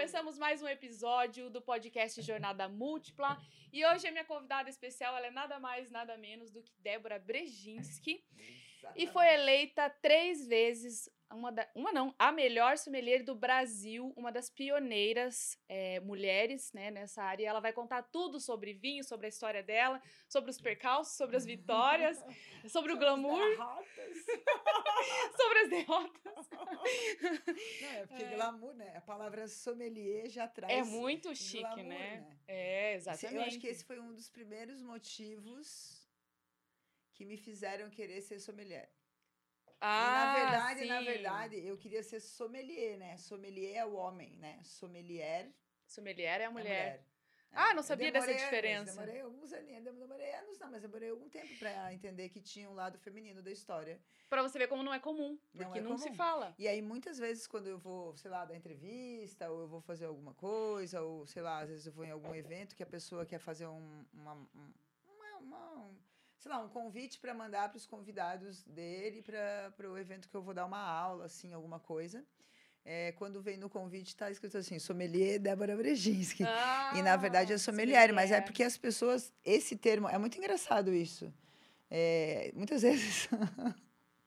começamos mais um episódio do podcast Jornada Múltipla. E hoje a minha convidada especial ela é nada mais, nada menos do que Débora Brejinski. E foi eleita três vezes uma, da, uma não, a melhor sommelier do Brasil, uma das pioneiras é, mulheres né, nessa área. E ela vai contar tudo sobre vinho, sobre a história dela, sobre os percalços, sobre as vitórias, sobre o glamour. sobre as derrotas. Não, é porque é. glamour, né? A palavra sommelier já traz. É muito chique, glamour, né? né? É, exatamente. Eu acho que esse foi um dos primeiros motivos que me fizeram querer ser sommelier. Ah, e na verdade, sim. na verdade, eu queria ser sommelier, né? Sommelier é o homem, né? Sommelier. Sommelier é a mulher. É mulher. Ah, não sabia demorei, dessa diferença. Demorei alguns anos, demorei anos, não, mas demorei algum tempo para entender que tinha um lado feminino da história. Para você ver como não é comum, porque não, é não se fala. E aí, muitas vezes, quando eu vou, sei lá, dar entrevista, ou eu vou fazer alguma coisa, ou sei lá, às vezes eu vou em algum evento que a pessoa quer fazer um, uma, uma, uma sei lá, um convite para mandar para os convidados dele para o evento que eu vou dar uma aula, assim, alguma coisa. É, quando vem no convite, está escrito assim, sommelier Débora Brejinski. Ah, e na verdade é sommelier, sommelier, mas é porque as pessoas, esse termo, é muito engraçado isso. É, muitas vezes.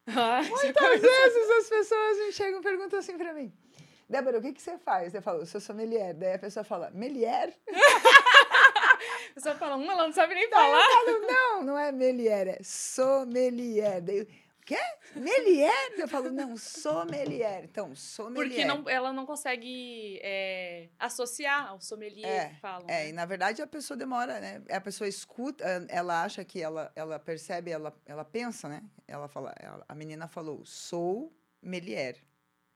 Ah, muitas vezes as pessoas me chegam e perguntam assim para mim. Débora, o que, que você faz? Eu falo, eu sou sommelier. Daí a pessoa fala, melier? Pessoa fala, hum, ela não sabe nem falar. Falo, não, não é melier, é sommelier. Daí, o quê? Melier? Eu falo, não, sommelier. Então, sommelier. Porque não, ela não consegue é, associar ao sommelier é, que falam. É, né? e na verdade a pessoa demora, né? A pessoa escuta, ela acha que ela, ela percebe, ela, ela pensa, né? Ela fala, ela, a menina falou, sou melier.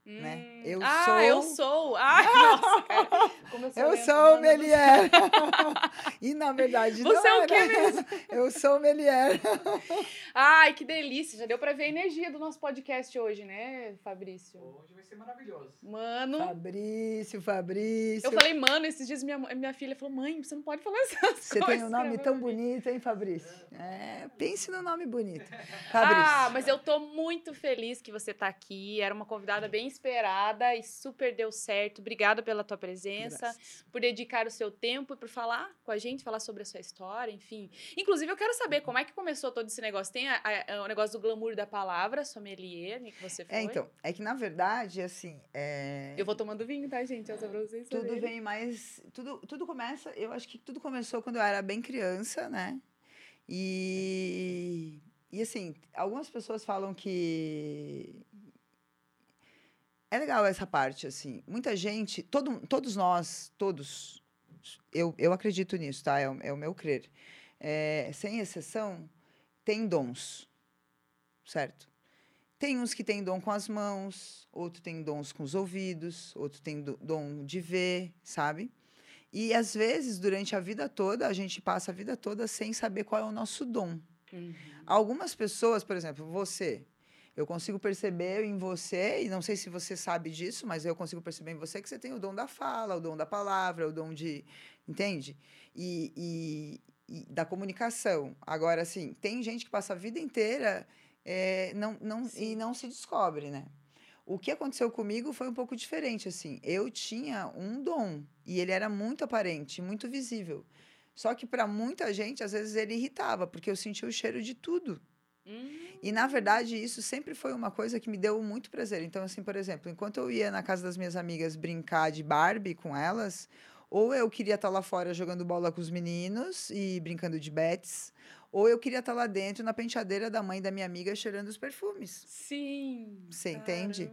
Né? Hum. Eu ah, sou. eu sou. Ah, nossa, cara. Eu, eu sou Melier. e na verdade Você não é o quê mesmo? Eu sou Melier. Ai, que delícia. Já deu pra ver a energia do nosso podcast hoje, né, Fabrício? Hoje vai ser maravilhoso. Mano. Fabrício, Fabrício. Eu falei, mano, esses dias minha, minha filha falou: mãe, você não pode falar essas você coisas. Você tem um nome tão bonito, hein, Fabrício? É, pense no nome bonito. Fabrício. Ah, mas eu tô muito feliz que você tá aqui. Era uma convidada bem esperada e super deu certo. Obrigada pela tua presença, Graças. por dedicar o seu tempo e por falar com a gente, falar sobre a sua história, enfim. Inclusive, eu quero saber como é que começou todo esse negócio. Tem a, a, o negócio do glamour da palavra, sommelier, né, que você é, foi. É, então, é que na verdade, assim. É... Eu vou tomando vinho, tá, gente? Eu só pra vocês Tudo saberem. vem mais. Tudo, tudo começa. Eu acho que tudo começou quando eu era bem criança, né? E. E assim, algumas pessoas falam que é legal essa parte, assim. Muita gente, todo, todos nós, todos, eu, eu acredito nisso, tá? É, o, é o meu crer. É, sem exceção, tem dons, certo? Tem uns que têm dom com as mãos, outro tem dons com os ouvidos, outro tem dom de ver, sabe? E às vezes, durante a vida toda, a gente passa a vida toda sem saber qual é o nosso dom. Uhum. Algumas pessoas, por exemplo, você, eu consigo perceber em você, e não sei se você sabe disso, mas eu consigo perceber em você que você tem o dom da fala, o dom da palavra, o dom de. Entende? E, e, e da comunicação. Agora, assim, tem gente que passa a vida inteira é, não, não, e não se descobre, né? O que aconteceu comigo foi um pouco diferente, assim. Eu tinha um dom e ele era muito aparente, muito visível. Só que para muita gente, às vezes ele irritava, porque eu sentia o cheiro de tudo. E, na verdade, isso sempre foi uma coisa que me deu muito prazer. Então, assim, por exemplo, enquanto eu ia na casa das minhas amigas brincar de Barbie com elas, ou eu queria estar lá fora jogando bola com os meninos e brincando de bets, ou eu queria estar lá dentro na penteadeira da mãe da minha amiga cheirando os perfumes. Sim. Você entende?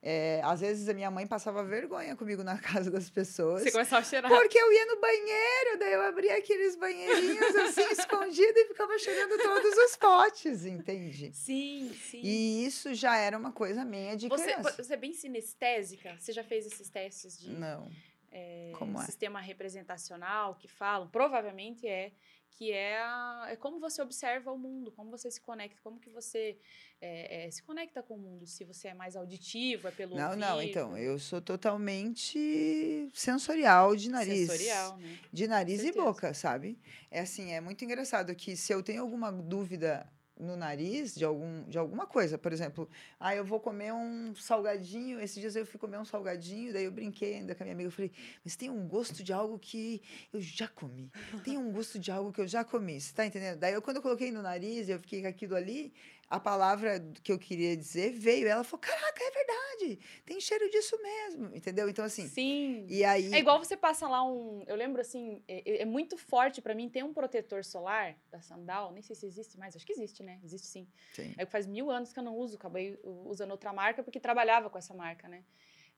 É, às vezes a minha mãe passava vergonha comigo na casa das pessoas. Você começava a cheirar. Porque eu ia no banheiro, daí eu abria aqueles banheirinhos assim, escondido, e ficava cheirando todos os potes, entende? Sim, sim. E isso já era uma coisa minha de você, criança. Você é bem sinestésica? Você já fez esses testes de... Não. É, Como é? Sistema representacional que falam? Provavelmente é que é, a, é como você observa o mundo, como você se conecta, como que você é, é, se conecta com o mundo, se você é mais auditivo, é pelo Não, ouvido. não, então, eu sou totalmente sensorial de nariz. Sensorial, né? De nariz e boca, sabe? É assim, é muito engraçado que se eu tenho alguma dúvida no nariz de, algum, de alguma coisa. Por exemplo, ah, eu vou comer um salgadinho. Esses dias eu fui comer um salgadinho, daí eu brinquei ainda com a minha amiga. Eu falei, mas tem um gosto de algo que eu já comi. Tem um gosto de algo que eu já comi. Você tá entendendo? Daí eu, quando eu coloquei no nariz, eu fiquei com aquilo ali, a palavra que eu queria dizer veio. Ela falou: Caraca, é verdade, tem cheiro disso mesmo, entendeu? Então, assim. Sim. E aí. É igual você passa lá um. Eu lembro assim, é, é muito forte para mim ter um protetor solar da Sandal. Nem sei se existe mais, acho que existe, né? Existe sim. sim. É que faz mil anos que eu não uso, acabei usando outra marca porque trabalhava com essa marca, né?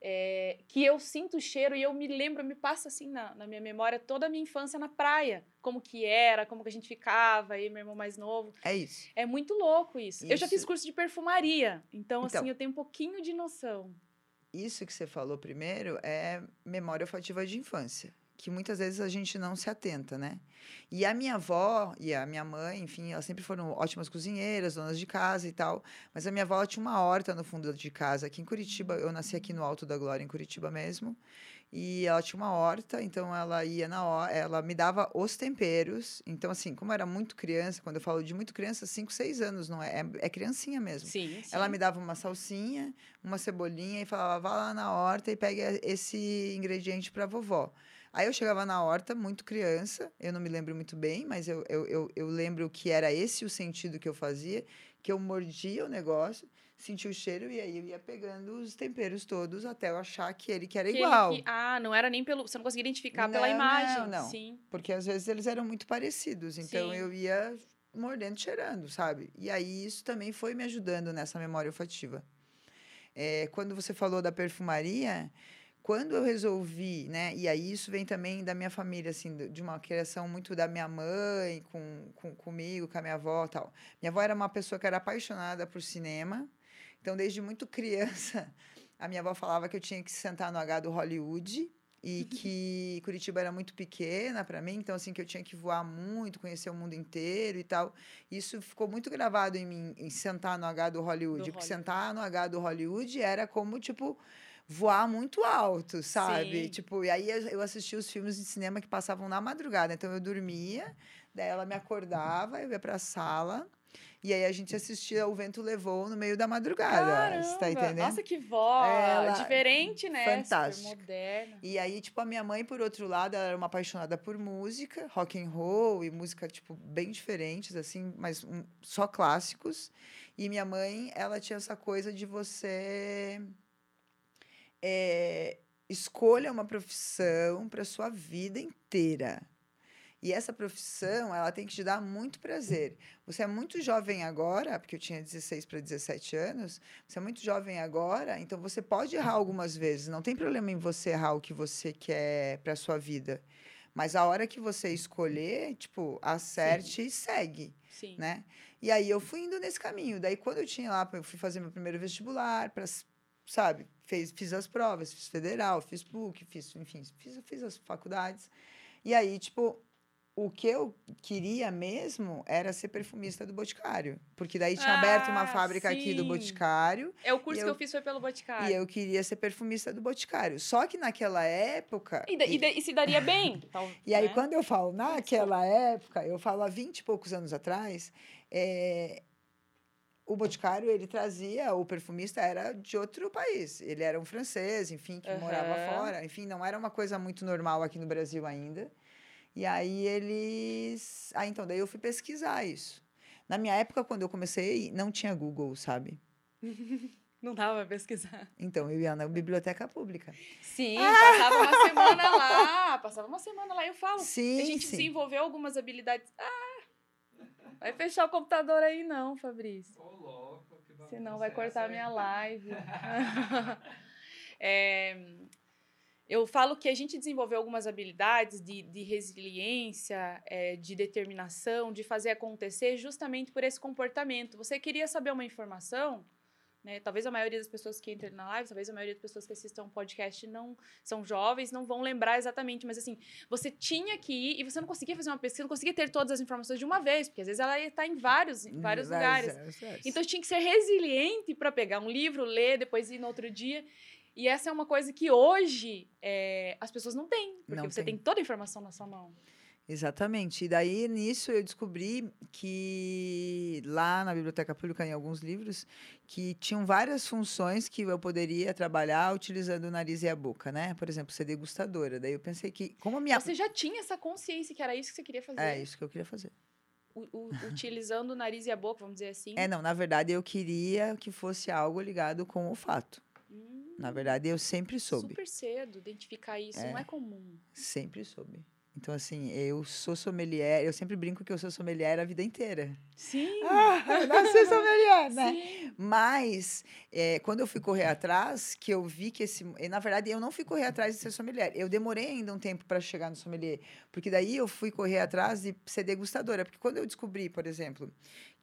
É, que eu sinto o cheiro e eu me lembro, me passa assim na, na, minha memória toda a minha infância na praia, como que era, como que a gente ficava, aí meu irmão mais novo. É isso. É muito louco isso. isso. Eu já fiz curso de perfumaria, então, então, assim, eu tenho um pouquinho de noção. Isso que você falou primeiro é memória olfativa de infância que muitas vezes a gente não se atenta, né? E a minha avó e a minha mãe, enfim, elas sempre foram ótimas cozinheiras, donas de casa e tal. Mas a minha avó tinha uma horta no fundo de casa, aqui em Curitiba. Eu nasci aqui no Alto da Glória, em Curitiba mesmo. E ela tinha uma horta, então ela ia na hora, ela me dava os temperos. Então, assim, como eu era muito criança, quando eu falo de muito criança, 5, 6 anos, não é? é? É criancinha mesmo. Sim, sim. Ela me dava uma salsinha, uma cebolinha e falava: vá lá na horta e pegue esse ingrediente para vovó. Aí eu chegava na horta, muito criança, eu não me lembro muito bem, mas eu, eu, eu, eu lembro que era esse o sentido que eu fazia, que eu mordia o negócio, sentia o cheiro e aí eu ia pegando os temperos todos até eu achar que ele que era que igual. Que, ah, não era nem pelo. Você não conseguia identificar não, pela imagem. Não, não. Sim. Porque às vezes eles eram muito parecidos. Então Sim. eu ia mordendo, cheirando, sabe? E aí isso também foi me ajudando nessa memória olfativa. É, quando você falou da perfumaria, quando eu resolvi, né? E aí isso vem também da minha família, assim, de uma criação muito da minha mãe, com, com comigo, com a minha avó tal. Minha avó era uma pessoa que era apaixonada por cinema. Então, desde muito criança, a minha avó falava que eu tinha que sentar no H do Hollywood e que Curitiba era muito pequena para mim, então assim que eu tinha que voar muito, conhecer o mundo inteiro e tal. Isso ficou muito gravado em mim, em sentar no H do Hollywood, do porque Hollywood. sentar no H do Hollywood era como tipo voar muito alto, sabe? Sim. Tipo, e aí eu assistia os filmes de cinema que passavam na madrugada. Então eu dormia, daí ela me acordava, eu ia pra sala. E aí a gente assistia O Vento Levou no meio da madrugada. Caramba, você tá entendendo? Nossa, que voz! Ela, diferente, né? Fantástico. Super moderna. E aí, tipo, a minha mãe, por outro lado, ela era uma apaixonada por música, rock and roll e música, tipo, bem diferentes, assim, mas um, só clássicos. E minha mãe, ela tinha essa coisa de você é, escolha uma profissão para sua vida inteira. E essa profissão, ela tem que te dar muito prazer. Você é muito jovem agora, porque eu tinha 16 para 17 anos, você é muito jovem agora, então você pode errar algumas vezes, não tem problema em você errar o que você quer para sua vida. Mas a hora que você escolher, tipo, acerte Sim. e segue, Sim. né? E aí eu fui indo nesse caminho. Daí quando eu tinha lá, eu fui fazer meu primeiro vestibular para sabe, fez, fiz as provas, fiz federal, fiz PUC, fiz, enfim, fiz, fiz as faculdades. E aí, tipo, o que eu queria mesmo era ser perfumista do Boticário. Porque daí tinha ah, aberto uma fábrica sim. aqui do Boticário. É o curso que eu, eu, fiz foi pelo Boticário. E eu queria ser perfumista do Boticário. Só que naquela época. E, e, e, e se daria bem. E aí, né? quando eu falo naquela época, eu falo há 20 e poucos anos atrás, é, o Boticário, ele trazia, o perfumista era de outro país. Ele era um francês, enfim, que uhum. morava fora. Enfim, não era uma coisa muito normal aqui no Brasil ainda. E aí eles... Ah, então, daí eu fui pesquisar isso. Na minha época, quando eu comecei, não tinha Google, sabe? Não dava pra pesquisar. Então, eu ia na biblioteca pública. Sim, ah! passava uma semana lá. Passava uma semana lá. Eu falo, sim, a gente sim. desenvolveu algumas habilidades. Ah, Vai fechar o computador aí não, Fabrício. Ô, louco. Que Senão vai cortar minha live. é, eu falo que a gente desenvolveu algumas habilidades de, de resiliência, é, de determinação, de fazer acontecer justamente por esse comportamento. Você queria saber uma informação né? Talvez a maioria das pessoas que entrem na live, talvez a maioria das pessoas que assistam o podcast não são jovens, não vão lembrar exatamente, mas assim, você tinha que ir e você não conseguia fazer uma pesquisa, não conseguia ter todas as informações de uma vez, porque às vezes ela ia estar em vários, em vários lugares. Então tinha que ser resiliente para pegar um livro, ler, depois ir no outro dia. E essa é uma coisa que hoje é, as pessoas não têm, porque não você tem. tem toda a informação na sua mão. Exatamente. E daí, nisso, eu descobri que lá na Biblioteca Pública, em alguns livros, que tinham várias funções que eu poderia trabalhar utilizando o nariz e a boca, né? Por exemplo, ser degustadora. Daí eu pensei que, como a minha... Você já tinha essa consciência que era isso que você queria fazer? É, isso que eu queria fazer. O, utilizando o nariz e a boca, vamos dizer assim? É, não. Na verdade, eu queria que fosse algo ligado com o olfato. Hum, Na verdade, eu sempre soube. Super cedo identificar isso, não é comum. Sempre soube. Então, assim, eu sou sommelier, eu sempre brinco que eu sou sommelier a vida inteira. Sim! Ah, nasci sommelier, né? Sim. Mas, é, quando eu fui correr atrás, que eu vi que esse. Na verdade, eu não fui correr atrás de ser sommelier. Eu demorei ainda um tempo para chegar no sommelier. Porque daí eu fui correr atrás de ser degustadora. Porque quando eu descobri, por exemplo,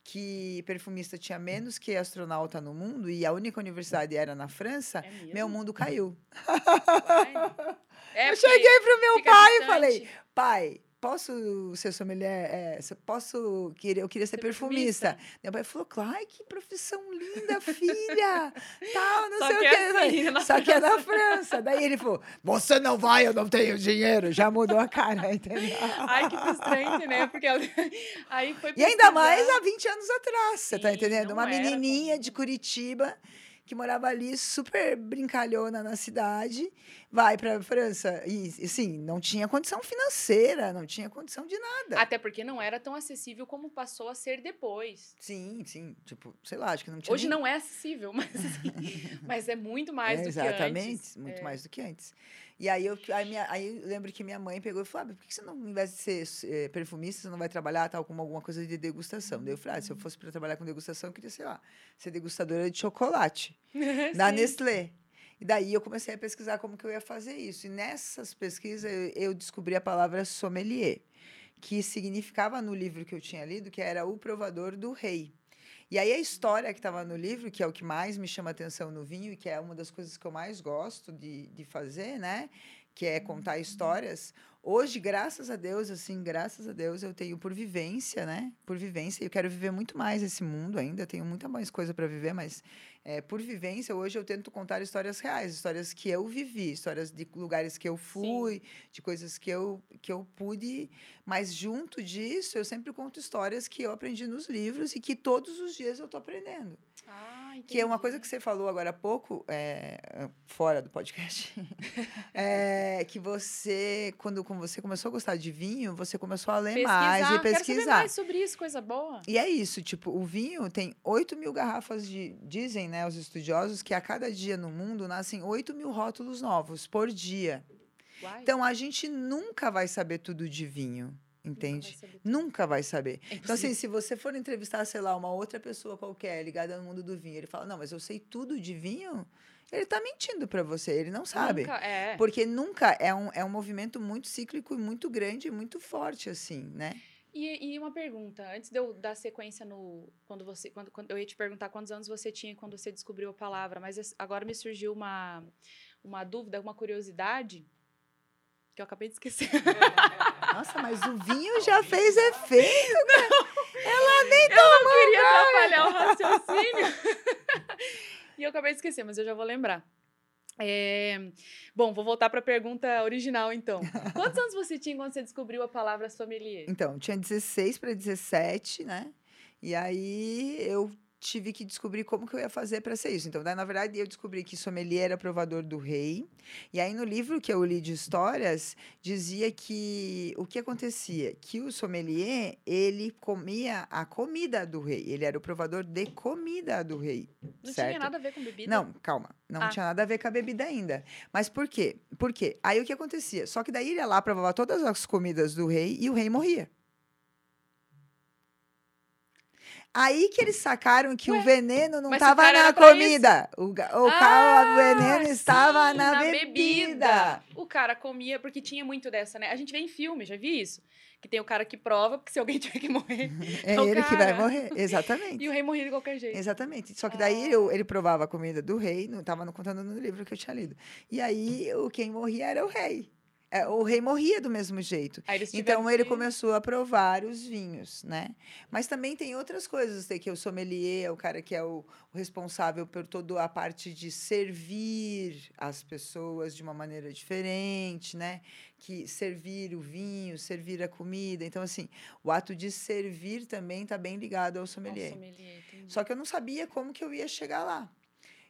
que perfumista tinha menos que astronauta no mundo e a única universidade era na França, É meu mundo caiu. É, eu cheguei pro meu pai e distante. falei: pai, posso ser sommelier? É, se- posso. querer- Eu queria ser perfumista. perfumista. Meu pai falou: claro, ai, que profissão linda, filha! Tal, não Só sei que o quê. é assim, Só que é na França. Daí ele falou: você não vai, eu não tenho dinheiro. Já mudou a cara, entendeu? Ai, que frustrante, né? Porque aí foi E ainda mais há 20 anos atrás, você tá Sim, entendendo? Uma menininha comum. de Curitiba que morava ali super brincalhona na cidade, vai para França e assim, não tinha condição financeira, não tinha condição de nada. Até porque não era tão acessível como passou a ser depois. Sim, sim, tipo, sei lá, acho que não tinha Hoje nem- não é acessível, mas, assim, mas é muito mais É, do exatamente, que antes. muito É. mais do que antes. E aí eu, aí, minha, aí eu lembro que minha mãe pegou e falou: ah, por que você não, ao invés de ser eh, perfumista, você não vai trabalhar tal como alguma coisa de degustação? Daí eu falei: ah, se eu fosse para trabalhar com degustação, eu queria, sei lá, ser degustadora de chocolate da Sim. Nestlé. E daí eu comecei a pesquisar como que eu ia fazer isso. E nessas pesquisas eu descobri a palavra sommelier, que significava no livro que eu tinha lido que era o provador do rei. E aí a história que estava no livro, que é o que mais me chama atenção no vinho e que é uma das coisas que eu mais gosto de, de fazer, né? Que é contar histórias. Hoje, graças a Deus, assim, graças a Deus, eu tenho por vivência, né? Por vivência, eu quero viver muito mais esse mundo ainda, tenho muita mais coisa para viver, mas é, por vivência, hoje eu tento contar histórias reais, histórias que eu vivi, histórias de lugares que eu fui, de coisas que eu, que eu pude, mas junto disso, eu sempre conto histórias que eu aprendi nos livros e que todos os dias eu tô aprendendo. Ah, Que é uma coisa que você falou agora há pouco, é, fora do podcast, é, que você, quando, você começou a gostar de vinho, você começou a ler mais e Quero saber pesquisar. mais sobre isso, coisa boa. E é isso, tipo, o vinho tem 8 mil garrafas de. Dizem, né, os estudiosos, que a cada dia no mundo nascem 8 mil rótulos novos por dia. Uai, Então a gente nunca vai saber tudo de vinho, entende? Nunca vai saber. É Então, assim, se você for entrevistar, sei lá, uma outra pessoa qualquer ligada no mundo do vinho, ele fala, não, mas eu sei tudo de vinho, ele tá mentindo para você, ele não sabe. Nunca, é. Porque nunca é um, é um movimento muito cíclico e muito grande e muito forte, assim, né? E, e uma pergunta, antes de eu dar sequência no. Quando você. Quando, quando- eu ia te perguntar quantos anos você tinha quando você descobriu a palavra, mas agora me surgiu uma, uma dúvida, uma curiosidade, que eu acabei de esquecer. Nossa, mas o vinho já fez efeito. eu não queria atrapalhar o raciocínio. e eu acabei de esquecer, mas eu já vou lembrar. É, Bom, vou voltar para a pergunta original, então. Quantos anos você tinha quando você descobriu a palavra sommelier? Então, tinha 16 para 17, né? E aí eu tive que descobrir como que eu ia fazer para ser isso. Então, daí, na verdade, eu descobri que sommelier era provador do rei. E aí, no livro que eu li de histórias, dizia que o que acontecia? Que o sommelier, ele comia a comida do rei. Ele era o provador de comida do rei. Não certo? tinha nada a ver com bebida? Não, calma. Não Ah. tinha nada a ver com a bebida ainda. Mas por quê? Por quê? Aí o que acontecia? Só que daí ele ia lá provava todas as comidas do rei e o rei morria. Aí que eles sacaram que Ué, o veneno não estava cara na comida. O, o, ca- o veneno Ah, estava sim, na, bebida. O cara comia, porque tinha muito dessa, né? A gente vê em filme, já vi isso. Que tem o cara que prova, porque se alguém tiver que morrer. É o ele que vai cara. morrer. Exatamente. E o rei morria de qualquer jeito. Exatamente. Só que daí Ah. eu- ele provava a comida do rei, não estava contando no livro que eu tinha lido. E aí o quem morria era o rei. É, o rei morria do mesmo jeito. Então ele que... começou a provar os vinhos, né? Mas também tem outras coisas, tem que o sommelier é o cara que é o, o, responsável por toda a parte de servir as pessoas de uma maneira diferente, né? Que servir o vinho, servir a comida. Então assim, o ato de servir também está bem ligado ao sommelier. Ao sommelier Só que eu não sabia como que eu ia chegar lá.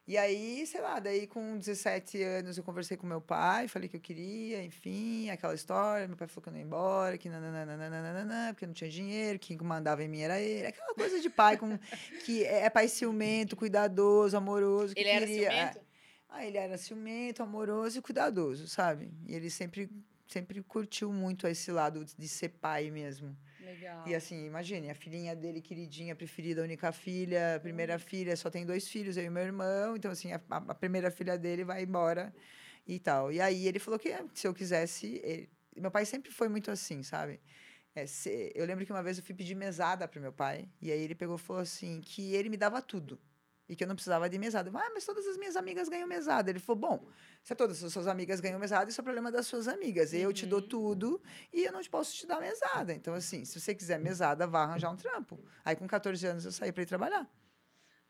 E aí, sei lá, daí com 17 anos eu conversei com meu pai, falei que eu queria, enfim, aquela história. Meu pai falou que eu não ia embora, que nananana, porque eu não tinha dinheiro, quem mandava em mim era ele. Aquela coisa de pai com, que é, é pai ciumento, cuidadoso, amoroso. ele era queria, ciumento? Ah, ele era ciumento, amoroso e cuidadoso, sabe? E ele sempre, sempre curtiu muito esse lado de ser pai mesmo. Legal. E assim, imagine, a filhinha dele, queridinha, preferida, única filha, primeira uhum. filha, só tem dois filhos, eu e meu irmão. Então, assim, a, a, primeira filha dele vai embora e tal. E aí ele falou que se eu quisesse. Ele, meu pai sempre foi muito assim, sabe? É, se, eu lembro que uma vez eu fui pedir mesada para meu pai, e aí ele pegou e falou assim: que ele me dava tudo e que eu não precisava de mesada. Ah, mas todas as minhas amigas ganham mesada. Ele falou: bom, se todas as suas amigas ganham mesada, isso é problema das suas amigas. Uhum. Eu te dou uhum. tudo e eu não posso te dar mesada. Então, assim, se você quiser mesada, vá arranjar um trampo. Aí, com 14 anos, eu saí para ir trabalhar.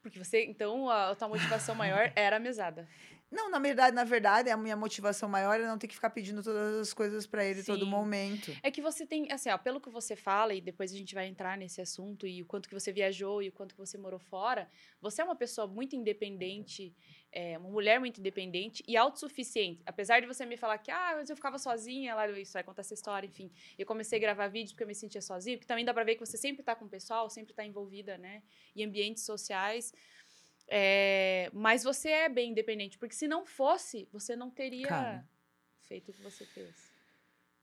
Porque você, então, a tua motivação maior era a mesada. Não, na verdade, na verdade, a minha motivação maior é não ter que ficar pedindo todas as coisas para ele Sim. todo momento. É que você tem, assim, ó, pelo que você fala, e depois a gente vai entrar nesse assunto, e o quanto que você viajou e o quanto que você morou fora, você é uma pessoa muito independente, é, uma mulher muito independente e autossuficiente. Apesar de você me falar que, ah, mas eu ficava sozinha, lá, isso vai contar essa história, enfim. Eu comecei a gravar vídeos porque eu me sentia sozinha, porque também dá pra ver que você sempre tá com o pessoal, sempre tá envolvida, né, em ambientes sociais. É, mas você é bem independente, porque se não fosse, você não teria Cara, feito o que você fez.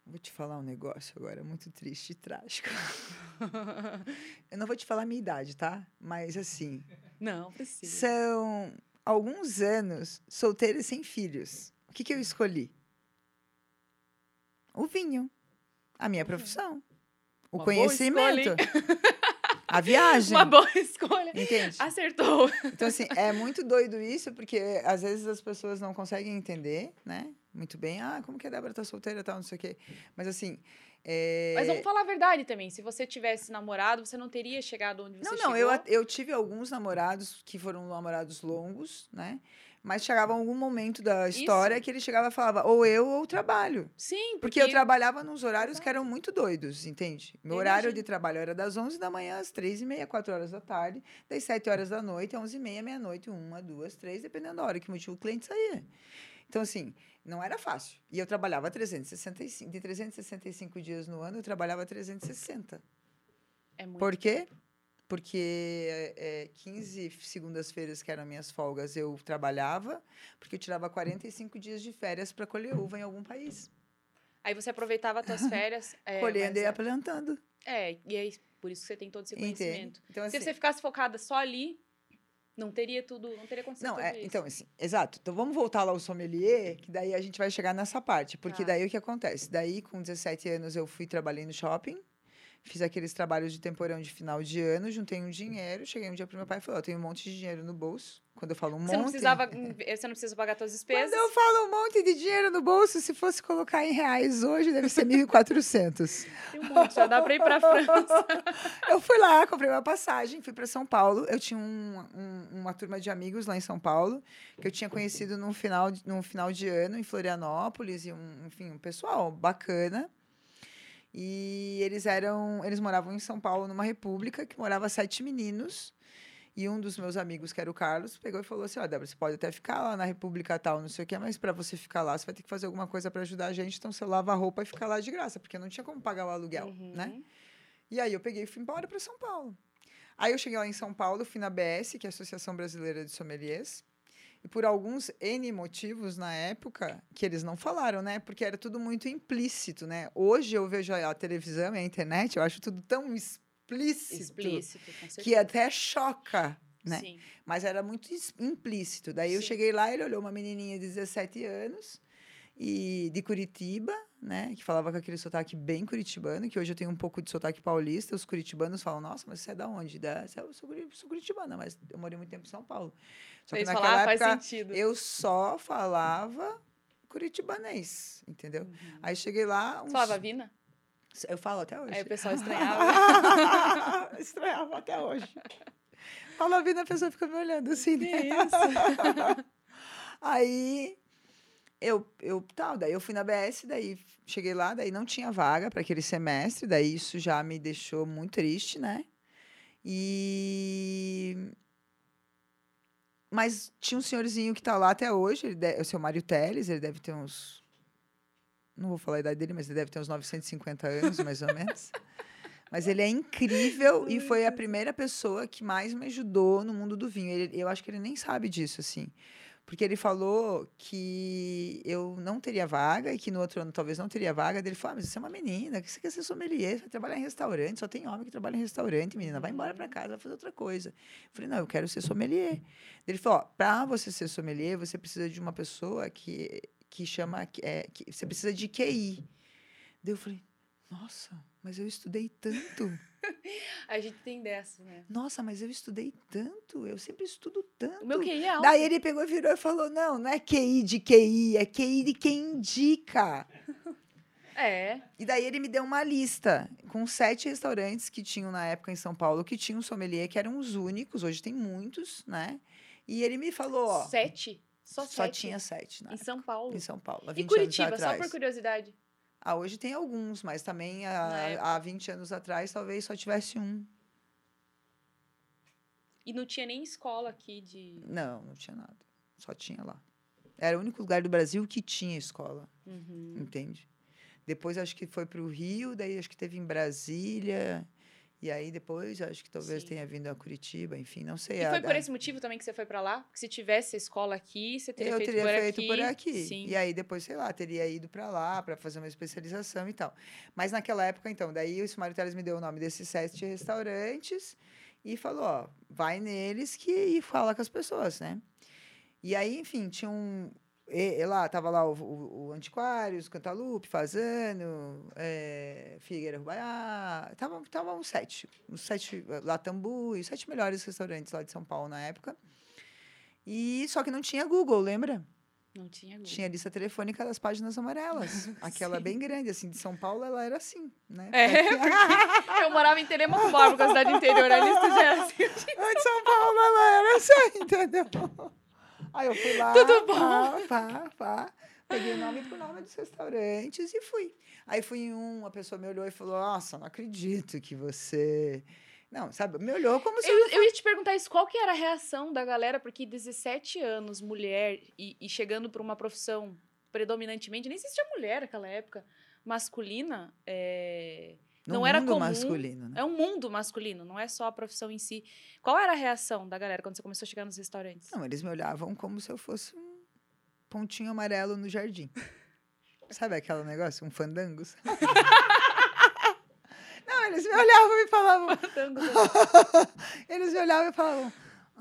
Vou te falar um negócio agora muito triste e trágico. eu não vou te falar a minha idade, tá? Mas assim. Não, precisa. São alguns anos solteira e sem filhos. O que, que eu escolhi? O vinho. A minha profissão. O Uma conhecimento. A viagem. Uma boa escolha. Entende? Acertou. Então, assim, é muito doido isso, porque às vezes as pessoas não conseguem entender, né? Muito bem. Ah, como que a Débora tá solteira e tal, não sei o quê. Mas, assim. É... Mas vamos falar a verdade também. Se você tivesse namorado, você não teria chegado onde você não, chegou. Não, não. Eu, eu tive alguns namorados que foram namorados longos, né? Mas chegava algum momento da história Isso. que ele chegava e falava, ou eu ou trabalho. Sim, porque... porque eu trabalhava nos horários que eram muito doidos, entende? Meu horário de trabalho era das 11 da manhã às 3 e meia, 4 horas da tarde, das 7 horas da noite, 11 e meia, meia-noite, uma, duas, três, dependendo da hora que o cliente saía. Então, assim, não era fácil. E eu trabalhava 365, de 365 dias no ano, eu trabalhava 360. É muito. Por quê? Porque é, 15 segundas-feiras, que eram minhas folgas, eu trabalhava, porque eu tirava 45 dias de férias para colher uva em algum país. Aí você aproveitava as suas férias. É, Colhendo e plantando. É, e aí por isso que você tem todo esse conhecimento. Então, assim, Se você ficasse focada só ali, não teria tudo, não teria acontecido não, é. Então, assim, exato. Então vamos voltar lá ao sommelier, que daí a gente vai chegar nessa parte. Porque ah. daí o que acontece? Daí, com 17 anos, eu fui trabalhando no shopping Fiz aqueles trabalhos de temporão de final de ano, juntei um dinheiro, cheguei um dia pro meu pai e falei, ó, oh, tenho um monte de dinheiro no bolso. Quando eu falo um você monte... Não precisava, você não precisa pagar todas as despesas? Quando eu falo um monte de dinheiro no bolso, se fosse colocar em reais hoje, deve ser 1.400. Tem um monte, já dá pra ir pra França. eu fui lá, comprei uma passagem, fui para São Paulo. Eu tinha um, um, uma turma de amigos lá em São Paulo, que eu tinha conhecido num final, num final de ano em Florianópolis, e um, enfim, um pessoal bacana. E eles eram, eles moravam em São Paulo, numa república que morava sete meninos. E um dos meus amigos, que era o Carlos, pegou e falou assim: Ó, oh, Débora, você pode até ficar lá na República tal, não sei o quê, mas para você ficar lá, você vai ter que fazer alguma coisa para ajudar a gente. Então você lava a roupa e fica lá de graça, porque não tinha como pagar o aluguel, uhum. né? E aí eu peguei e fui embora para São Paulo. Aí eu cheguei lá em São Paulo, fui na BS, que é a Associação Brasileira de Sommeliers. E por alguns N motivos na época, que eles não falaram, né? Porque era tudo muito implícito, né? Hoje eu vejo a televisão e a internet, eu acho tudo tão explícito, explícito que até choca, né? Sim. Mas era muito implícito. Daí Sim. eu cheguei lá, ele olhou uma menininha de 17 anos e de Curitiba, né? Que falava com aquele sotaque bem curitibano, que hoje eu tenho um pouco de sotaque paulista. Os curitibanos falam, nossa, mas você é da onde? Da, eu sou, sou curitibana, mas eu morei muito tempo em São Paulo. Só que naquela falar, época, eu só falava curitibanês, entendeu? Aí cheguei lá. Uns... Falava Vina? Eu falo até hoje. Aí o pessoal estranhava. estranhava até hoje. Fala Vina, a pessoa fica me olhando assim. Né? Isso. Aí eu, eu tal, daí eu fui na BS, daí cheguei lá, daí não tinha vaga para aquele semestre, daí isso já me deixou muito triste, né? E mas tinha um senhorzinho que está lá até hoje, ele é o seu Mário Teles, ele deve ter uns não vou falar a idade dele, mas ele deve ter uns 950 anos, mais ou menos. Mas ele é incrível e foi a primeira pessoa que mais me ajudou no mundo do vinho. Ele, eu acho que ele nem sabe disso, assim. Porque ele falou que eu não teria vaga e que no outro ano talvez não teria vaga. Ele falou: ah, mas você é uma menina, que você quer ser sommelier, você vai trabalhar em restaurante, só tem homem que trabalha em restaurante, menina, vai embora para casa, vai fazer outra coisa. Eu falei: não, eu quero ser sommelier. Ele falou: para você ser sommelier, você precisa de uma pessoa que, que chama. É, que, você precisa de QI. Daí eu falei: nossa, mas eu estudei tanto. A gente tem dessa, né? Nossa, mas eu estudei tanto, eu sempre estudo tanto. O meu QI é alto. Daí ele pegou, virou e falou: não, não é QI de QI, é QI de quem indica. É. E daí ele me deu uma lista com sete restaurantes que tinham na época em São Paulo, que tinham sommelier, que eram os únicos, hoje tem muitos, né? E ele me falou, ó... Sete? Só, só sete? tinha sete, né? Em São Paulo? Em São Paulo, há 20 E Curitiba, só por curiosidade. Ah, hoje tem alguns, mas também Na época. há, há 20 anos atrás talvez só tivesse um. E não tinha nem escola aqui de... Não, não tinha nada. Só tinha lá. Era o único lugar do Brasil que tinha escola, Uhum. entende? Depois acho que foi para o Rio, daí acho que teve em Brasília. E aí depois acho que talvez Sim. tenha vindo a Curitiba, enfim, não sei. E a- foi por esse motivo também que você foi pra lá? Porque se tivesse escola aqui, você teria eu feito teria por feito aqui. por aqui. Sim. E aí depois, sei lá, teria ido para lá para fazer uma especialização e tal. Mas naquela época, então, daí o Mário Teles me deu o nome desses sete restaurantes e falou, ó, vai neles que e fala com as pessoas, né? E aí, enfim, tinha um e, e lá tava lá o, o, o Antiquários, Cantalupe, Fazano, é, Figueira Rubaiá, tava, tava uns sete, uns sete, Latambu, os sete melhores restaurantes lá de São Paulo na época. E só que não tinha Google, lembra? Não tinha Google. Tinha a lista telefônica das páginas amarelas. Aquela bem grande, assim, de São Paulo, ela era assim, né? É, Eu morava em Teremanguá, porque a cidade interior a lista já era assim. de São Paulo, ela era assim, entendeu? Aí eu fui lá, Tudo bom? pá, pá, pá, peguei o nome por nome dos restaurantes e fui. Aí fui em um, uma pessoa me olhou e falou, nossa, não acredito que você... Não, sabe, me olhou como se... Eu, eu ia te perguntar isso, qual que era a reação da galera? Porque 17 anos, mulher, e, e chegando para uma profissão predominantemente, nem existia mulher naquela época, masculina, é, No não era mundo comum. masculino, né? é um mundo masculino, não é só a profissão em si. Qual era a reação da galera quando você começou a chegar nos restaurantes? Não, eles me olhavam como se eu fosse um pontinho amarelo no jardim. Sabe aquele negócio? Um fandango? Não, eles me olhavam e falavam. eles me olhavam e falavam: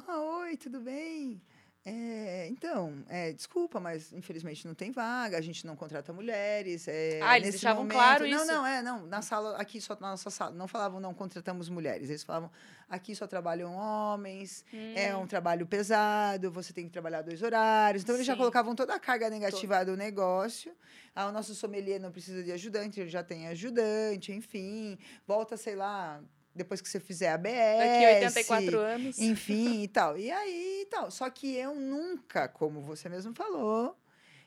ah, Oi, tudo bem? É, então, é, desculpa, mas infelizmente não tem vaga, a gente não contrata mulheres. é, Ah, eles deixavam momento- claro não, isso? Não, é, não. Na sala, aqui só na nossa sala, não falavam não contratamos mulheres. Eles falavam aqui só trabalham homens, é Hum, um trabalho pesado, você tem que trabalhar dois horários. Então, eles já colocavam toda a carga negativa do negócio. Ah, o nosso sommelier não precisa de ajudante, ele já tem ajudante, enfim. Volta, sei lá, depois que você fizer a BS. Daqui 84 anos. Enfim, e tal. E aí, e tal. Só que eu nunca, como você mesmo falou,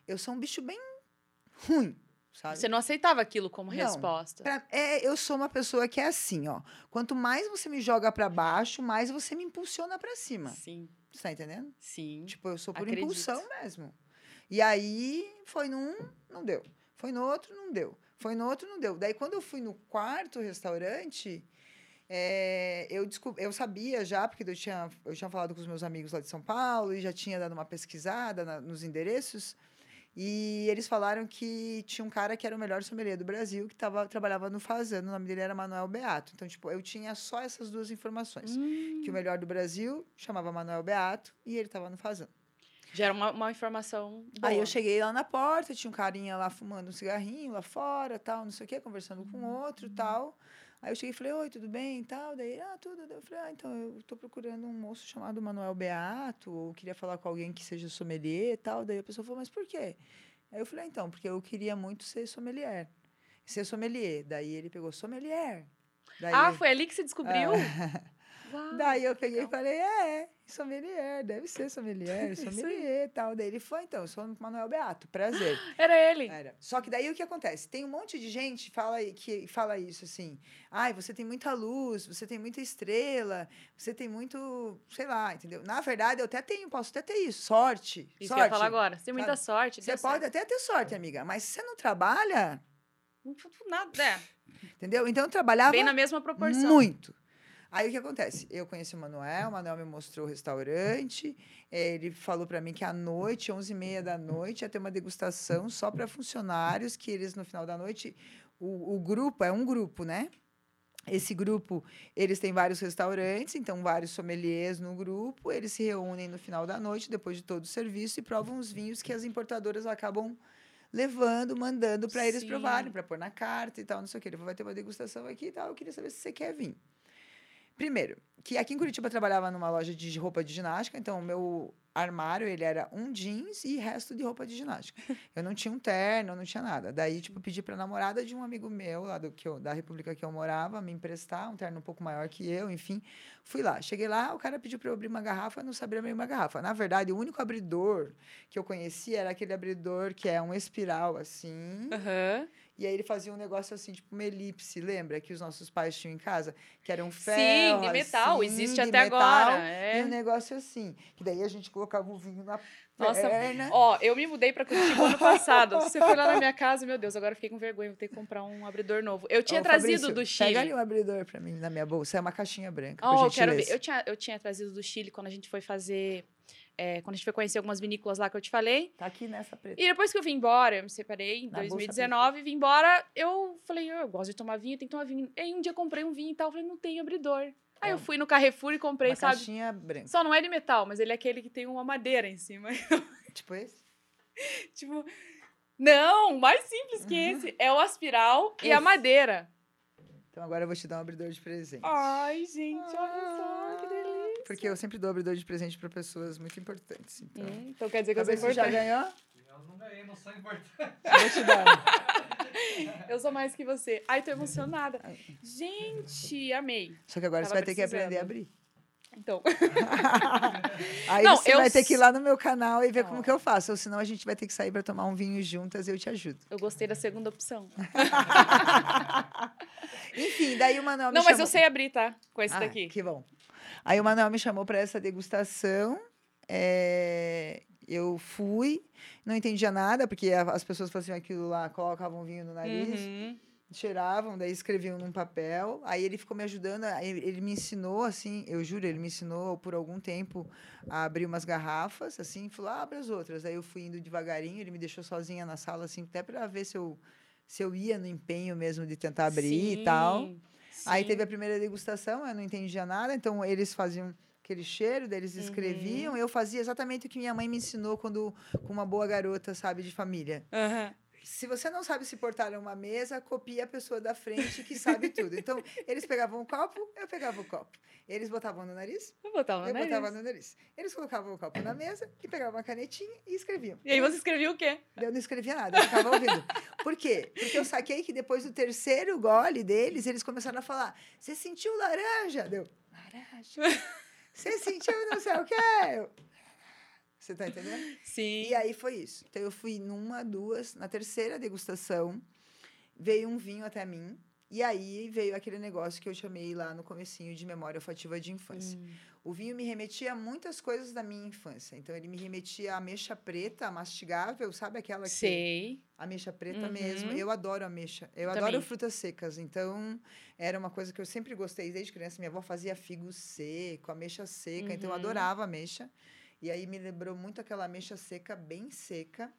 eu sou um bicho bem ruim, sabe? Você não aceitava aquilo como Não. resposta. Pra- é, eu sou uma pessoa que é assim, ó. Quanto mais você me joga pra baixo, mais você me impulsiona pra cima. Sim, Você tá entendendo? sim. Tipo, eu sou por Acredito. impulsão mesmo. E aí, foi num, não deu. Foi no outro, não deu. Foi no outro, não deu. Daí, quando eu fui no quarto restaurante, é, eu, eu sabia já, porque eu tinha, eu tinha falado com os meus amigos lá de São Paulo e já tinha dado uma pesquisada na- nos endereços. E eles falaram que tinha um cara que era o melhor sommelier do Brasil, que tava, trabalhava no Fazano. O nome dele era Manuel Beato. Então, tipo, eu tinha só essas duas informações. Hum, Que o melhor do Brasil chamava Manuel Beato e ele estava no Fazano. já era uma, uma informação boa. Aí eu cheguei lá na porta, tinha um carinha lá fumando um cigarrinho lá fora, tal, não sei o quê, conversando com outro, tal. Aí eu cheguei e falei, oi, tudo bem, tal. Daí, ah, tudo. Eu falei, ah, então, eu tô procurando um moço chamado Manuel Beato, ou queria falar com alguém que seja sommelier e tal. Daí a pessoa falou, mas por quê? Aí eu falei, ah, então, porque eu queria muito ser sommelier. Ser sommelier. Daí ele pegou sommelier. Daí, ah, foi ali que você descobriu? Ah, Uau, Daí eu peguei legal. e falei, é, sommelier, deve ser sommelier, sommelier e tal. Daí ele foi, então, eu sou o Manuel Beato, prazer. Era ele. Era. Só que daí o que acontece? Tem um monte de gente que fala, que fala isso assim. Ai, você tem muita luz, você tem muita estrela, você tem muito, sei lá, entendeu? Na verdade, eu até tenho, posso até ter isso, sorte. Isso que eu sorte. ia falar agora. Você tem muita sorte. Você pode certo. até ter sorte, amiga, mas se você não trabalha, Nada, é. entendeu? Então eu trabalhava Bem na mesma proporção. muito. Aí o que acontece? Eu conheci o Manuel, o Manuel me mostrou o restaurante. eh, Ele falou para mim que à noite, 11h30 da noite, ia ter uma degustação só para funcionários, que eles no final da noite. O, o grupo é um grupo, né? Esse grupo, eles têm vários restaurantes, então vários sommeliers no grupo. Eles se reúnem no final da noite, depois de todo o serviço, e provam os vinhos que as importadoras acabam levando, mandando para eles Sim. provarem, para pôr na carta e tal, não sei o que. Ele falou, vai ter uma degustação aqui e tal. Eu queria saber se você quer vir. Primeiro, que aqui em Curitiba eu trabalhava numa loja de roupa de ginástica, então o meu armário, ele era um jeans e resto de roupa de ginástica. Eu não tinha um terno, eu não tinha nada. Daí, tipo, eu pedi pra namorada de um amigo meu, lá do, que eu, da república que eu morava, me emprestar um terno um pouco maior que eu, enfim. Fui lá. Cheguei lá, o cara pediu pra eu abrir uma garrafa, eu não sabia abrir uma garrafa. Na verdade, o único abridor que eu conhecia era aquele abridor que é um espiral, assim. Aham. E aí ele fazia um negócio assim, tipo uma elipse, lembra? Que os nossos pais tinham em casa? Que era um Sim, ferro, de metal. assim, Existe até metal, agora. E um É. negócio assim. Que daí a gente colocava o vinho na Nossa, perna. Ó, eu me mudei pra Curitiba ano passado. Você foi lá na minha casa, meu Deus, agora fiquei com vergonha, vou ter que comprar um abridor novo. Eu tinha trazido Fabrício, do Chile. Pega ali um abridor pra mim na minha bolsa. É uma caixinha branca, Oh, por eu quero ver. Eu tinha, eu tinha trazido do Chile quando a gente foi fazer. É, quando a gente foi conhecer algumas vinícolas lá que eu te falei. Tá aqui nessa preta. E depois que eu vim embora, eu me separei em Na bolsa 2019, vim embora, eu falei, eu gosto de tomar vinho, tem que tomar vinho. Aí um dia comprei um vinho e tal, eu falei, não tem abridor. Aí É. eu fui no Carrefour e comprei, Uma sabe? caixinha branca. Só não é de metal, mas ele é aquele que tem uma madeira em cima. Tipo esse? tipo, não, mais simples que esse. É o aspiral e a Esse. madeira. Então agora eu vou te dar um abridor de presente. Ai, gente, olha só, que delícia. Porque eu sempre dou abridor de presente pra pessoas muito importantes. Então, Hum, então quer dizer que eu Talvez você já importante. ganhou? Eu não ganhei, não sou importante. Vou te dar. Eu sou mais que você. Ai, tô emocionada. Gente, amei. Só que agora Tava você vai ter que aprender a precisando. abrir. Então, Aí Não, você eu vai ter que ir lá no meu canal e ver como que eu faço. Ou senão a gente vai ter que sair para tomar um vinho juntas e eu te ajudo. eu gostei da segunda opção. Enfim, daí o Manuel me Não, mas chamou... eu sei abrir, tá? Com esse Ah, daqui. Que bom. Aí o Manuel me chamou para essa degustação. é, Eu fui, não entendia nada, porque as pessoas faziam aquilo lá, colocavam vinho no nariz, Uhum. cheiravam, daí escreviam num papel. Aí ele ficou me ajudando, ele me ensinou, assim, eu juro, ele me ensinou por algum tempo a abrir umas garrafas, assim, falou, ah, abre as outras. Aí eu fui indo devagarinho, ele me deixou sozinha na sala, assim, até para ver se eu, se eu ia no empenho mesmo de tentar abrir e tal. Sim, Aí teve a primeira degustação, eu não entendia nada, então eles faziam aquele cheiro, eles Uhum. escreviam. Eu fazia exatamente o que minha mãe me ensinou quando com uma boa garota, sabe, de família. Aham. Se você não sabe se portar numa mesa, copia a pessoa da frente que sabe tudo. Então, eles pegavam o copo, eu pegava o copo. Eles botavam no nariz, Vou botar uma eu nariz. botava no nariz. Eles colocavam o copo na mesa e pegavam uma canetinha e escreviam. E aí você escreveu o quê? Eu não escrevia nada, eu ficava ouvindo. Por quê? Porque eu saquei que depois do terceiro gole deles, eles começaram a falar: Você sentiu laranja? Deu, laranja. Você sentiu não sei o quê? Eu, Você tá entendendo? Sim. E aí foi isso. Então eu fui numa, duas, na terceira degustação, veio um vinho até mim. E aí veio aquele negócio que eu chamei lá no comecinho de memória olfativa de infância. Hum. O vinho me remetia a muitas coisas da minha infância. Então ele me remetia à ameixa preta, mastigável, sabe aquela que Sei. Ameixa preta Uhum. mesmo. Eu adoro ameixa. Eu Também. adoro frutas secas. Então, era uma coisa que eu sempre gostei desde criança. Minha avó fazia figo seco, ameixa seca. Então, eu Uhum. adorava ameixa. E aí, me lembrou muito aquela ameixa seca, bem seca,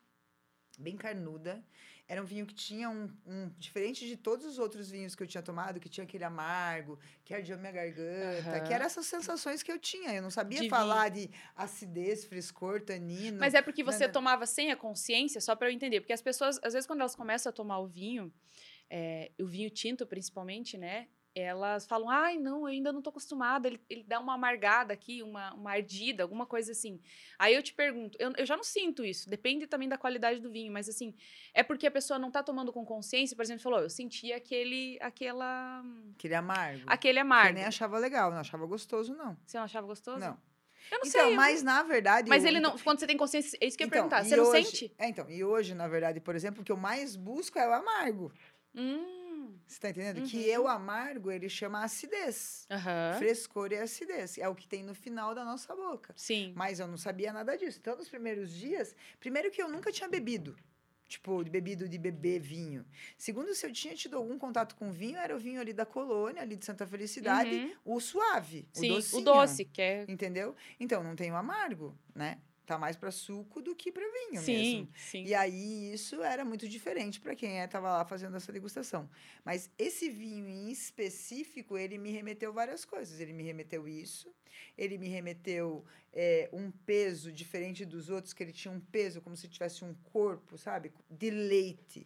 bem carnuda. Era um vinho que tinha um, um... Diferente de todos os outros vinhos que eu tinha tomado, que tinha aquele amargo, que ardia minha garganta, Aham. que eram essas sensações que eu tinha. Eu não sabia De falar de acidez, frescor, tanino. Mas é porque você tomava sem a consciência, só pra eu entender. Porque as pessoas, às vezes, quando elas começam a tomar o vinho, é, o vinho tinto principalmente, né? Elas falam, ai, não, eu ainda não tô acostumada, ele, ele dá uma amargada aqui, uma, uma ardida, alguma coisa assim. Aí eu te pergunto, eu, eu já não sinto isso, depende também da qualidade do vinho, mas assim, é porque a pessoa não tá tomando com consciência, por exemplo, falou, eu senti aquele, aquela... Aquele amargo. Aquele Que amargo. eu nem achava legal, não achava gostoso, não. Você não achava gostoso? Não. Eu não então, sei. eu- mas na verdade. Mas eu- ele não, quando você tem consciência, é isso que eu ia Então, perguntar, você não hoje- sente? É, então, e hoje, na verdade, por exemplo, o que eu mais busco é o amargo. Hum, Você tá entendendo? Uhum. Que eu amargo, ele chama acidez. aham, Frescor e acidez. É o que tem no final da nossa boca. sim. Mas eu não sabia nada disso. Então, nos primeiros dias, primeiro que eu nunca tinha bebido. Tipo, bebido de beber vinho. Segundo, se eu tinha tido algum contato com vinho, era o vinho ali da colônia, ali de Santa Felicidade, Uhum. o suave, Sim, o o docinho. doce, que é... Entendeu? Então, não tem o amargo, né? Tá mais para suco do que para vinho Sim, mesmo. sim. E aí, isso era muito diferente para quem estava lá fazendo essa degustação. Mas esse vinho em específico, ele me remeteu várias coisas. Ele me remeteu isso, ele me remeteu é, um peso diferente dos outros, que ele tinha um peso como se tivesse um corpo, sabe? De leite.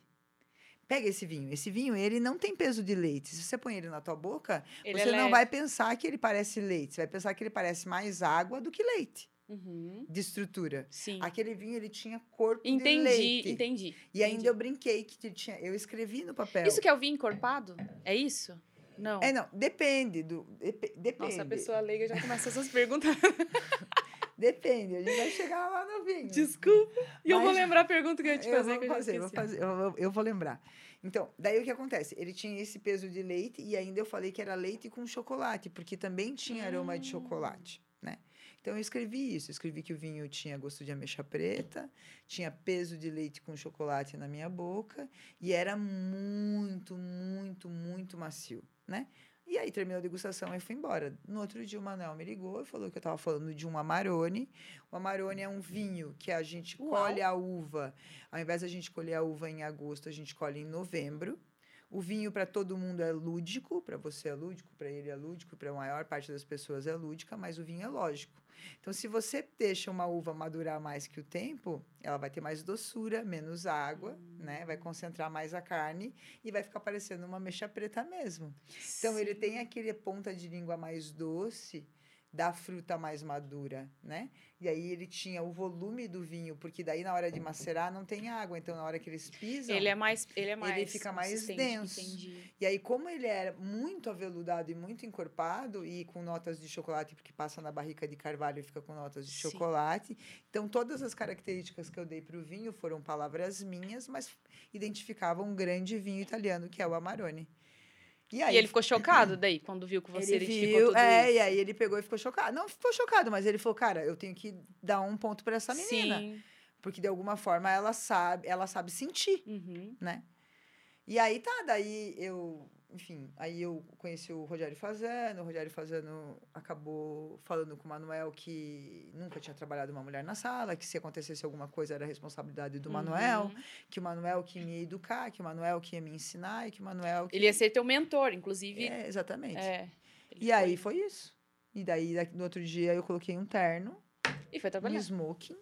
Pega esse vinho. Esse vinho, ele não tem peso de leite. Se você põe ele na tua boca, Ele você é não vai pensar que ele parece leite. Você vai pensar que ele parece mais água do que leite Uhum, de estrutura. Sim. Aquele vinho, ele tinha corpo de Entendi, leite. entendi. E ainda entendi. eu brinquei que ele tinha. Eu escrevi no papel. Isso que é o vinho encorpado? É isso? Não. É, não, depende do. depe- depende. Nossa, a pessoa leiga já começa essas perguntas. Depende, a gente vai chegar lá no vinho. Desculpa. E eu vou lembrar a pergunta que eu ia te Eu fazer, vou que eu fazer, vou fazer, eu, vou- eu vou lembrar. Então, daí o que acontece? Ele tinha esse peso de leite e ainda eu falei que era leite com chocolate, porque também tinha aroma de Hum. chocolate, né? Então eu escrevi isso, eu escrevi que o vinho tinha gosto de ameixa preta, tinha peso de leite com chocolate na minha boca e era muito, muito, muito macio, né? E aí terminou a degustação e fui embora. No outro dia o Manuel me ligou e falou que eu estava falando de um Amarone. O Amarone é um vinho que a gente Uau. colhe a uva. Ao invés da gente colher a uva em agosto, a gente colhe em novembro. O vinho para todo mundo é lúdico, para você é lúdico, para ele é lúdico, para a maior parte das pessoas é lúdica, mas o vinho é lógico. Então, se você deixa uma uva madurar mais que o tempo, ela vai ter mais doçura, menos água, né? Vai concentrar mais a carne e vai ficar parecendo uma mexa preta mesmo. Então, ele Sim. tem aquele ponta de língua mais doce da fruta mais madura, né? E aí ele tinha o volume do vinho, porque daí na hora de macerar não tem água, então na hora que eles pisam, Ele é mais. Ele é mais. fica mais denso. Entendi. e aí, como ele era muito aveludado e muito encorpado, e com notas de chocolate, porque passa na barrica de carvalho e fica com notas de Sim. chocolate. Então, todas as características que eu dei para o vinho foram palavras minhas, mas identificavam um grande vinho italiano, que é o Amarone. E E ele ficou chocado daí, quando viu que você ele identificou viu, tudo é, isso. e aí ele pegou e ficou chocado. Não ficou chocado, mas ele falou, cara, eu tenho que dar um ponto para essa menina. Sim. Porque de alguma forma ela sabe, ela sabe sentir Uhum. né? E aí tá, daí eu, enfim, aí eu conheci o Rogério Fazano, o Rogério Fazano acabou falando com o Manuel que nunca tinha trabalhado uma mulher na sala, que se acontecesse alguma coisa era responsabilidade do Manuel, Uhum. que o Manuel que me ia educar, que o Manuel que ia me ensinar e que o Manuel que... Ele ia ser teu mentor, inclusive. É, exatamente. É. E aí foi isso. E daí, no outro dia, eu coloquei um terno, E foi um trabalhar. smoking,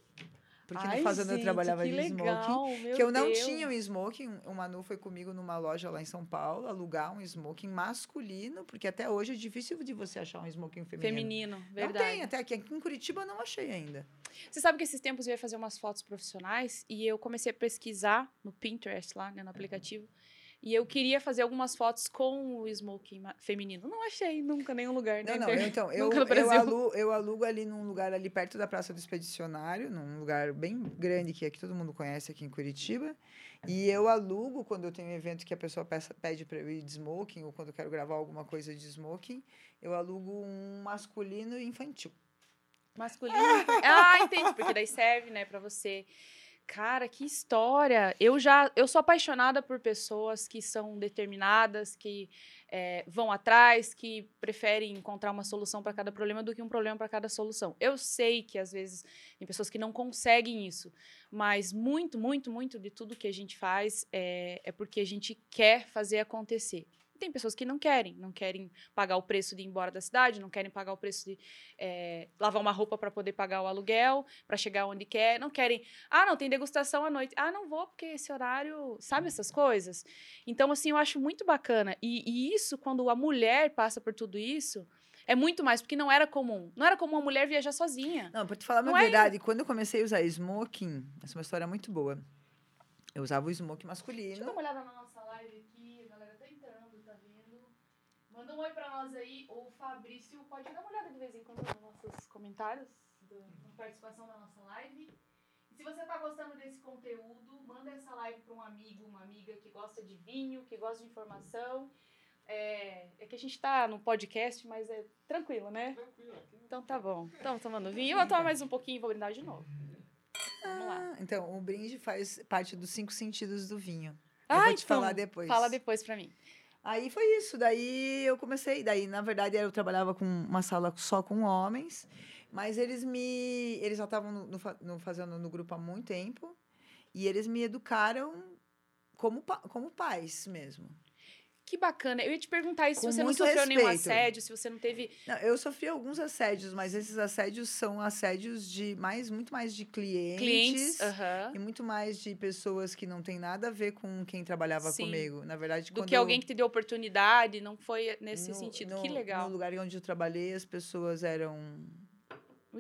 porque Ai, no Fazano eu gente, trabalhava que de legal, smoking. que eu não Deus. tinha um smoking. O Manu foi comigo numa loja lá em São Paulo alugar um smoking masculino, porque até hoje é difícil de você achar um smoking feminino. Feminino, Não verdade. tem, até aqui, aqui em Curitiba eu não achei ainda. Você sabe que esses tempos eu ia fazer umas fotos profissionais e eu comecei a pesquisar no Pinterest lá, né, no aplicativo. E eu queria fazer algumas fotos com o smoking feminino. Não achei nunca nenhum lugar. Não, não, eu, então, eu, no eu, Brasil. alugo, eu alugo ali num lugar ali perto da Praça do Expedicionário, num lugar bem grande que aqui todo mundo conhece aqui em Curitiba. E eu alugo quando eu tenho um evento que a pessoa peça, pede para eu ir de smoking, ou quando eu quero gravar alguma coisa de smoking, eu alugo um masculino e infantil. Masculino. ah, entendi. Porque daí serve, né, pra você. Cara, que história! Eu já, eu sou apaixonada por pessoas que são determinadas, que é, vão atrás, que preferem encontrar uma solução para cada problema do que um problema para cada solução. Eu sei que às vezes tem pessoas que não conseguem isso, mas muito, muito, muito de tudo que a gente faz é, é porque a gente quer fazer acontecer. Tem pessoas que não querem, não querem pagar o preço de ir embora da cidade, não querem pagar o preço de é, lavar uma roupa para poder pagar o aluguel, para chegar onde quer, não querem. Ah, não, tem degustação à noite. Ah, não vou porque esse horário, sabe essas coisas? Então, assim, eu acho muito bacana. E, e isso, quando a mulher passa por tudo isso, é muito mais, porque não era comum. Não era comum a mulher viajar sozinha. Não, pra te falar Não uma é- verdade, quando eu comecei a usar smoking, essa é uma história muito boa. Eu usava o smoking Deixa eu dar masculino. uma olhada na nossa live aqui, a galera tá entrando, tá vendo? Manda um oi pra nós aí, o Fabrício pode dar uma olhada de vez em quando nos nossos comentários, do- na participação da nossa live. E se você tá gostando desse conteúdo, manda essa live pra um amigo, uma amiga que gosta de vinho, que gosta de informação. É, é que a gente tá no podcast, mas é tranquilo, né? Tranquilo. Então tá bom. Estamos tomando vinho. Eu vou tomar mais um pouquinho e vou brindar de novo. Vamos lá. Ah, então, o brinde faz parte dos cinco sentidos do vinho. Eu Ah, vou te então, falar depois. Fala depois pra mim. Aí foi isso. Daí eu comecei. Daí, na verdade, eu trabalhava com uma sala só com homens, mas eles me. Eles já estavam no, no fa- no- fazendo no grupo há muito tempo. E eles me educaram como, como pais mesmo. Que bacana. Eu ia te perguntar isso, se você não sofreu nenhum respeito. assédio, se você não teve. Não, eu sofri alguns assédios, mas esses assédios são assédios de mais, muito mais de clientes. Clientes. aham. E muito mais de pessoas que não tem nada a ver com quem trabalhava Sim. comigo. Na verdade, Do que eu- alguém que te deu oportunidade, não foi nesse no- sentido. no- que legal. No lugar onde eu trabalhei, as pessoas eram.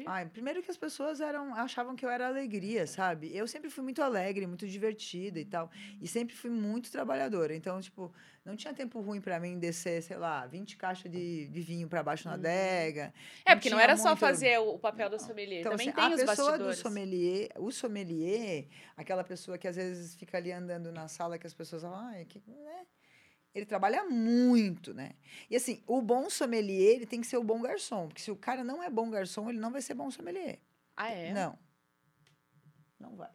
Ai, primeiro que as pessoas eram achavam que eu era alegria, sabe? Eu sempre fui muito alegre, muito divertida e tal. E sempre fui muito trabalhadora. Então, tipo, não tinha tempo ruim pra mim descer, sei lá, 20 caixas de, de vinho pra baixo na Uhum. adega. É, porque não era só muito- fazer o papel da sommelier. Então, Também assim, tem a os pessoa bastidores. do sommelier, o sommelier, aquela pessoa que às vezes fica ali andando na sala que as pessoas falam, ai, que, né? Ele trabalha muito, né? E assim, o bom sommelier, ele tem que ser o bom garçom, porque se o cara não é bom garçom, ele não vai ser bom sommelier. Ah, é? Não. Não vai.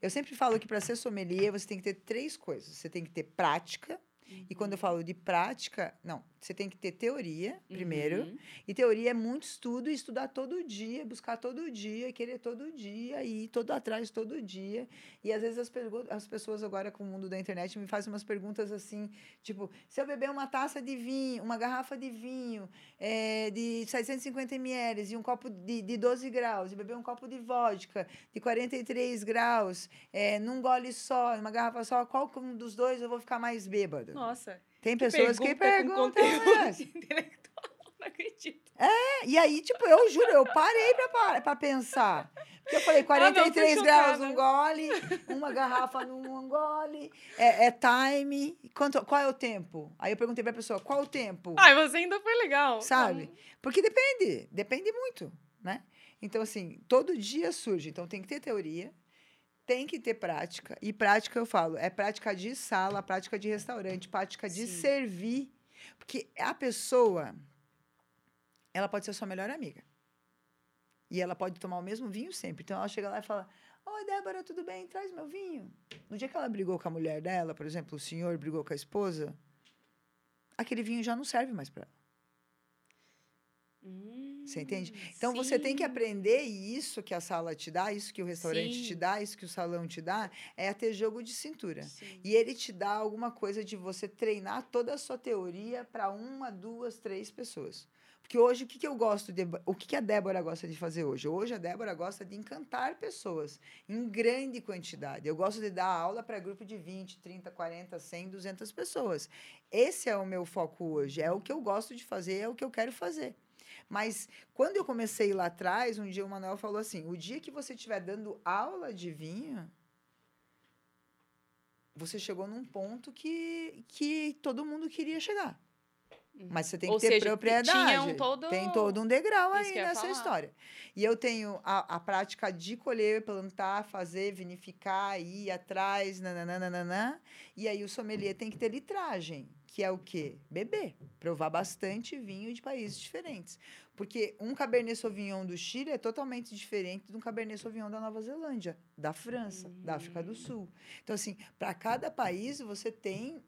Eu sempre falo que para ser sommelier, você tem que ter três coisas. Você tem que ter prática, e quando eu falo de prática, não, você tem que ter teoria, primeiro. Uhum. E teoria é muito estudo, estudar todo dia, buscar todo dia, querer todo dia, e ir todo atrás todo dia. E às vezes as, as pessoas agora com o mundo da internet me fazem umas perguntas assim, tipo, se eu beber uma taça de vinho, uma garrafa de vinho eh, de 750 ml e um copo de, de 12 graus, e beber um copo de vodka de 43 graus, eh, num gole só, numa garrafa só, qual um dos dois eu vou ficar mais bêbado? Nossa. Tem pessoas que perguntam. conteúdo é. intelectual. Não acredito. E aí, tipo, eu juro, eu parei pra, pra pensar. Porque eu falei, 43 tô graus chocada. num gole, uma garrafa num gole, é, é time. Quanto, qual é o tempo? Aí eu perguntei pra pessoa, qual o tempo? Ai, você ainda foi legal. Sabe? Porque depende, depende muito, né? Então, assim, todo dia surge. Então, tem que ter teoria, tem que ter prática. E prática, eu falo, é prática de sala, prática de restaurante, prática de Sim. servir. Porque a pessoa, ela pode ser sua melhor amiga. E ela pode tomar o mesmo vinho sempre. Então, ela chega lá e fala, Oi, Débora, tudo bem? Traz meu vinho. No dia que ela brigou com a mulher dela, por exemplo, o senhor brigou com a esposa, aquele vinho já não serve mais para ela. Hum, Você entende? Então você tem que sim. aprender e isso que a sala te dá, isso que o restaurante Sim. te dá, isso que o salão te dá, é a ter jogo de cintura. Sim. E ele te dá alguma coisa de você treinar toda a sua teoria para uma, duas, três pessoas. Porque hoje o que, que eu gosto de. O que, que a Débora gosta de fazer hoje? Hoje a Débora gosta de encantar pessoas em grande quantidade. Eu gosto de dar aula para grupo de 20, 30, 40, 100, 200 pessoas. Esse é o meu foco hoje. É o que eu gosto de fazer, é o que eu quero fazer. Mas quando eu comecei lá atrás, um dia o Manuel falou assim: o dia que você estiver dando aula de vinho, você chegou num ponto que, que todo mundo queria chegar. Mas você tem que Ou ter seja, propriedade. um todo- Tem todo um degrau Isso aí que nessa falar. história. E eu tenho a, a prática de colher, plantar, fazer, vinificar, ir atrás, nananana. E aí o sommelier tem que ter litragem, que é o quê? Beber. Provar bastante vinho de países diferentes. Porque um Cabernet Sauvignon do Chile é totalmente diferente de um Cabernet Sauvignon da Nova Zelândia, da França, da África do Sul. Então, assim, para cada país você tem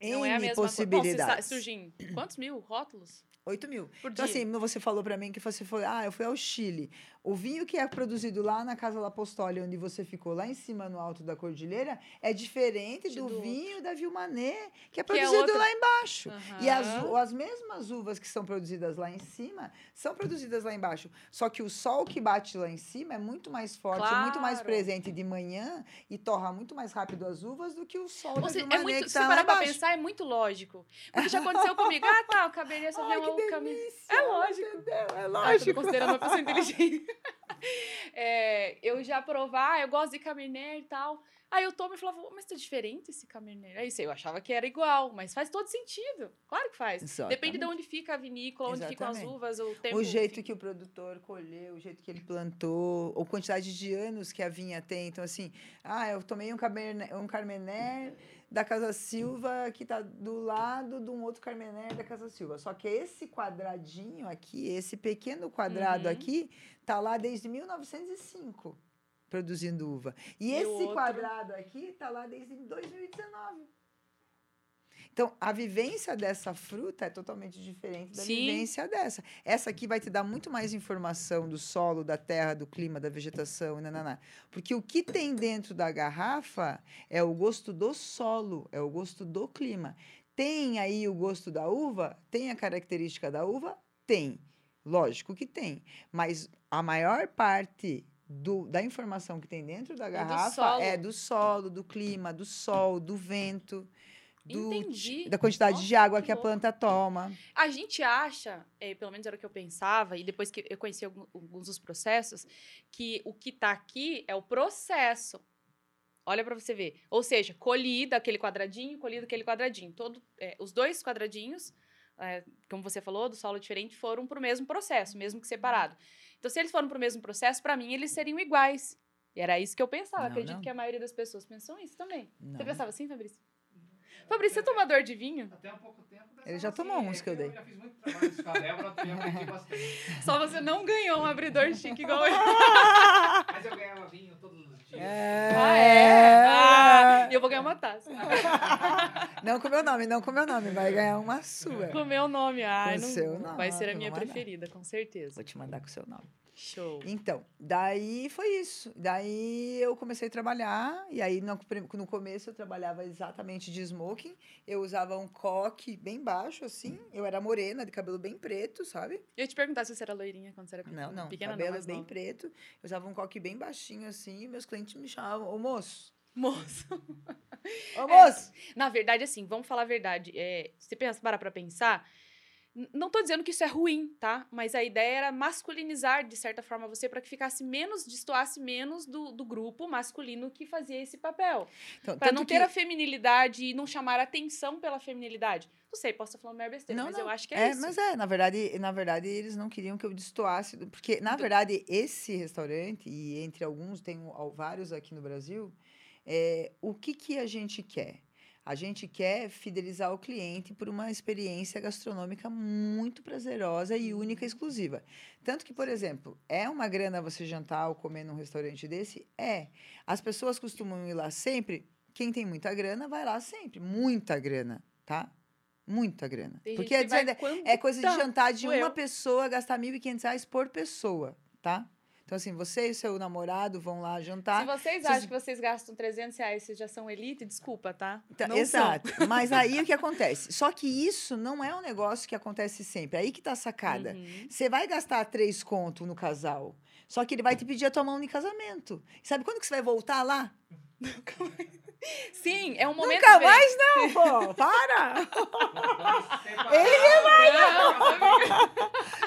Não N é a mesma coisa. Bom, se surgem quantos mil rótulos? 8 mil. Por Então, dia. assim, você falou pra mim que você foi, ah, eu fui ao Chile. O vinho que é produzido lá na Casa La Postoli, onde você ficou lá em cima, no alto da cordilheira, é diferente do, do vinho da Vilmanet, que é Que é produzido lá embaixo. E as, as mesmas uvas que são produzidas lá em cima, são produzidas lá embaixo. Só que o sol que bate lá em cima é muito mais forte, é muito mais Claro. presente de manhã e torra muito mais rápido as uvas do que o sol da Ou seja, é muito, que se tá parar pra pensar, é muito lógico. Porque já aconteceu comigo. Ah, tá, o cabernet só Ai, caminho. delícia! É lógico. Entendeu? É Ah, lógico. considerando uma pessoa inteligente. É, eu já provar, eu gosto de cabernet e tal. Aí eu tomo e falava, mas tá diferente esse cabernet. Aí eu achava que era igual, mas faz todo sentido. Claro que faz. Depende de Exatamente. onde fica a vinícola, onde ficam as Exatamente. uvas, o tempo. O jeito que o produtor colheu, o jeito que ele plantou, ou quantidade de anos que a vinha tem. Então, assim, ah, eu tomei um cabernet, um da Casa Silva que tá do lado de um outro carmené da Casa Silva. Só que esse quadradinho aqui, esse pequeno quadrado Uhum. aqui, tá lá desde 1905 produzindo uva. E, E esse outro? quadrado aqui tá lá desde 2019. Então, a vivência dessa fruta é totalmente diferente da Sim. vivência dessa. Essa aqui vai te dar muito mais informação do solo, da terra, do clima, da vegetação, nananá. Porque o que tem dentro da garrafa é o gosto do solo, é o gosto do clima. Tem aí o gosto da uva? Tem a característica da uva? Tem. Lógico que tem. Mas a maior parte do- da informação que tem dentro da do garrafa solo. é do solo, do clima, do sol, do vento, do, Entendi. da quantidade Nossa, de água que que a planta toma. A gente acha, eh, pelo menos era o que eu pensava, e depois que eu conheci alguns dos processos, que o que tá aqui é o processo. Olha para você ver. Ou seja, colhida aquele quadradinho, colhido aquele quadradinho. Todo, eh, os dois quadradinhos, eh, como você falou, do solo diferente, foram para o mesmo processo, mesmo que separado. Então, se eles foram para o mesmo processo, para mim eles seriam iguais. E era isso que eu pensava. Não, Acredito não. que a maioria das pessoas pensam isso também. Não. Você pensava assim, Fabrício? Fabrício, você é tomador de vinho? Até um pouco tempo. Ele já assim, tomou uns é que eu dei. Eu já fiz muito trabalho com a Débora, aprendi bastante. Só você não ganhou um abridor chique igual eu. Mas eu ganhava vinho todos os dias. É. Ah, é? Ah, e eu vou ganhar uma taça. Não com meu nome, não com meu nome. Vai ganhar uma sua. Com o meu nome. Ai, Com não, seu vai ser a nome, minha preferida, com certeza. Vou te mandar com o seu nome. Show. Então, daí foi isso. Daí eu comecei a trabalhar, e aí no, no começo eu trabalhava exatamente de smoking. Eu usava um coque bem baixo, assim. Eu era morena, de cabelo bem preto, sabe? Eu te perguntar se você era loirinha quando você era Não, não. pequena. cabelo não, bem nova. preto. Eu usava um coque bem baixinho, assim, e meus clientes me chamavam, ô moço, Moço. ô moço! Na verdade, assim, vamos falar a verdade. É, se você pensa, parar pra pensar, não tô dizendo que isso é ruim, tá? Mas a ideia era masculinizar, de certa forma, você para que ficasse menos, destoasse menos do, do grupo masculino que fazia esse papel. Então, tanto não que- ter a feminilidade e não chamar atenção pela feminilidade. Não sei, posso estar falando merda besteira, Não, mas não. eu acho que é, É, isso. mas é, na verdade, na verdade, eles não queriam que eu destoasse, do- porque, na verdade, esse restaurante, e entre alguns, tem vários aqui no Brasil, é, o que, que a gente quer? A gente quer fidelizar o cliente por uma experiência gastronômica muito prazerosa e única e exclusiva. Tanto que, por exemplo, é uma grana você jantar ou comer num restaurante desse? É. As pessoas costumam ir lá sempre. Quem tem muita grana vai lá sempre. Muita grana, tá? Muita grana. Tem Porque vai é, é coisa de tá. jantar de uma pessoa, gastar 1.500 reais por pessoa, tá? Então, assim, você e seu namorado vão lá jantar. Se vocês Vocês- acham que vocês gastam 300 reais, vocês já são elite, desculpa, tá? Tá, Não exato. Mas aí o que acontece? Só que isso não é um negócio que acontece sempre. Aí que tá a são. sacada. Uhum. Você vai gastar três conto no casal. Só que ele vai te pedir a tua mão em casamento. Sabe quando que você vai voltar lá? Sim, é um momento. Nunca mais não, pô! Para! Ele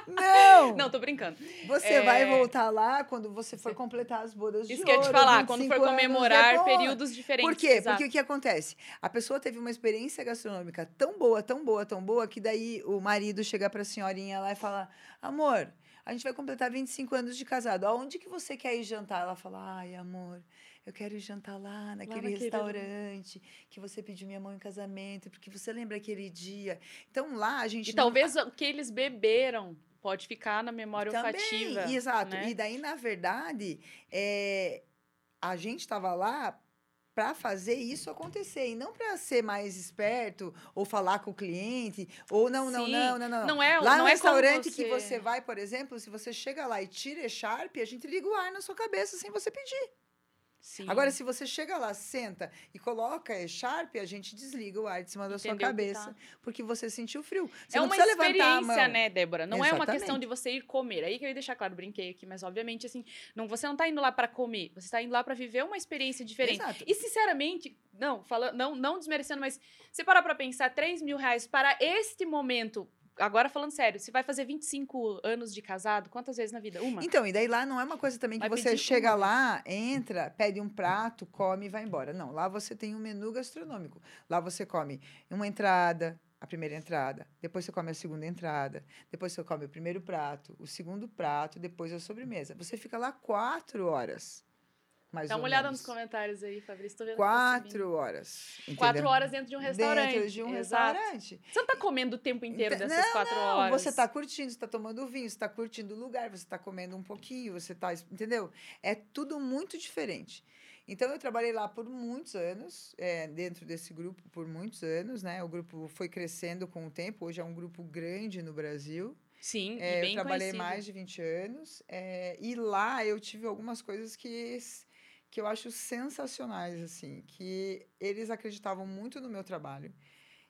Não! Não, tô brincando. Você É. vai voltar lá quando você for completar as bodas de Isso que eu te ouro, falar, quando 25 for comemorar depois. períodos diferentes. Por quê? exato. Porque o que acontece? A pessoa teve uma experiência gastronômica tão boa, tão boa, tão boa, que daí o marido chega pra senhorinha lá e fala: Amor, a gente vai completar 25 anos de casado. Aonde que você quer ir jantar? Ela fala: Ai, amor, eu quero ir jantar lá naquele naquele restaurante que você pediu minha mão em casamento, porque você lembra aquele dia. Então lá a gente. E não- talvez o que eles beberam pode ficar na memória Também, olfativa. exato. né? E daí, na verdade, é, a gente estava lá para fazer isso acontecer e não para ser mais esperto ou falar com o cliente ou não, não, Sim. não, não, não. Não é, Lá não no é restaurante você... que você vai, por exemplo, se você chega lá e tira e-sharp, a gente liga o ar na sua cabeça sem você pedir. Sim. Agora, se você chega lá, senta e coloca e-sharp, a gente desliga o ar de cima da sua Entendeu que cabeça, tá. porque você sentiu frio. Você é não uma experiência, né, Débora? Não é uma questão Exatamente. de você ir comer. Aí que eu ia deixar claro, brinquei aqui, mas obviamente, assim, não, você não tá indo lá para comer, você tá indo lá para viver uma experiência diferente. Exato. E, sinceramente, não, falando, não, não desmerecendo, mas você parar pra pensar, 3 mil reais para este momento. Agora falando sério, você vai fazer 25 anos de casado, quantas vezes na vida? Uma? Então, e daí lá não é uma coisa também que Vai você chega uma lá, entra, pede um prato, come e vai embora. Não, lá você tem um menu gastronômico. Lá você come uma entrada, a primeira entrada, depois você come a segunda entrada, depois você come o primeiro prato, o segundo prato, depois a sobremesa. Você fica lá quatro horas. Mais Dá uma olhada menos. nos comentários aí, Fabrício. Tô vendo tá. Quatro horas. Quatro entendeu? horas dentro de um restaurante. Dentro de um Exato. restaurante. Você não tá comendo o tempo inteiro dessas não, quatro não, horas. Você está curtindo, você está tomando vinho, você está curtindo o lugar, você está comendo um pouquinho, você está. Entendeu? É tudo muito diferente. Então, eu trabalhei lá por muitos anos, é, dentro desse grupo por muitos anos, né? O grupo foi crescendo com o tempo, hoje é um grupo grande no Brasil. Sim, É, bem eu trabalhei conhecido. mais de 20 anos, é, e lá eu tive algumas coisas que, que eu acho sensacionais, assim, que eles acreditavam muito no meu trabalho.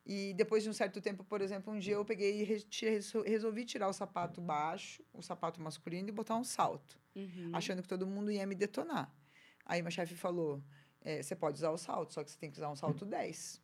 E depois de um certo tempo, por exemplo, um dia eu peguei e resolvi tirar o sapato baixo, o sapato masculino, e botar um salto, Uhum. achando que todo mundo ia me detonar. Aí meu chefe falou: "É, você pode usar o salto, só que você tem que usar um salto 10.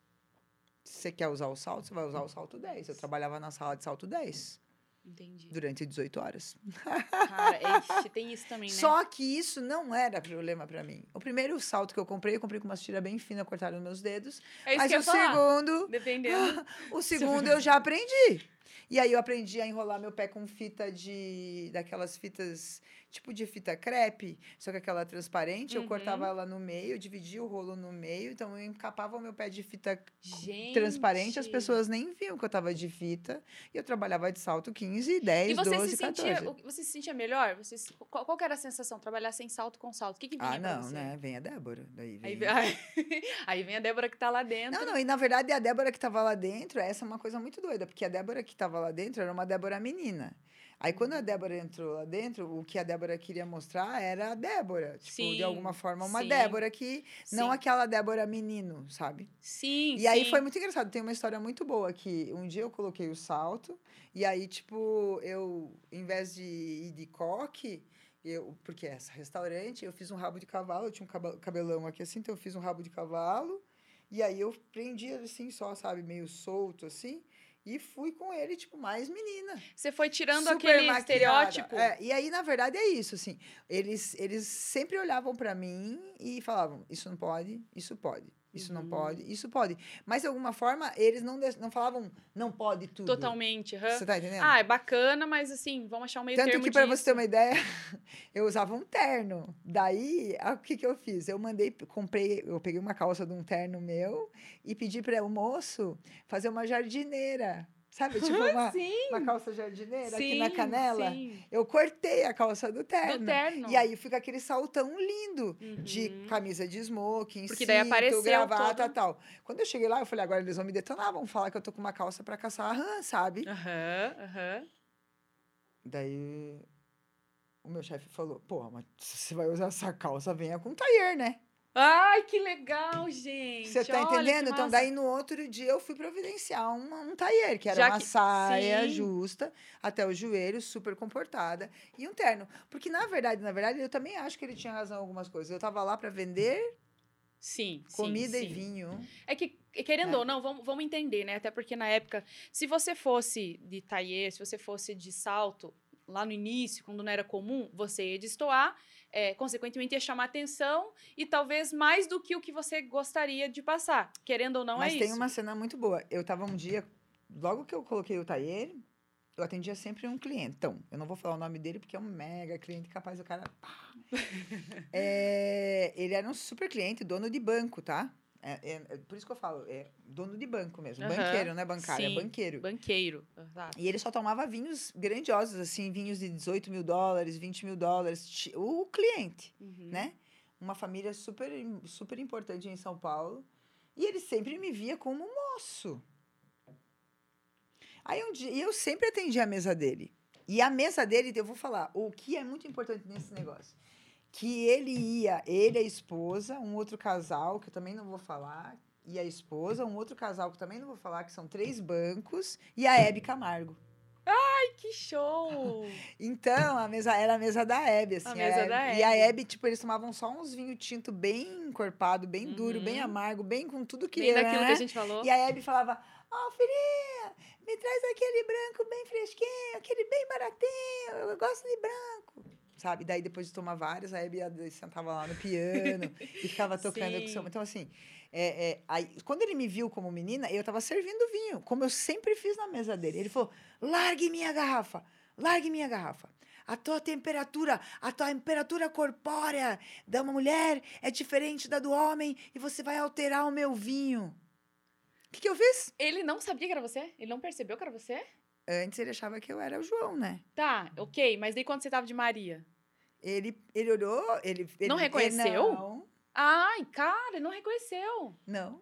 Se você quer usar o salto, você vai usar o salto 10. Eu trabalhava na sala de salto 10 Entendi. durante 18 horas. Cara, ixi, tem isso também, né? Só que isso não era problema pra mim. O primeiro salto que eu comprei, eu comprei com uma tira bem fina, cortaram meus dedos. é isso mas que eu o segundo, Dependendo. o segundo eu já aprendi. E aí eu aprendi a enrolar meu pé com fita de daquelas fitas tipo de fita crepe, só que aquela transparente, eu Uhum. cortava ela no meio, eu dividia o rolo no meio, então eu encapava o meu pé de fita Gente. transparente, as pessoas nem viam que eu tava de fita, e eu trabalhava de salto 15, 10, E você 12, se sentia, 14. o- você se sentia melhor? Você, qual, qual era a sensação? Trabalhar sem salto com salto? O que, que vinha Ah, não, né? Vem a Débora. Daí Aí, vem... vem- aí vem a Débora que tá lá dentro. Não, não, e na verdade a Débora que estava lá dentro, essa é uma coisa muito doida, porque a Débora que estava lá dentro era uma Débora menina. Aí quando a Débora entrou lá dentro, o que a Débora queria mostrar era a Débora. Tipo, Sim, de alguma forma, uma sim. Débora que. Não Sim. aquela Débora menino, sabe? Sim, E aí foi muito engraçado. Tem uma história muito boa que um dia eu coloquei o salto, e aí, tipo, eu, em vez de ir de coque, eu, porque é restaurante, eu fiz um rabo de cavalo, eu tinha um cabelão aqui assim, então eu fiz um rabo de cavalo, e aí eu prendi assim, só, sabe, meio solto assim, e fui com ele, tipo, mais menina. Você foi tirando aquele maquiada. estereótipo. É, e aí, na verdade, é isso, assim. Eles, eles sempre olhavam pra mim e falavam: isso não pode, isso pode. Isso não Uhum. pode, isso pode. Mas, de alguma forma, eles não, não falavam, não pode tudo. Totalmente. aham. Você tá entendendo? Ah, é bacana, mas assim, vamos achar um meio Tanto que, disso. você ter uma ideia, eu usava um terno. Daí, o que, que eu fiz? Eu mandei, comprei, eu peguei uma calça de um terno meu e pedi para o moço fazer uma jardineira. Sabe? Tipo, uma, uma calça jardineira aqui sim, na canela. sim. Eu cortei a calça do terno. Do terno. E aí fica aquele saltão lindo de Uhum. camisa de smoking, Porque daí cinto, apareceu gravata todo- tal. Quando eu cheguei lá, eu falei, agora eles vão me detonar, vão falar que eu tô com uma calça pra caçar a rã, sabe? Aham, aham. Daí o meu chefe falou, pô, mas se você vai usar essa calça, venha com taier, né? Ai, que legal, gente. Você tá Olha, entendendo? Então, daí no outro dia eu fui providenciar uma, um taier, que era Já uma que- saia sim. justa até o joelho, super comportada, e um terno. Porque, na verdade, na verdade, eu também acho que ele tinha razão em algumas coisas. Eu tava lá para vender Sim, sim, comida sim. e vinho. É que, querendo né? ou não, vamos, vamos entender, né? Até porque na época, se você fosse de tailleur, se você fosse de salto, lá no início, quando não era comum, você ia destoar, é, consequentemente ia chamar atenção e talvez mais do que o que você gostaria de passar. Querendo ou não, Mas é tem isso. uma cena muito boa. Eu tava um dia, logo que eu coloquei o taier, eu atendia sempre um clientão. Eu não vou falar o nome dele porque é um mega cliente capaz do cara. É, ele era um super cliente, dono de banco, tá? É, é- é por isso que eu falo, é dono de banco mesmo. Aham, Banqueiro, não é bancário, sim. é banqueiro. Banqueiro. exato. E ele só tomava vinhos grandiosos, assim, vinhos de 18 mil dólares, 20 mil dólares. O cliente Uhum. né? uma família super, super importante em São Paulo. E ele sempre me via como moço. Aí um dia, e eu sempre atendi a mesa dele. E a mesa dele, eu vou falar, o que é muito importante nesse negócio. Que ele ia, ele, a esposa, um outro casal, que eu também não vou falar, e a esposa, um outro casal que eu também não vou falar, que são três bancos, e a Hebe Camargo. Ai, que show! Então, a mesa era a mesa da Hebe, assim. mesa Hebe- da E a Hebe. Tipo, eles tomavam só uns vinho tinto bem encorpado, bem duro, bem Uhum. amargo, bem com tudo que Bem era, daquilo né? que a gente falou. E a Hebe falava, ó, filhinha, me traz aquele branco bem fresquinho, aquele bem baratinho, eu gosto de branco. Sabe? Daí, depois de tomar várias, a Hebe ia- sentava lá no piano e ficava tocando com o seu... Sim. Então, assim, é, é, aí, quando ele me viu como menina, eu tava servindo vinho, como eu sempre fiz na mesa dele. Ele falou, largue minha garrafa, largue minha garrafa. A tua temperatura, a tua temperatura corpórea da mulher é diferente da do homem e você vai alterar o meu vinho. O que, que eu fiz? Ele não sabia que era você? Ele não percebeu que era você? Antes ele achava que eu era o João, né? Tá, ok. Mas daí quando você tava de Maria? Ele, ele olhou, ele, ele Não ele- reconheceu? não, Ai, cara, ele não reconheceu. não.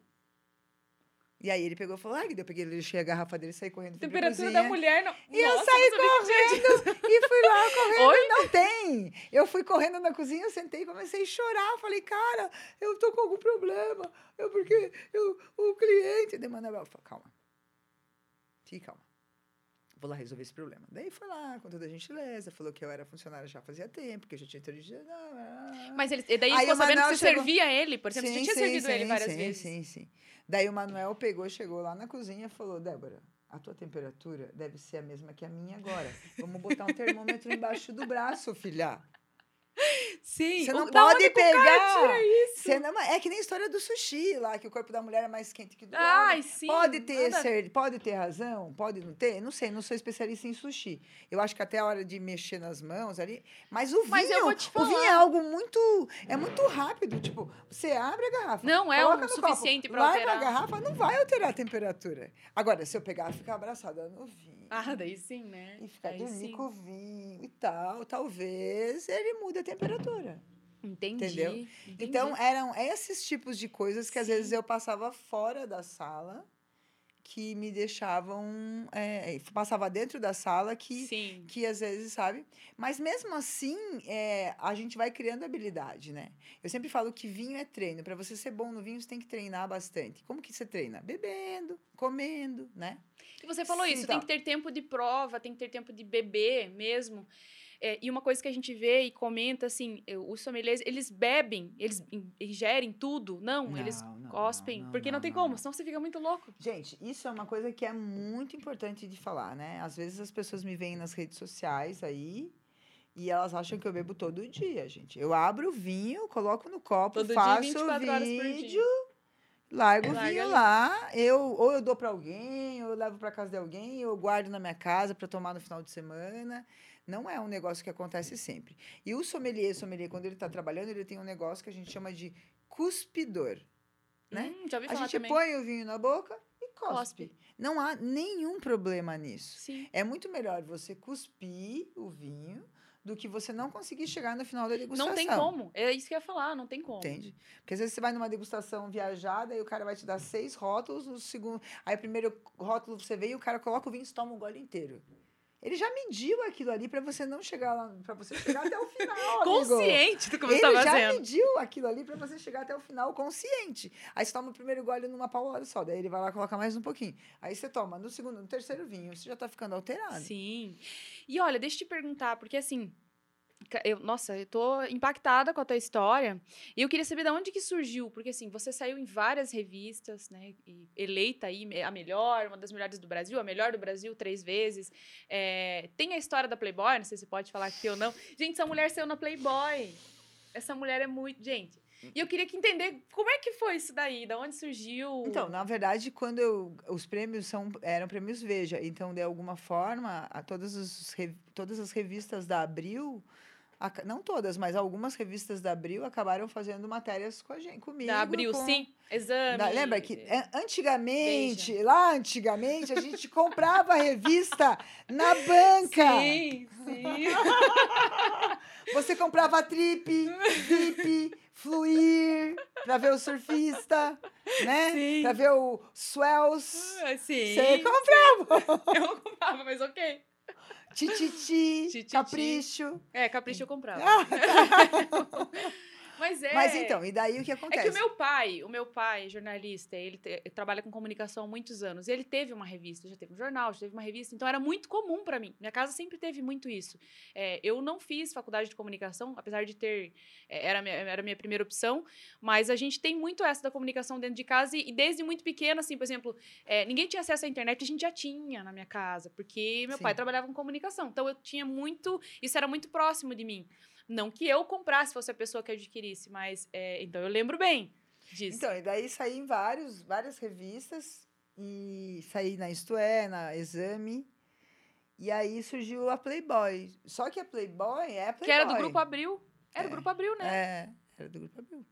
E aí ele pegou e falou, ah, eu peguei, deixei a garrafa dele e saí correndo. Temperatura da mulher não. E eu Nossa, saí sabia que tinha- E fui lá correndo, Oi? não tem. Eu fui correndo na cozinha, eu sentei e comecei a chorar. Falei, cara, eu tô com algum problema. Eu, porque eu, o cliente... Falou, calma. Fique calma. Vou lá resolver esse problema. Daí foi lá, com toda a gentileza, falou que eu era funcionária já fazia tempo, que eu já tinha introduzido. Mas ele, daí Aí ficou sabendo que você chegou- servia ele, por exemplo. você tinha servido ele várias sim, vezes. Sim, sim. Daí o Manuel pegou, chegou lá na cozinha e falou: Débora, a tua temperatura deve ser a mesma que a minha agora. Vamos botar um termômetro embaixo do braço, filha. Sim. Você não pode pegar. Você não- é que nem a história do sushi lá, que o corpo da mulher é mais quente que do homem. Ai, sim. Pode ter, nada- ser, pode ter razão, pode não ter, não sei, não sou especialista em sushi. Eu acho que até a hora de mexer nas mãos ali, mas o vinho, Mas o vinho é algo muito, é muito rápido, tipo, você abre a garrafa, Não é o suficiente copo, pra larga alterar. a garrafa, não vai alterar a temperatura. Agora, se eu pegar e ficar abraçada no vinho, Ah, daí sim, né? e ficar Aí dormir sim. com o vinho e tal, talvez ele mude a temperatura. Entendi. Entendeu? entendi. Então, eram esses tipos de coisas que às Sim. vezes eu passava fora da sala, que me deixavam. é, passava dentro da sala que, Sim. que às vezes, sabe? Mas mesmo assim, é, a gente vai criando habilidade, né? Eu sempre falo que vinho é treino. Para você ser bom no vinho, você tem que treinar bastante. Como que você treina? Bebendo, comendo, né? E você falou Sim, isso, então. tem que ter tempo de prova, tem que ter tempo de beber mesmo. É, e uma coisa que a gente vê e comenta, assim, eh, os sommeliers, eles bebem, eles in- ingerem tudo. Não, eles Não, não, cospem, não, não, porque não, não, tem não, como, não. senão você fica muito louco. Gente, isso é uma coisa que é muito importante de falar, né? Às vezes as pessoas me veem nas redes sociais aí e elas acham que eu bebo todo dia, gente. Eu abro o vinho, coloco no copo, Todo faço 24 horas por dia. vídeo, largo o Larga vinho ali. lá. Eu, ou eu dou para alguém, ou eu levo para casa de alguém, ou eu guardo na minha casa para tomar no final de semana. Não é um negócio que acontece sempre. E o sommelier, sommelier, quando ele está trabalhando, ele tem um negócio que a gente chama de cuspidor né? Hum, a gente também. põe o vinho na boca e cospe. Cospe. Não há nenhum problema nisso. Sim. É muito melhor você cuspir o vinho do que você não conseguir chegar no final da degustação. Não tem como. É isso que eu ia falar, não tem como. Entende? Porque às vezes você vai numa degustação viajada e o cara vai te dar seis rótulos, no segundo. Aí o primeiro rótulo você vê e o cara coloca o vinho e toma um gole inteiro. Ele já mediu aquilo ali para você não chegar lá, para você chegar até o final. Consciente do que você Ele tá já fazendo. mediu aquilo ali para você chegar até o final consciente. Aí você toma o primeiro gole numa paulada só, daí ele vai lá colocar mais um pouquinho. Aí você toma no segundo, no terceiro vinho, você já tá ficando alterado. Sim. E olha, deixa eu te perguntar, porque assim, eu, nossa, eu tô impactada com a tua história. E eu queria saber de onde que surgiu, porque assim, você saiu em várias revistas, né? Eleita aí a melhor, uma das melhores do Brasil, a melhor do Brasil três vezes. É, tem a história da Playboy, não sei se pode falar aqui ou não. Gente, essa mulher saiu na Playboy. Essa mulher é muito. Gente. E eu queria que entender como é que foi isso daí, da onde surgiu. Então, na verdade, quando eu, os prêmios são, eram prêmios Veja, então, de alguma forma, a todas, os, todas as revistas da Abril, aca- não todas, mas algumas revistas da Abril acabaram fazendo matérias com a gente, comigo. da Abril, com- sim. Exame. Da- lembra que an- antigamente, lá antigamente, a gente comprava a revista na banca. Sim, sim. Você comprava Trip, Zip, Fluir, pra ver o surfista, né? Sim. Pra ver o Swells. Ah, Sim. Você comprava. Eu não comprava, mas ok. Tititi, Tititi. capricho. É, capricho eu comprava. Ah, Mas é. Mas então, e daí o que É acontece? que o meu pai, o meu pai, jornalista, ele, te- ele trabalha com comunicação há muitos anos. E ele teve uma revista, já teve um jornal, já teve uma revista. Então era muito comum pra mim. Minha casa sempre teve muito isso. É, eu não fiz faculdade de comunicação, apesar de ter. é, era, minha, era minha primeira opção. Mas a gente tem muito essa da comunicação dentro de casa. E, e desde muito pequena, assim, por exemplo, é, ninguém tinha acesso à internet, a gente já tinha na minha casa. Porque meu Sim. pai trabalhava com comunicação. Então eu tinha muito. Isso era muito próximo de mim. Não que eu comprasse, fosse a pessoa que adquirisse, mas é, então eu lembro bem disso. Então, e daí saí em vários, várias revistas. E saí na Isto É, na Exame. E aí surgiu a Playboy. Só que a Playboy é a Playboy. que era do Grupo Abril. Era do É. Grupo Abril, né? É, era do Grupo Abril.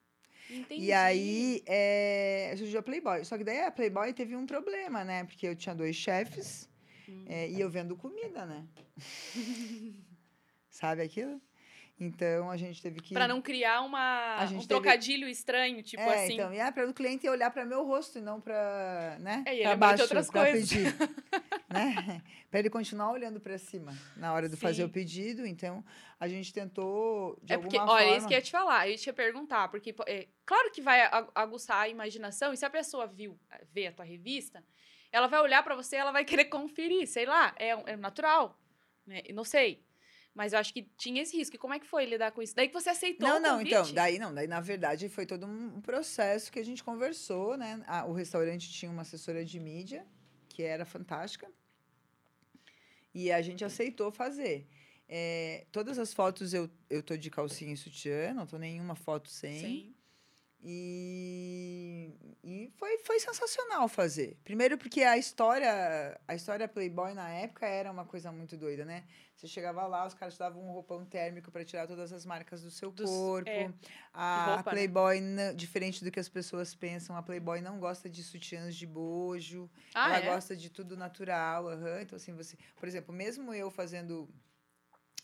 Entendi. E aí é, surgiu a Playboy. Só que daí a Playboy teve um problema, né? Porque eu tinha dois chefes Hum. é, e eu vendo comida, né? Sabe aquilo? Então a gente teve que. Pra não criar uma, um teve- trocadilho estranho, tipo é, assim. então, e é para o cliente olhar para meu rosto e não para, né? É, e ele de baixo, outras pra coisas. pedir, né? Para ele continuar olhando para cima na hora de fazer o pedido. Então, a gente tentou de é porque, alguma olha, forma. isso que eu ia te falar, eu ia te perguntar, porque é, claro que vai aguçar a imaginação, e se a pessoa viu, vê a tua revista, ela vai olhar pra você, ela vai querer conferir, sei lá, é, é natural, né? Não sei. Mas eu acho que tinha esse risco. E como é que foi lidar com isso? Daí que você aceitou Não, não, então, daí não, daí na verdade foi todo um processo que a gente conversou, né? Ah, o restaurante tinha uma assessora de mídia, que era fantástica, e a gente aceitou fazer. É, todas as fotos eu, eu tô de calcinha e sutiã, não tô nenhuma foto sem. Sim. E, e foi, foi sensacional fazer. Primeiro porque a história, a história Playboy na época era uma coisa muito doida, né? Você chegava lá, os caras te davam um roupão térmico para tirar todas as marcas do seu Dos- corpo. é, a roupa, né? Playboy, não- diferente do que as pessoas pensam, a Playboy não gosta de sutiãs de bojo. Ah, ela é? gosta de tudo natural. aham. Então, assim, você. Por exemplo, mesmo eu fazendo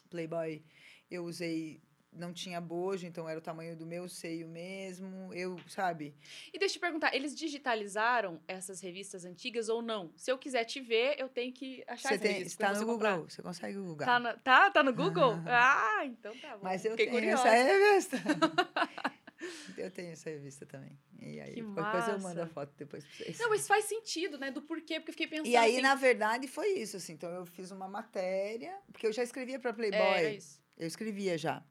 Playboy, eu usei. Não tinha bojo, então era o tamanho do meu seio mesmo. Eu, sabe? E deixa eu te perguntar, eles digitalizaram essas revistas antigas ou não? Se eu quiser te ver, eu tenho que achar Você essa tem, revista está pra no Google. comprar. Você consegue Google. Tá, tá, tá no Google? ah, então tá bom. Mas eu Fiquei tenho curiosa. essa revista. eu tenho essa revista também. E aí, Que qualquer coisa eu mando a massa. foto depois pra vocês. Não, mas faz sentido, né? Do porquê, porque eu fiquei pensando E aí, assim, na verdade, foi isso, assim. Então, eu fiz uma matéria, porque eu já escrevia para Playboy. é, era isso. Eu escrevia já.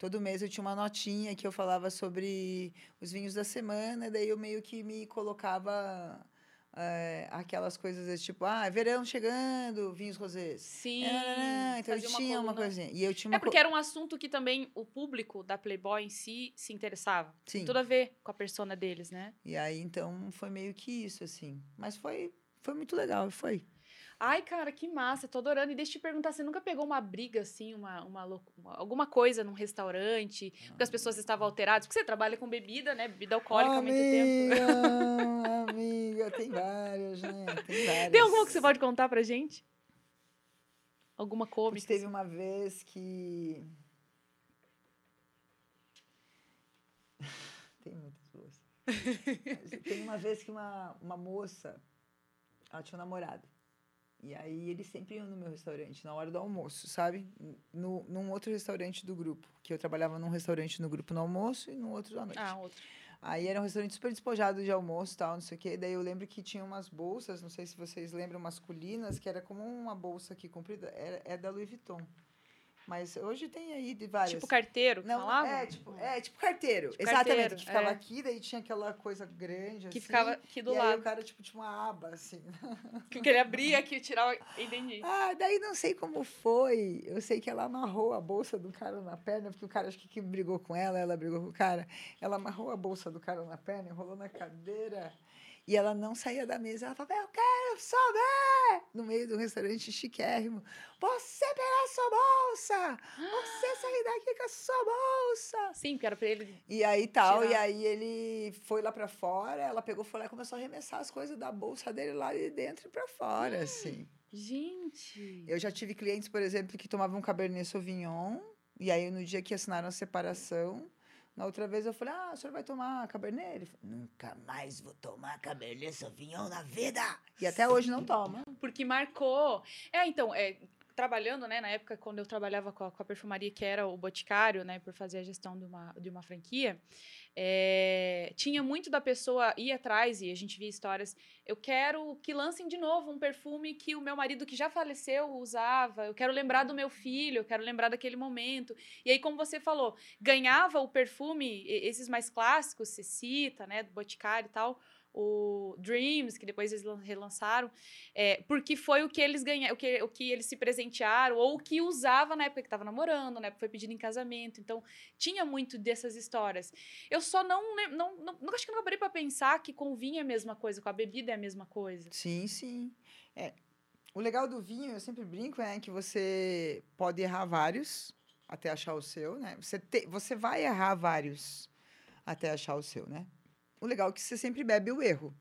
Todo mês eu tinha uma notinha que eu falava sobre os vinhos da semana, daí eu meio que me colocava eh, aquelas coisas tipo, ah, verão chegando, vinhos rosés. Sim. então eu tinha uma, coluna. coisinha. E eu tinha uma É porque era um assunto que também o público da Playboy em si se interessava. Sim. Tem tudo a ver com a persona deles, né? E aí, então, foi meio que isso, assim. Mas foi, foi muito legal, foi. Ai, cara, que massa, tô adorando. E deixa eu te perguntar, você nunca pegou uma briga, assim, uma, uma, uma- alguma coisa num restaurante, porque as pessoas estavam alteradas? Porque você trabalha com bebida, né? Bebida alcoólica há muito tempo. Amiga, amiga, tem várias, né? Tem várias. Tem alguma que você pode contar pra gente? Alguma cômica? teve uma vez que. Tem muitas boas. Tem uma vez que uma, uma moça, ela tinha um namorado. E aí eles sempre iam no meu restaurante, na hora do almoço, sabe? No, num outro restaurante do grupo. Que eu trabalhava num restaurante no grupo no almoço e no outro à noite. Ah, outro. Aí era um restaurante super despojado de almoço tal, não sei o quê. Daí eu lembro que tinha umas bolsas, não sei se vocês lembram, masculinas, que era como uma bolsa aqui comprida. É da Louis Vuitton. Mas hoje tem aí de várias. Tipo carteiro, que não, falava? é tipo, é tipo carteiro. Tipo Exatamente. carteiro, que ficava é. aqui, daí tinha aquela coisa grande Que assim. ficava aqui do e aí lado. o cara, tipo, tinha uma aba, assim. Que ele abria aqui e tirava. Entendi. Ah, daí não sei como foi. Eu sei que ela amarrou a bolsa do cara na perna, porque o cara acho que, que brigou com ela, ela brigou com o cara. Ela amarrou a bolsa do cara na perna, enrolou na cadeira. E ela não saía da mesa. Ela falava, eu quero saber! No meio do restaurante chiquérrimo. Você pegar a sua bolsa! Você sair daqui com a sua bolsa! Sim, porque era pra ele. E aí tal, e Tirar. aí ele foi lá pra fora, ela pegou, foi lá e começou a arremessar as coisas da bolsa dele lá de dentro e pra fora, assim. Gente. Eu já tive clientes, por exemplo, que tomavam Cabernet Sauvignon, e aí no dia que assinaram a separação, Na outra vez eu falei, ah, o senhor vai tomar Cabernet? Ele falou, nunca mais vou tomar Cabernet Sauvignon na vida. E até hoje não toma. Porque marcou. É, então, é, trabalhando, né, na época quando eu trabalhava com a, com a perfumaria, que era o Boticário, né, por fazer a gestão de uma, de uma franquia, é, tinha muito da pessoa ir atrás, e a gente via histórias, eu quero que lancem de novo um perfume que o meu marido que já faleceu usava, eu quero lembrar do meu filho, eu quero lembrar daquele momento. E aí, como você falou, ganhava o perfume, esses mais clássicos, Cecita, né, do Boticário e tal, o Dreams, que depois eles relançaram, é, porque foi o que eles ganharam, o que, o que eles se presentearam, ou o que usava na época que estava namorando, né? Foi pedido em casamento. Então, tinha muito dessas histórias. Eu só não, não, não, não acho que não parei para pensar que com o vinho é a mesma coisa, com a bebida é a mesma coisa. Sim, sim. É, o legal do vinho, eu sempre brinco, é que você pode errar vários até achar o seu, né? Você, te, você vai errar vários até achar o seu, né? O legal é que você sempre bebe o erro.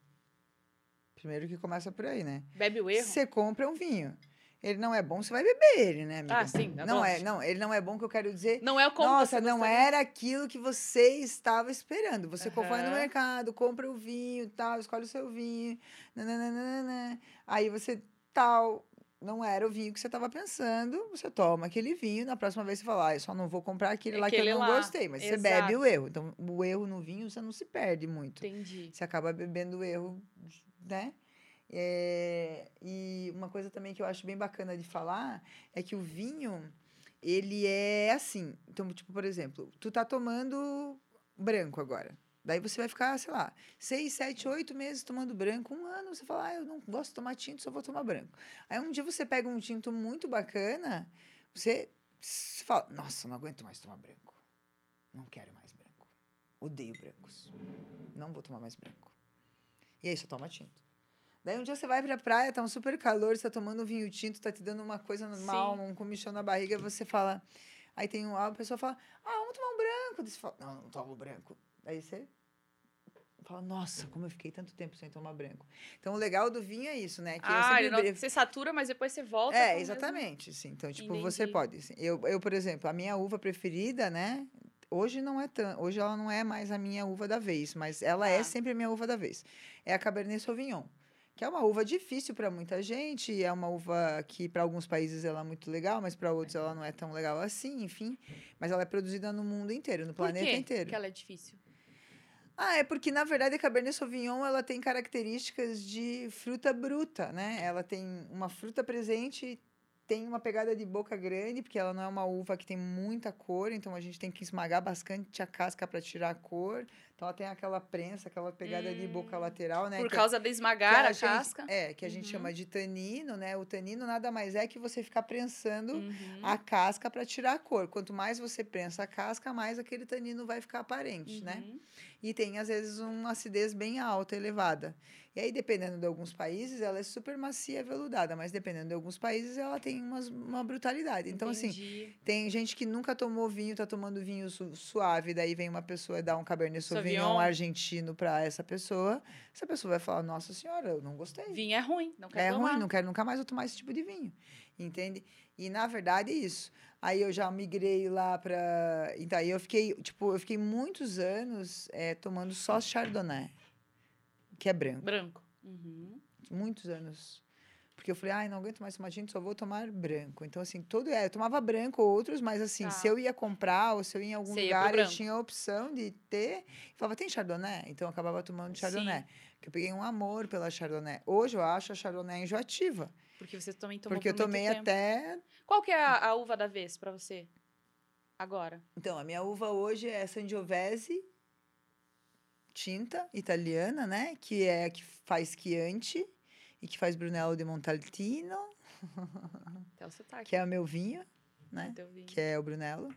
Primeiro que começa por aí, né? Bebe o erro? Você compra um vinho. Ele não é bom, você vai beber ele, né, amiga? Ah, sim. Não é, não, ele não é bom que eu quero dizer. Não é o como Nossa, não era aquilo que você estava esperando. Você uhum. no mercado, compra o vinho, tal, escolhe o seu vinho, nananana. aí você tal, não era o vinho que você estava pensando, você toma aquele vinho, na próxima vez você fala, ah, eu só não vou comprar aquele, lá que eu não lá. gostei, mas Exato. você bebe o erro. Então, o erro no vinho você não se perde muito. Entendi. Você acaba bebendo o erro, né? É, e uma coisa também que eu acho bem bacana de falar é que o vinho, ele é assim. Então, tipo, por exemplo, tu tá tomando branco agora. Daí você vai ficar, sei lá, seis, sete, oito meses tomando branco. Um ano você fala, ah, eu não gosto de tomar tinto, só vou tomar branco. Aí um dia você pega um tinto muito bacana, você, fala, nossa, não aguento mais tomar branco. Não quero mais branco. Odeio brancos. Não vou tomar mais branco. E aí você toma tinto. Daí um dia você vai pra praia, tá um super calor, você tá tomando um vinho tinto, tá te dando uma coisa normal, Sim. um comichão na barriga, você fala. Aí tem um, a pessoa fala, ah, vamos tomar um branco. Daí você fala, não, não tomo branco. Aí você fala, nossa, como eu fiquei tanto tempo sem tomar branco. Então, o legal do vinho é isso, né? Que ah, sempre... não, você satura, mas depois você volta. É, exatamente, mesmo... sim. Então, tipo, Entendi. você pode. Assim, eu, eu, por exemplo, a minha uva preferida, né? Hoje não é tão, hoje ela não é mais a minha uva da vez, mas ela ah. é tá. sempre a minha uva da vez. É a Cabernet Sauvignon, que é uma uva difícil para muita gente, é uma uva que para alguns países ela é muito legal, mas para outros ela não é tão legal assim, enfim. Mas ela é produzida no mundo inteiro, no planeta Por quê inteiro. Que ela é difícil. Ah, é porque na verdade a Cabernet Sauvignon ela tem características de fruta bruta, né? Ela tem uma fruta presente, tem uma pegada de boca grande, porque ela não é uma uva que tem muita cor, então a gente tem que esmagar bastante a casca para tirar a cor. Então ela tem aquela prensa, aquela pegada hum, de boca hum. lateral, né? Por causa é, de esmagar a, a gente, casca. É, que a gente uhum. chama de tanino, né? O tanino nada mais é que você ficar prensando uhum. a casca para tirar a cor. Quanto mais você prensa a casca, mais aquele tanino vai ficar aparente, né? uhum. né? E tem, às vezes, uma acidez bem alta, elevada. E aí, dependendo de alguns países, ela é super macia, veludada, mas dependendo de alguns países, ela tem umas, uma brutalidade. Então, assim, Entendi. assim, tem gente que nunca tomou vinho, tá tomando vinho su suave, daí vem uma pessoa e dá um Cabernet Sauvignon, Sauvignon. argentino para essa pessoa. Essa pessoa vai falar: Nossa senhora, eu não gostei. Vinho é ruim, não quero É tomar. ruim, não quero nunca mais tomar esse tipo de vinho. Entende? E na verdade é isso. Aí eu já migrei lá para. Então, aí eu fiquei, tipo, eu fiquei muitos anos é, tomando só Chardonnay que é branco. Branco. Uhum. Muitos anos. Porque eu falei, ai, não aguento mais tomar tinto, só vou tomar branco. Então, assim, todo. É, eu tomava branco outros, mas assim, tá. se eu ia comprar ou se eu ia em algum Você lugar, eu tinha a opção de ter. Eu falava, tem Chardonnay? Então eu acabava tomando Chardonnay. Sim. Que eu peguei um amor pela Chardonnay. Hoje eu acho a Chardonnay enjoativa. Porque você também tomou Porque eu tomei até. Qual que é a, a uva da vez para você? Agora. Então, a minha uva hoje é Sangiovese tinta italiana, né? Que é a que faz Chianti e que faz Brunello de Montaltino. que é o meu vinho, né? Vinho. Que é o Brunello.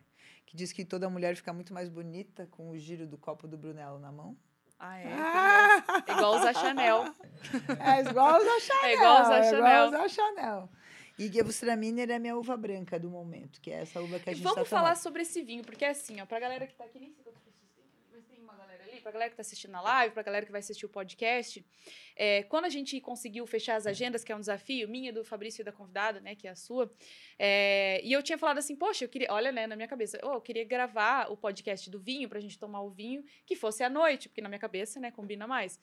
Que diz que toda mulher fica muito mais bonita com o giro do copo do Brunello na mão. Ah, é? Ah! É igual usar Chanel. É igual usar Chanel. É igual usar Chanel. É igual usar Chanel. E Gewürztraminer é a minha uva branca do momento, que é essa uva que a gente Vamos tá falar sobre esse vinho, porque é assim, ó, pra galera que tá aqui, nem tem uma galera que tá assistindo a live, pra galera que vai assistir o podcast. É, quando a gente conseguiu fechar as agendas, que é um desafio, minha, do Fabrício e da convidada, né, que é a sua, é, e eu tinha falado assim, poxa, eu queria, olha, né, na minha cabeça, oh, eu queria gravar o podcast do vinho, pra gente tomar o vinho, que fosse à noite, porque na minha cabeça, né, combina mais.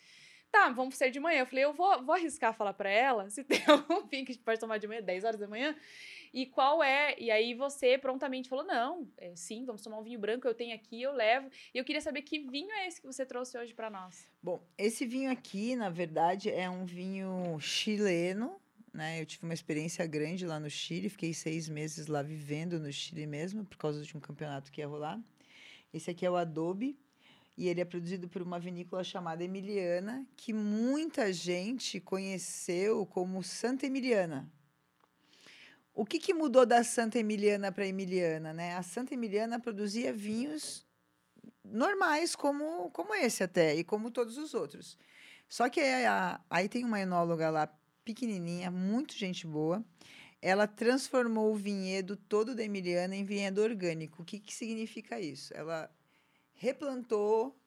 Tá, vamos ser de manhã. Eu falei, eu vou, vou arriscar falar pra ela se tem algum vinho que a gente pode tomar de manhã, 10 horas da manhã. E qual é? E aí você prontamente falou: não, é, sim, vamos tomar um vinho branco, eu tenho aqui, eu levo. E eu queria saber que vinho é esse que você trouxe hoje para nós. Bom, esse vinho aqui, na verdade, é um vinho chileno. Né? Eu tive uma experiência grande lá no Chile, fiquei seis meses lá vivendo no Chile mesmo, por causa de um campeonato que ia rolar. Esse aqui é o Adobe, e ele é produzido por uma vinícola chamada Emiliana, que muita gente conheceu como Santa Emiliana. O que, que mudou da Santa Emiliana para Emiliana? Né? A Santa Emiliana produzia vinhos normais, como, como esse até, e como todos os outros. Só que a, aí tem uma enóloga lá, pequenininha, muito gente boa, ela transformou o vinhedo todo da Emiliana em vinhedo orgânico. O que, que significa isso? Ela replantou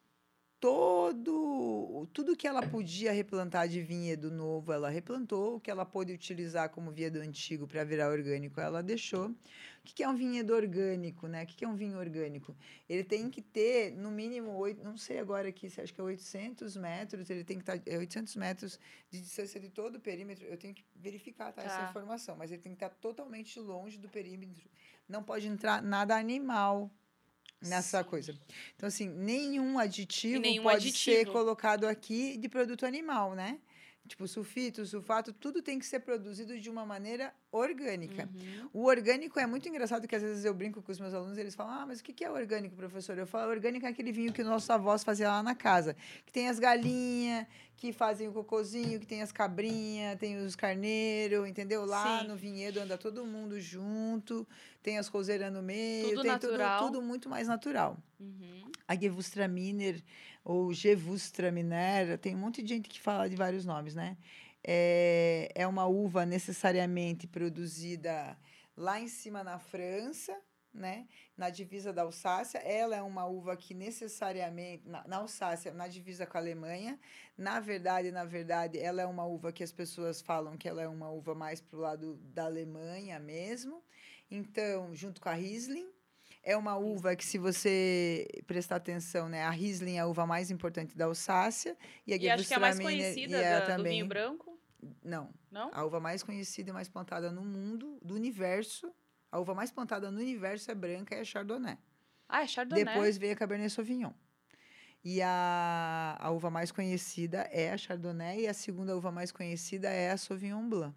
todo tudo que ela podia replantar de vinhedo novo, ela replantou, o que ela pôde utilizar como vinhedo antigo para virar orgânico, ela deixou. O que é um vinhedo orgânico, né? O que é um vinho orgânico? Ele tem que ter, no mínimo, oito, não sei agora aqui, se acho que é 800 metros, ele tem que estar é 800 metros de distância de todo o perímetro. Eu tenho que verificar tá, tá. essa informação, mas ele tem que estar totalmente longe do perímetro. Não pode entrar nada animal nessa Sim. coisa. Então, assim, nenhum aditivo nenhum pode aditivo. ser colocado aqui de produto animal, né? Tipo, sulfito, sulfato, tudo tem que ser produzido de uma maneira orgânica. Uhum. O orgânico é muito engraçado que às vezes eu brinco com os meus alunos, eles falam: "Ah, mas o que é orgânico, professor?" Eu falo: "Orgânico é aquele vinho que nossos avós faziam lá na casa, que tem as galinhas, que fazem o cocôzinho, que tem as cabrinhas, tem os carneiros, entendeu? Lá Sim. no vinhedo anda todo mundo junto, tem as roseiras no meio, tudo tem tudo, tudo, muito mais natural. Uhum. A Gewürztraminer ou Gewürztraminer, tem um monte de gente que fala de vários nomes, né? é, é uma uva necessariamente produzida lá em cima na França, né? Na divisa da Alsácia, ela é uma uva que necessariamente na, na Alsácia, na divisa com a Alemanha, na verdade, na verdade, ela é uma uva que as pessoas falam que ela é uma uva mais pro lado da Alemanha mesmo. Então, junto com a Riesling, é uma uva que, se você prestar atenção, né, a Riesling é a uva mais importante da Alsácia e a e acho que é a mais conhecida da, também, do vinho branco. Não. Não? A uva mais conhecida e mais plantada no mundo, do universo, a uva mais plantada no universo é branca e é Chardonnay. Ah, é Chardonnay. Depois veio a Cabernet Sauvignon. E a, a uva mais conhecida é a Chardonnay e a segunda uva mais conhecida é a Sauvignon Blanc.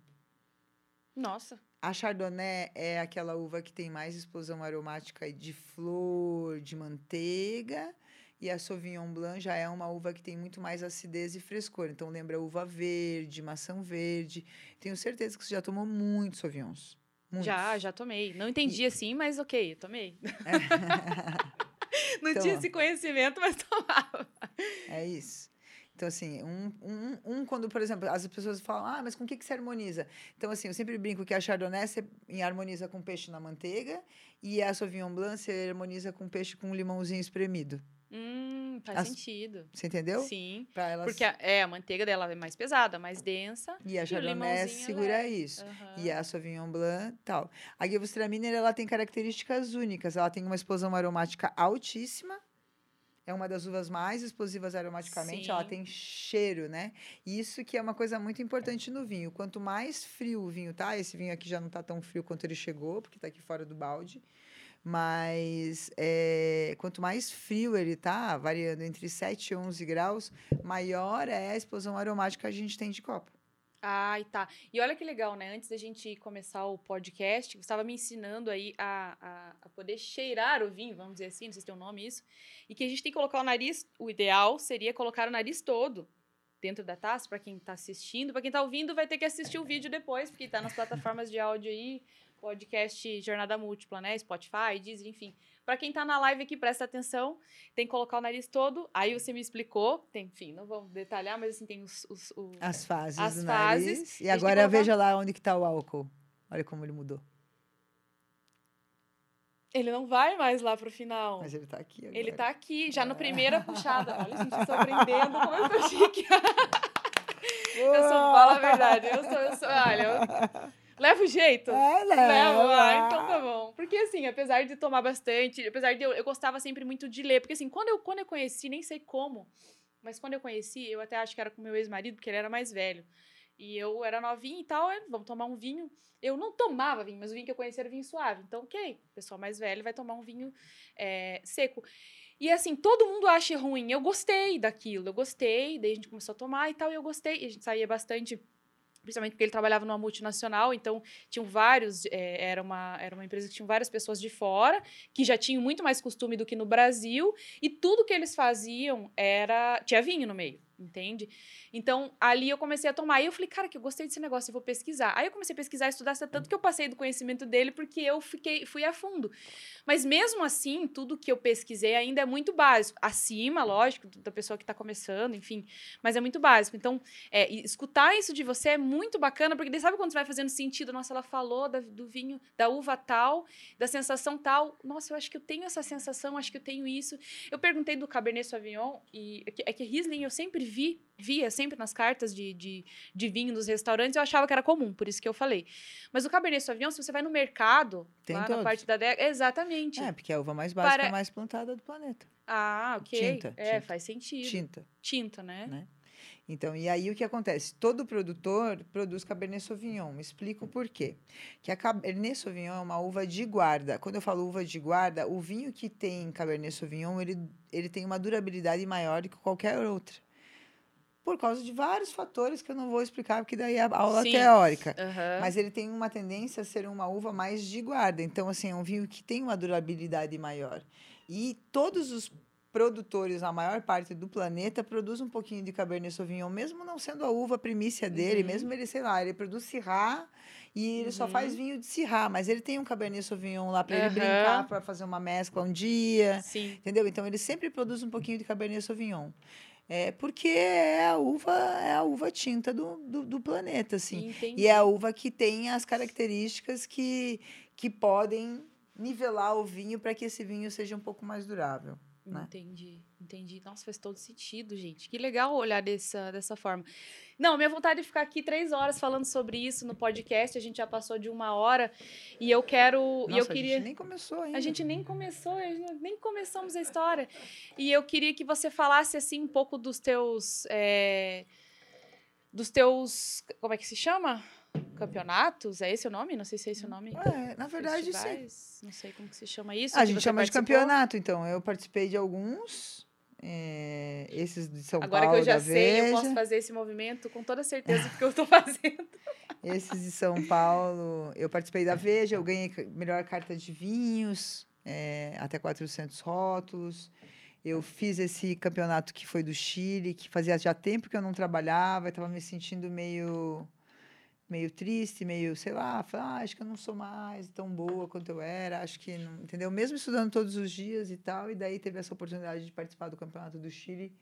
Nossa. A Chardonnay é aquela uva que tem mais explosão aromática de flor, de manteiga. E a Sauvignon Blanc já é uma uva que tem muito mais acidez e frescor. Então lembra uva verde, maçã verde. Tenho certeza que você já tomou muitos Sauvignons. Muitos. Já, já tomei. Não entendi e... assim, mas ok, tomei. Não tinha esse conhecimento, mas tomava. É isso. Então, assim, um, um, um, quando, por exemplo, as pessoas falam, ah, mas com o que, que se harmoniza? Então, assim, eu sempre brinco que a Chardonnay se harmoniza com peixe na manteiga e a Sauvignon Blanc se harmoniza com peixe com limãozinho espremido. Hum, faz As... sentido. Você entendeu? Sim. Pra elas... Porque a, é, a manteiga dela é mais pesada, mais densa. E a Chardonnay segura é... isso. Uhum. E a Sauvignon Blanc tal. A Gewürztraminer, ela tem características únicas. Ela tem uma explosão aromática altíssima. É uma das uvas mais explosivas aromaticamente. Sim. Ela tem cheiro, né? Isso que é uma coisa muito importante no vinho. Quanto mais frio o vinho tá, esse vinho aqui já não tá tão frio quanto ele chegou, porque tá aqui fora do balde mas é, quanto mais frio ele tá, variando entre 7 e 11 graus, maior é a explosão aromática que a gente tem de copo. Ai, tá. E olha que legal, né? Antes da gente começar o podcast, você estava me ensinando aí a, a, a, poder cheirar o vinho, vamos dizer assim, não sei se tem um nome isso, e que a gente tem que colocar o nariz, o ideal seria colocar o nariz todo dentro da taça, para quem está assistindo. Para quem está ouvindo, vai ter que assistir o vídeo depois, porque está nas plataformas de áudio aí, podcast Jornada Múltipla, né? Spotify, Deezer, enfim. Para quem tá na live aqui, presta atenção, tem que colocar o nariz todo. Aí você me explicou, tem, enfim, não vamos detalhar, mas assim, tem os... os, os as fases as do fases. nariz. E agora colocar... veja lá onde que tá o álcool. Olha como ele mudou. Ele não vai mais lá pro final. Mas ele tá aqui agora. Ele tá aqui, já no primeira puxada. Olha, a gente, eu tô aprendendo como eu tô chique. eu sou, fala a verdade. Eu sou, eu sou, olha, eu levo jeito. É, Levo, leva. ah, então tá bom. Porque assim, apesar de tomar bastante, apesar de eu, eu gostava sempre muito de ler, porque assim, quando eu, quando eu conheci, nem sei como, mas quando eu conheci, eu até acho que era com meu ex-marido, porque ele era mais velho. E eu era novinha e tal, é, vamos tomar um vinho. Eu não tomava vinho, mas o vinho que eu conhecia era vinho suave. Então, ok, o pessoal mais velho vai tomar um vinho é, seco. E assim, todo mundo acha ruim. Eu gostei daquilo, eu gostei, daí a gente começou a tomar e tal, e eu gostei. E a gente saía bastante, principalmente porque ele trabalhava numa multinacional, então tinham vários, é, era, uma, era uma empresa que tinha várias pessoas de fora, que já tinham muito mais costume do que no Brasil, e tudo que eles faziam era. tinha vinho no meio. Entende? Então, ali eu comecei a tomar. E eu falei, cara, que eu gostei desse negócio, eu vou pesquisar. Aí eu comecei a pesquisar, estudar, tanto que eu passei do conhecimento dele, porque eu fiquei, fui a fundo. Mas mesmo assim, tudo que eu pesquisei ainda é muito básico. Acima, lógico, da pessoa que está começando, enfim. Mas é muito básico. Então, é, escutar isso de você é muito bacana, porque sabe quando você vai fazendo sentido? Nossa, ela falou da- do vinho, da uva tal, da sensação tal. Nossa, eu acho que eu tenho essa sensação, acho que eu tenho isso. Eu perguntei do Cabernet Sauvignon, e é que- é que Riesling eu sempre vi, via sempre nas cartas de, de, de vinho nos restaurantes, eu achava que era comum, por isso que eu falei. Mas o Cabernet Sauvignon, se você vai no mercado, Tem lá na todos. parte da adega, exatamente. É, porque é a uva mais básica, Para- mais plantada do planeta. Ah, ok. Tinta, é, tinta. faz sentido. Tinta. Tinta, né? Né? Então, e aí o que acontece? Todo produtor produz Cabernet Sauvignon. Explico por quê. Que a Cabernet Sauvignon é uma uva de guarda. Quando eu falo uva de guarda, o vinho que tem Cabernet Sauvignon, ele, ele tem uma durabilidade maior do que qualquer outra. Por causa de vários fatores que eu não vou explicar, porque daí é a aula Sim. teórica. Aham. Mas ele tem uma tendência a ser uma uva mais de guarda. Então, assim, é um vinho que tem uma durabilidade maior. E todos os produtores, a maior parte do planeta, produzem um pouquinho de Cabernet Sauvignon, mesmo não sendo a uva primícia dele, Uhum. mesmo ele, sei lá, ele produz Syrah e ele só Uhum. faz vinho de Syrah, mas ele tem um Cabernet Sauvignon lá para ele Aham. brincar, para fazer uma mescla um dia. Sim. Entendeu? Então ele sempre produz um pouquinho de Cabernet Sauvignon. É porque é a uva, é a uva tinta do, do, do planeta, assim. Entendi. E é a uva que tem as características que, que podem nivelar o vinho para que esse vinho seja um pouco mais durável. Né? Entendi, entendi. Nossa, faz todo sentido, gente. Que legal olhar dessa, dessa forma. Não, minha vontade é ficar aqui três horas falando sobre isso no podcast. A gente já passou de uma hora e eu quero. e eu Nossa, queria. a gente nem começou ainda. A gente nem começou, nem começamos a história. E eu queria que você falasse assim um pouco dos teus. é, dos teus. Como é que se chama? Campeonatos? É esse o nome? Não sei se é esse o nome. É, na verdade, sim. Festivais? Não sei como que se chama isso. A que gente chama de participou. campeonato, então. Eu participei de alguns. é, esses de São Agora Paulo, que eu já sei, eu Veja. posso fazer esse movimento com toda certeza, porque eu tô fazendo. Esses de São Paulo, eu participei da Veja, eu ganhei melhor carta de vinhos, é, até 400 rótulos. Eu fiz esse campeonato que foi do Chile, que fazia já tempo que eu não trabalhava, estava me sentindo meio meio triste, meio, sei lá, falei, ah, acho que eu não sou mais tão boa quanto eu era, acho que, não, entendeu? Mesmo estudando todos os dias e tal, e daí teve essa oportunidade de participar do campeonato do Chile,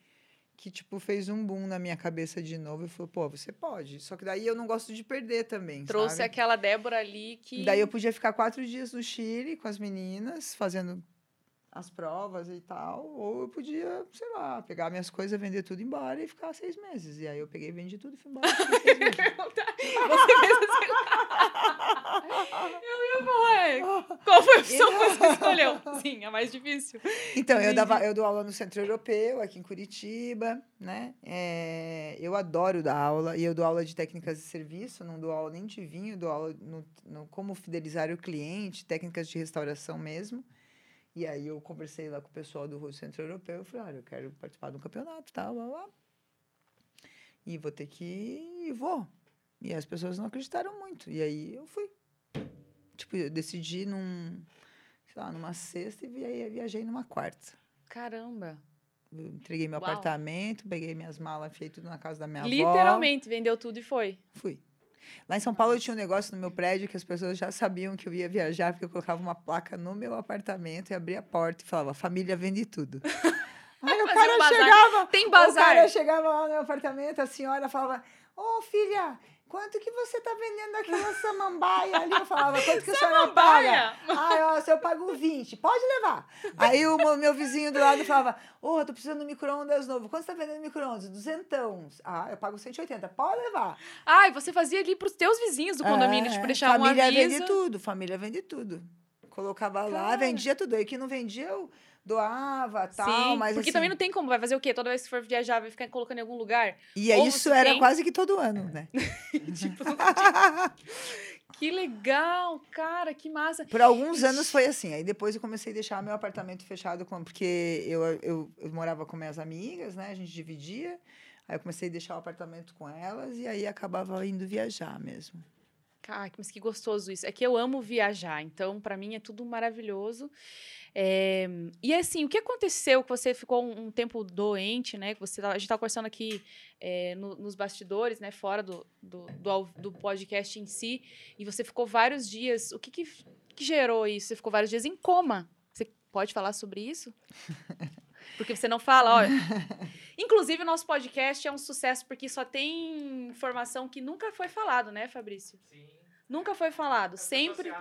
que, tipo, fez um boom na minha cabeça de novo. Eu falei, pô, você pode. Só que daí eu não gosto de perder também, Trouxe sabe? aquela Débora ali que. Daí eu podia ficar quatro dias no Chile com as meninas, fazendo as provas e tal. Ou eu podia, sei lá, pegar minhas coisas, vender tudo embora e ficar seis meses. E aí eu peguei, vendi tudo e fui embora. meses. Você assim. eu ia falar. é, Qual foi a opção que você escolheu? Sim, a mais difícil. Então, eu, dava, eu dou aula no Centro Europeu, aqui em Curitiba, né? É, eu adoro dar aula, e eu dou aula de técnicas de serviço, não dou aula nem de vinho, dou aula no, no como fidelizar o cliente, técnicas de restauração mesmo. E aí eu conversei lá com o pessoal do Centro Europeu, eu falei, olha, eu quero participar de um campeonato, tal, blá, blá. E vou ter que ir, e vou. E as pessoas não acreditaram muito. E aí eu fui. Tipo, eu decidi num, sei lá, numa sexta e via- viajei numa quarta. Caramba. Eu entreguei meu Uau. apartamento, peguei minhas malas, enfiei tudo na casa da minha avó. Literalmente, vendeu tudo e foi. Fui. Lá em São Paulo eu tinha um negócio no meu prédio que as pessoas já sabiam que eu ia viajar, porque eu colocava uma placa no meu apartamento e abria a porta e falava, família vende tudo. Aí o cara um bazar. chegava, Tem o cara bazar. chegava lá no meu apartamento, a senhora falava, ô filha, quanto que você tá vendendo aquela samambaia ali? Eu falava, quanto que a senhora paga? Ah, ó, se eu pago 20, pode levar. Aí o meu- vizinho do lado falava, ô, eu tô precisando de micro-ondas novo. Quanto você tá vendendo micro-ondas? Duzentão. Ah, eu pago 180, pode levar. Ai, você fazia ali pros teus vizinhos do condomínio, É, tipo, deixar um família vende tudo, família vende tudo. Colocava lá, Cara. vendia tudo. Aí que não vendia, eu doava, tal, Sim, mas porque assim, também não tem como, vai fazer o quê? Toda vez que for viajar, vai ficar colocando em algum lugar? E ou isso era tem- quase que todo ano, né? tipo, que legal, cara, que massa. Por alguns anos foi assim. Aí depois eu comecei a deixar meu apartamento fechado, com, porque eu, eu, eu morava com minhas amigas, né? A gente dividia. Aí eu comecei a deixar o apartamento com elas e aí acabava indo viajar mesmo. Mas que gostoso isso. É que eu amo viajar, então pra mim é tudo maravilhoso. É, E assim, o que aconteceu que você ficou um, um tempo doente, né? Que você tava- a gente estava conversando aqui é, no- nos bastidores, né? Fora do, do, do, do podcast em si, e você ficou vários dias. O que, que, que gerou isso? Você ficou vários dias em coma. Você pode falar sobre isso? Porque você não fala, olha. Inclusive, o nosso podcast é um sucesso porque só tem informação que nunca foi falado, né, Fabrício? Sim. Nunca foi falado. Pessoas Sempre.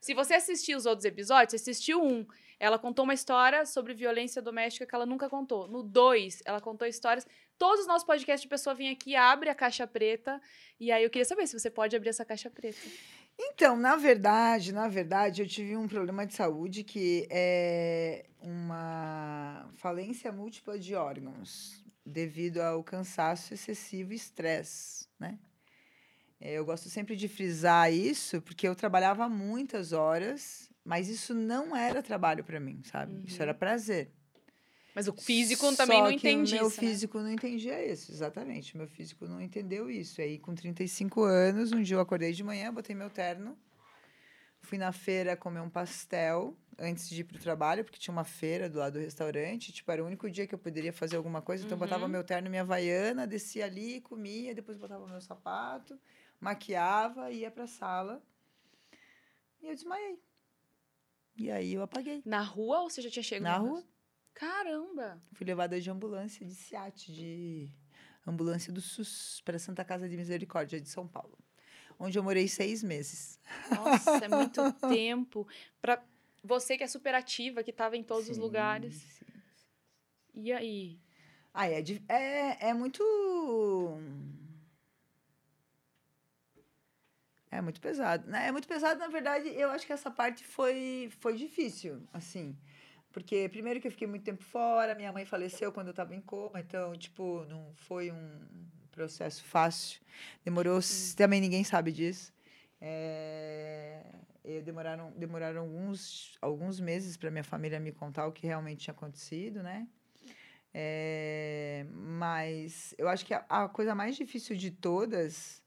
se você assistiu os outros episódios, assistiu um. Ela contou uma história sobre violência doméstica que ela nunca contou. No dois, ela contou histórias. Todos os nossos podcasts de pessoa vem aqui, abre a caixa preta. E aí eu queria saber se você pode abrir essa caixa preta. Então, na verdade, na verdade, eu tive um problema de saúde que é uma falência múltipla de órgãos devido ao cansaço excessivo e estresse, né? É, Eu gosto sempre de frisar isso, porque eu trabalhava muitas horas, mas isso não era trabalho para mim, sabe? Isso Uhum. era prazer. Mas o físico também Só não entende o meu isso, né? físico não entendia isso, exatamente. O meu físico não entendeu isso. Aí, com 35 anos, um dia eu acordei de manhã, botei meu terno, fui na feira comer um pastel antes de ir pro trabalho, porque tinha uma feira do lado do restaurante. Tipo, era o único dia que eu poderia fazer alguma coisa. Então, eu botava Uhum. meu terno e minha havaiana, descia ali, comia, depois botava meu sapato, maquiava, ia pra sala. E eu desmaiei. E aí eu apaguei. Na rua ou você já tinha chegado? Na rua. Caramba! Fui levada de ambulância de SIAT, de ambulância do SUS, para Santa Casa de Misericórdia de São Paulo, onde eu morei seis meses. Nossa, é muito tempo. Pra você que é super ativa, que estava em todos os Sim, lugares. sim. E aí? Ah, é, é, é muito. É muito pesado. né? É muito pesado, na verdade, eu acho que essa parte foi, foi difícil, assim. Porque, primeiro, que eu fiquei muito tempo fora, minha mãe faleceu quando eu estava em coma, então, tipo, não foi um processo fácil. Demorou, também ninguém sabe disso. É, demoraram, demoraram alguns, alguns meses para minha família me contar o que realmente tinha acontecido, né? É, mas eu acho que a, a coisa mais difícil de todas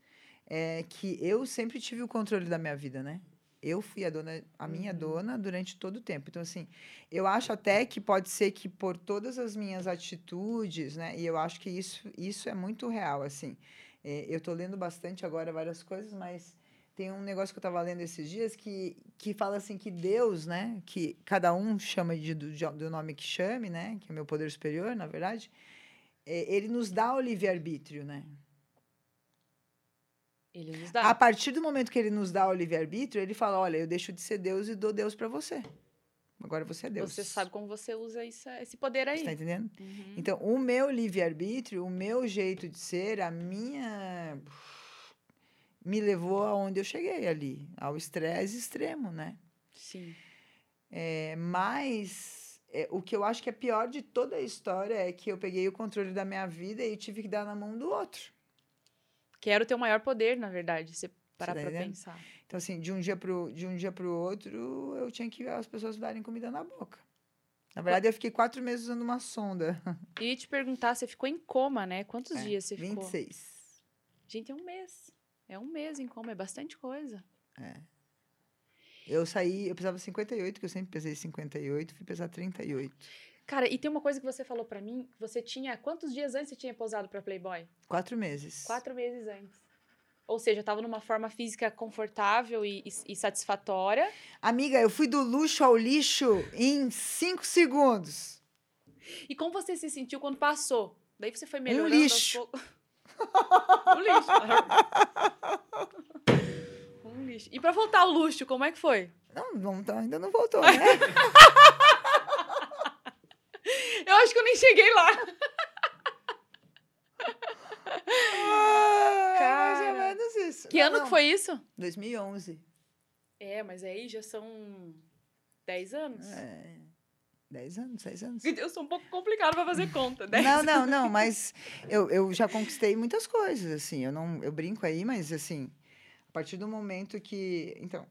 é que eu sempre tive o controle da minha vida, né? Eu fui a dona, a minha Uhum. dona durante todo o tempo. Então, assim, eu acho até que pode ser que por todas as minhas atitudes, né? E eu acho que isso, isso é muito real, assim. É, eu tô lendo bastante agora várias coisas, mas tem um negócio que eu estava lendo esses dias que, que fala assim que Deus, né? Que cada um chama de, do, do nome que chame, né? Que é meu poder superior, na verdade. é, ele nos dá o livre-arbítrio, né? Ele nos A dá. partir do momento que ele nos dá o livre-arbítrio, ele fala: olha, eu deixo de ser Deus e dou Deus para você. Agora você é Deus. Você sabe como você usa isso, esse poder aí. Você tá entendendo? Uhum. Então, o meu livre-arbítrio, o meu jeito de ser, a minha. me levou aonde eu cheguei ali, ao estresse extremo, né? Sim. É, mas é, o que eu acho que é pior de toda a história é que eu peguei o controle da minha vida e tive que dar na mão do outro. Quero ter o maior poder, na verdade, se parar tá entendendo? pensar. Então, assim, de um dia pro, de um dia pro outro, eu tinha que as pessoas darem comida na boca. Na verdade, eu fiquei quatro meses usando uma sonda. E te perguntar, você ficou em coma, né? Quantos É, dias você ficou? 26. Gente, é um mês. É um mês em coma, é bastante coisa. Eu saí, eu pesava 58, que eu sempre pesei 58, fui pesar 38. Cara, e tem uma coisa que você falou pra mim, você tinha... Quantos dias antes você tinha posado pra Playboy? Quatro meses. Quatro meses antes. Ou seja, tava numa forma física confortável e, e- e satisfatória. Amiga, eu fui do luxo ao lixo em cinco segundos. E como você se sentiu quando passou? Daí você foi melhorando lixo. aos poucos. um lixo. E pra voltar ao luxo, como é que foi? Não, não tá- ainda não voltou, né? Eu acho que eu nem cheguei lá. Ah, mais ou menos isso. Que Não, ano não, que foi isso? 2011. É, mas aí já são 10 anos. É, 10 anos, 6 anos. Eu sou um pouco complicado pra fazer conta. 10 Não, não, não, mas eu, eu já conquistei muitas coisas, assim, eu não, eu brinco aí, mas assim, a partir do momento que, então,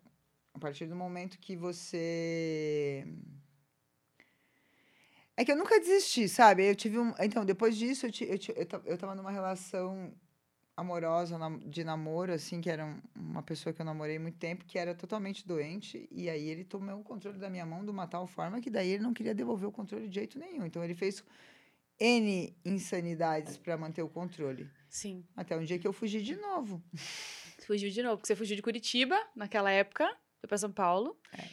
a partir do momento que você é que eu nunca desisti, sabe? Eu tive um, então, depois disso eu, eu, eu, eu tava numa relação amorosa, de namoro, assim, que era um- uma pessoa que eu namorei muito tempo, que era totalmente doente, e aí ele tomou o controle da minha mão de uma tal forma que daí ele não queria devolver o controle de jeito nenhum. Então ele fez N insanidades para manter o controle. Sim. Até um dia que eu fugi de novo. Fugiu de novo, porque você fugiu de Curitiba naquela época, foi pra São Paulo. É.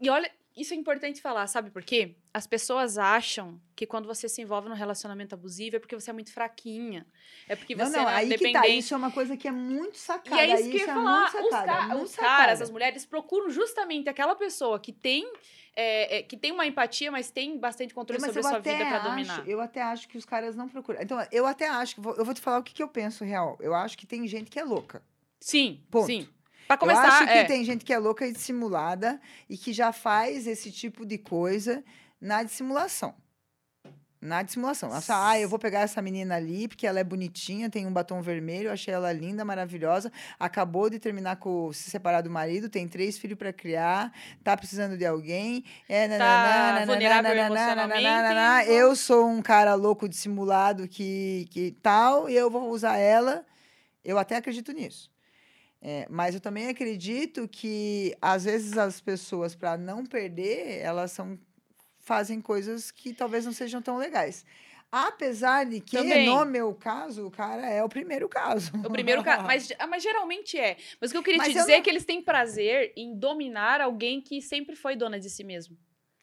E olha, isso é importante falar, sabe por quê? As pessoas acham que quando você se envolve num relacionamento abusivo é porque você é muito fraquinha. É porque Não, você não, é aí que tá. dependente. Isso é uma coisa que é muito E sacada. é isso que eu ia é falar. muito Os, sacada, ca- muito os caras, sacada. as mulheres procuram justamente aquela pessoa que tem, é, é, que tem uma empatia, mas tem bastante controle Mas sobre a sua vida pra acho- dominar. Eu até acho que os caras não procuram. Então, eu até acho que. vou- Eu vou te falar o que, que eu penso real. Eu acho que tem gente que é louca. Sim, Ponto. sim. Pra eu começar, acho que é. tem gente que é louca e dissimulada e que já faz esse tipo de coisa na dissimulação. Na dissimulação. Essa, ah, eu vou pegar essa menina ali porque ela é bonitinha, tem um batom vermelho, eu achei ela linda, maravilhosa. Acabou de terminar com se separar do marido, tem três filhos para criar, tá precisando de alguém. É, Tá vulnerável emocionalmente, vou- Eu sou um cara louco dissimulado que, que tal, e eu vou usar ela. Eu até acredito nisso. É, mas eu também acredito que, às vezes, as pessoas, para não perder, elas são, fazem coisas que talvez não sejam tão legais. Apesar de que, Também. no meu caso, o cara é o primeiro caso. O primeiro caso. Mas, ah, mas geralmente é. Mas o que eu queria Mas te eu dizer é não- que eles têm prazer em dominar alguém que sempre foi dona de si mesmo.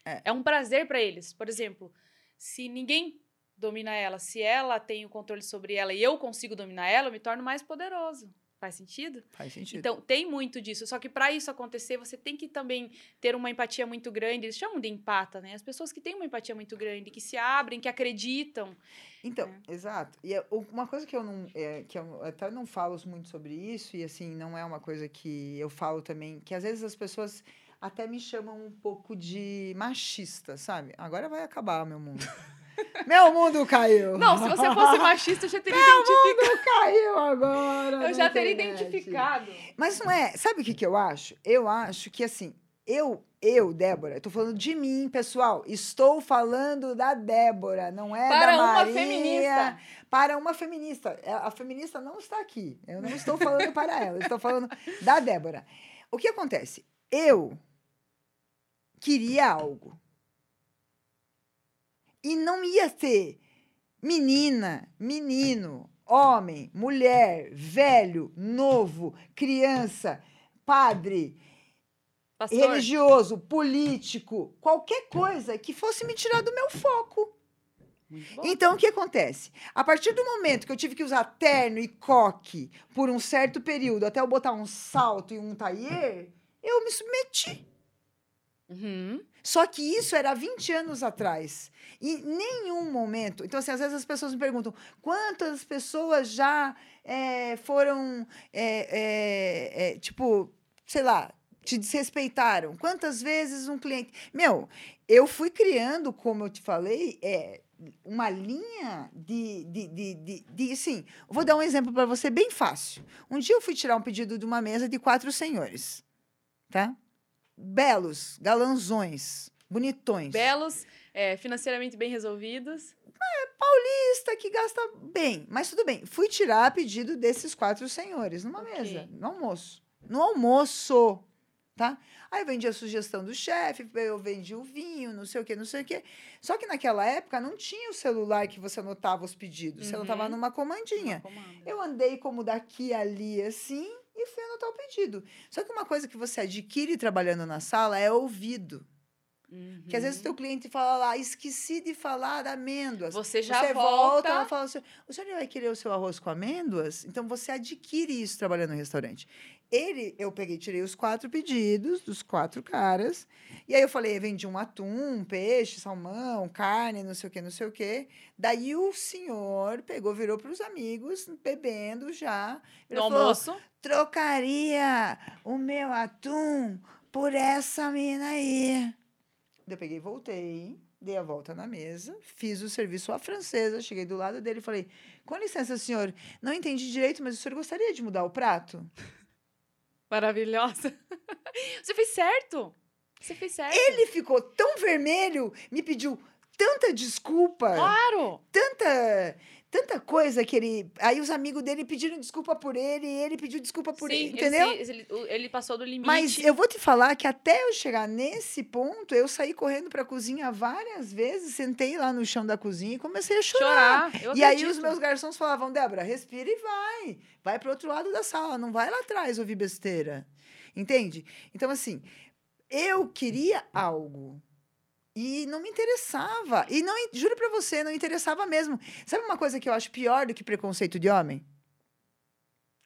É. um prazer pra eles. Por exemplo, se ninguém domina ela, se ela tem o controle sobre ela e eu consigo dominar ela, eu me torno mais poderoso. Faz sentido? Faz sentido. Então, tem muito disso. Só que para isso acontecer, você tem que também ter uma empatia muito grande. Eles chamam de empata, né? As pessoas que têm uma empatia muito grande, que se abrem, que acreditam. Então, É. exato. E é, uma coisa que eu não. é, que eu até não falo muito sobre isso, e assim, não é uma coisa que eu falo também, que às vezes as pessoas até me chamam um pouco de machista, sabe? Agora vai acabar meu mundo. meu mundo caiu! Não, se você fosse machista, eu já teria identificado. caiu agora! Eu já teria internet. identificado. Mas não é. Sabe o que, que eu acho? Eu acho que assim, eu, eu, Débora, eu tô falando de mim, pessoal. Estou falando da Débora, não é Para da uma Maria. feminista. Para uma feminista. É, A feminista não está aqui. Eu não estou falando para ela, eu estou falando da Débora. O que acontece? Eu queria algo. E não ia ter menina, menino, homem, mulher, velho, novo, criança, padre, Pastor, religioso, político, qualquer coisa que fosse me tirar do meu foco. Então, o que acontece? A partir do momento que eu tive que usar terno e coque por um certo período, até eu botar um salto e um taier, eu me submeti. Uhum. Só que isso era 20 anos atrás. E nenhum momento. Então, assim, às vezes as pessoas me perguntam quantas pessoas já eh, foram, eh, eh, tipo, sei lá, te desrespeitaram? Quantas vezes um cliente. Meu, eu fui criando, como eu te falei, é, uma linha de, de, de, de, de assim, vou dar um exemplo para você bem fácil. Um dia eu fui tirar um pedido de uma mesa de quatro senhores, tá? Belos, galanzões, bonitões. Belos, é, financeiramente bem resolvidos. Paulista que gasta bem, mas tudo bem. Fui tirar pedido desses quatro senhores numa Ok. mesa, no almoço. No almoço, tá? Aí eu vendi a sugestão do chefe, eu vendi o vinho, não sei o que, não sei o que. Só que naquela época não tinha o celular que você anotava os pedidos, você anotava Uhum. numa comandinha. Comanda. Eu andei como daqui ali assim e fui anotar o pedido. Só que uma coisa que você adquire trabalhando na sala é ouvido. Que às vezes o teu cliente fala lá, esqueci de falar da amêndoas. Você já você volta. ela fala assim, o senhor vai querer o seu arroz com amêndoas? Então você adquire isso trabalhando no restaurante. Ele, eu peguei, tirei os quatro pedidos dos quatro caras. E aí eu falei, vendi um atum, um peixe, salmão, carne, não sei o que, não sei o que. Daí o senhor pegou, virou para os amigos, bebendo já. No falou, almoço. trocaria o meu atum por essa mina aí. Eu peguei, voltei, dei a volta na mesa, fiz o serviço à francesa, cheguei do lado dele e falei: Com licença, senhor, não entendi direito, mas o senhor gostaria de mudar o prato? Maravilhosa. Você fez certo. Você fez certo. Ele ficou tão vermelho, me pediu tanta desculpa, Claro. tanta. Tanta coisa que ele. Aí os amigos dele pediram desculpa por ele, e ele pediu desculpa por Sim, ele. Entendeu? Ele, ele passou do limite. Mas eu vou te falar que até eu chegar nesse ponto, eu saí correndo para a cozinha várias vezes, sentei lá no chão da cozinha e comecei a chorar. chorar. E aí os meus garçons falavam, Débora, respira e vai. Vai para outro lado da sala, não vai lá atrás ouvir besteira. Entende? Então, assim, eu queria algo. E não me interessava. E não, juro para você, não interessava mesmo. Sabe uma coisa que eu acho pior do que preconceito de homem?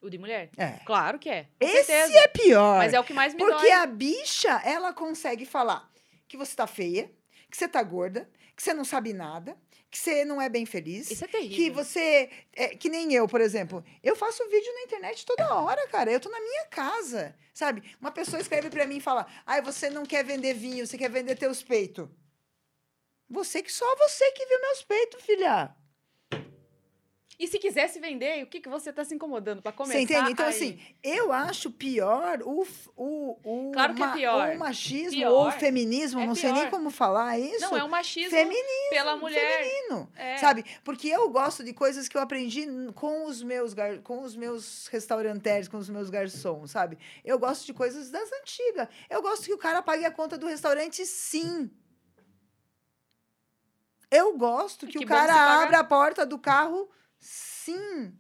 O de mulher? É. Claro que é. Com Esse certeza. é pior. Mas é o que mais me Porque dói. a bicha, ela consegue falar que você tá feia, que você tá gorda, que você não sabe nada, que você não é bem feliz. Isso é terrível. Que você. É, que nem eu, por exemplo. Eu faço vídeo na internet toda hora, cara. Eu tô na minha casa. Sabe? Uma pessoa escreve pra mim e fala: Ai, você não quer vender vinho, você quer vender teus peitos. Você que só você que viu meus peitos, filha. E se quisesse vender, o que, que você tá se incomodando pra começar? Você entende? Então, aí? assim, eu acho pior o, o, o, Claro que é pior. o machismo Pior. ou o feminismo, É não sei nem pior. como falar isso. Não, é um machismo feminino, pela mulher. feminino, É. sabe? Porque eu gosto de coisas que eu aprendi com os meus com os meus restaurantes, com os meus garçons, sabe? Eu gosto de coisas das antigas. Eu gosto que o cara pague a conta do restaurante, sim. Eu gosto que, Que o cara abra a porta do carro, sim.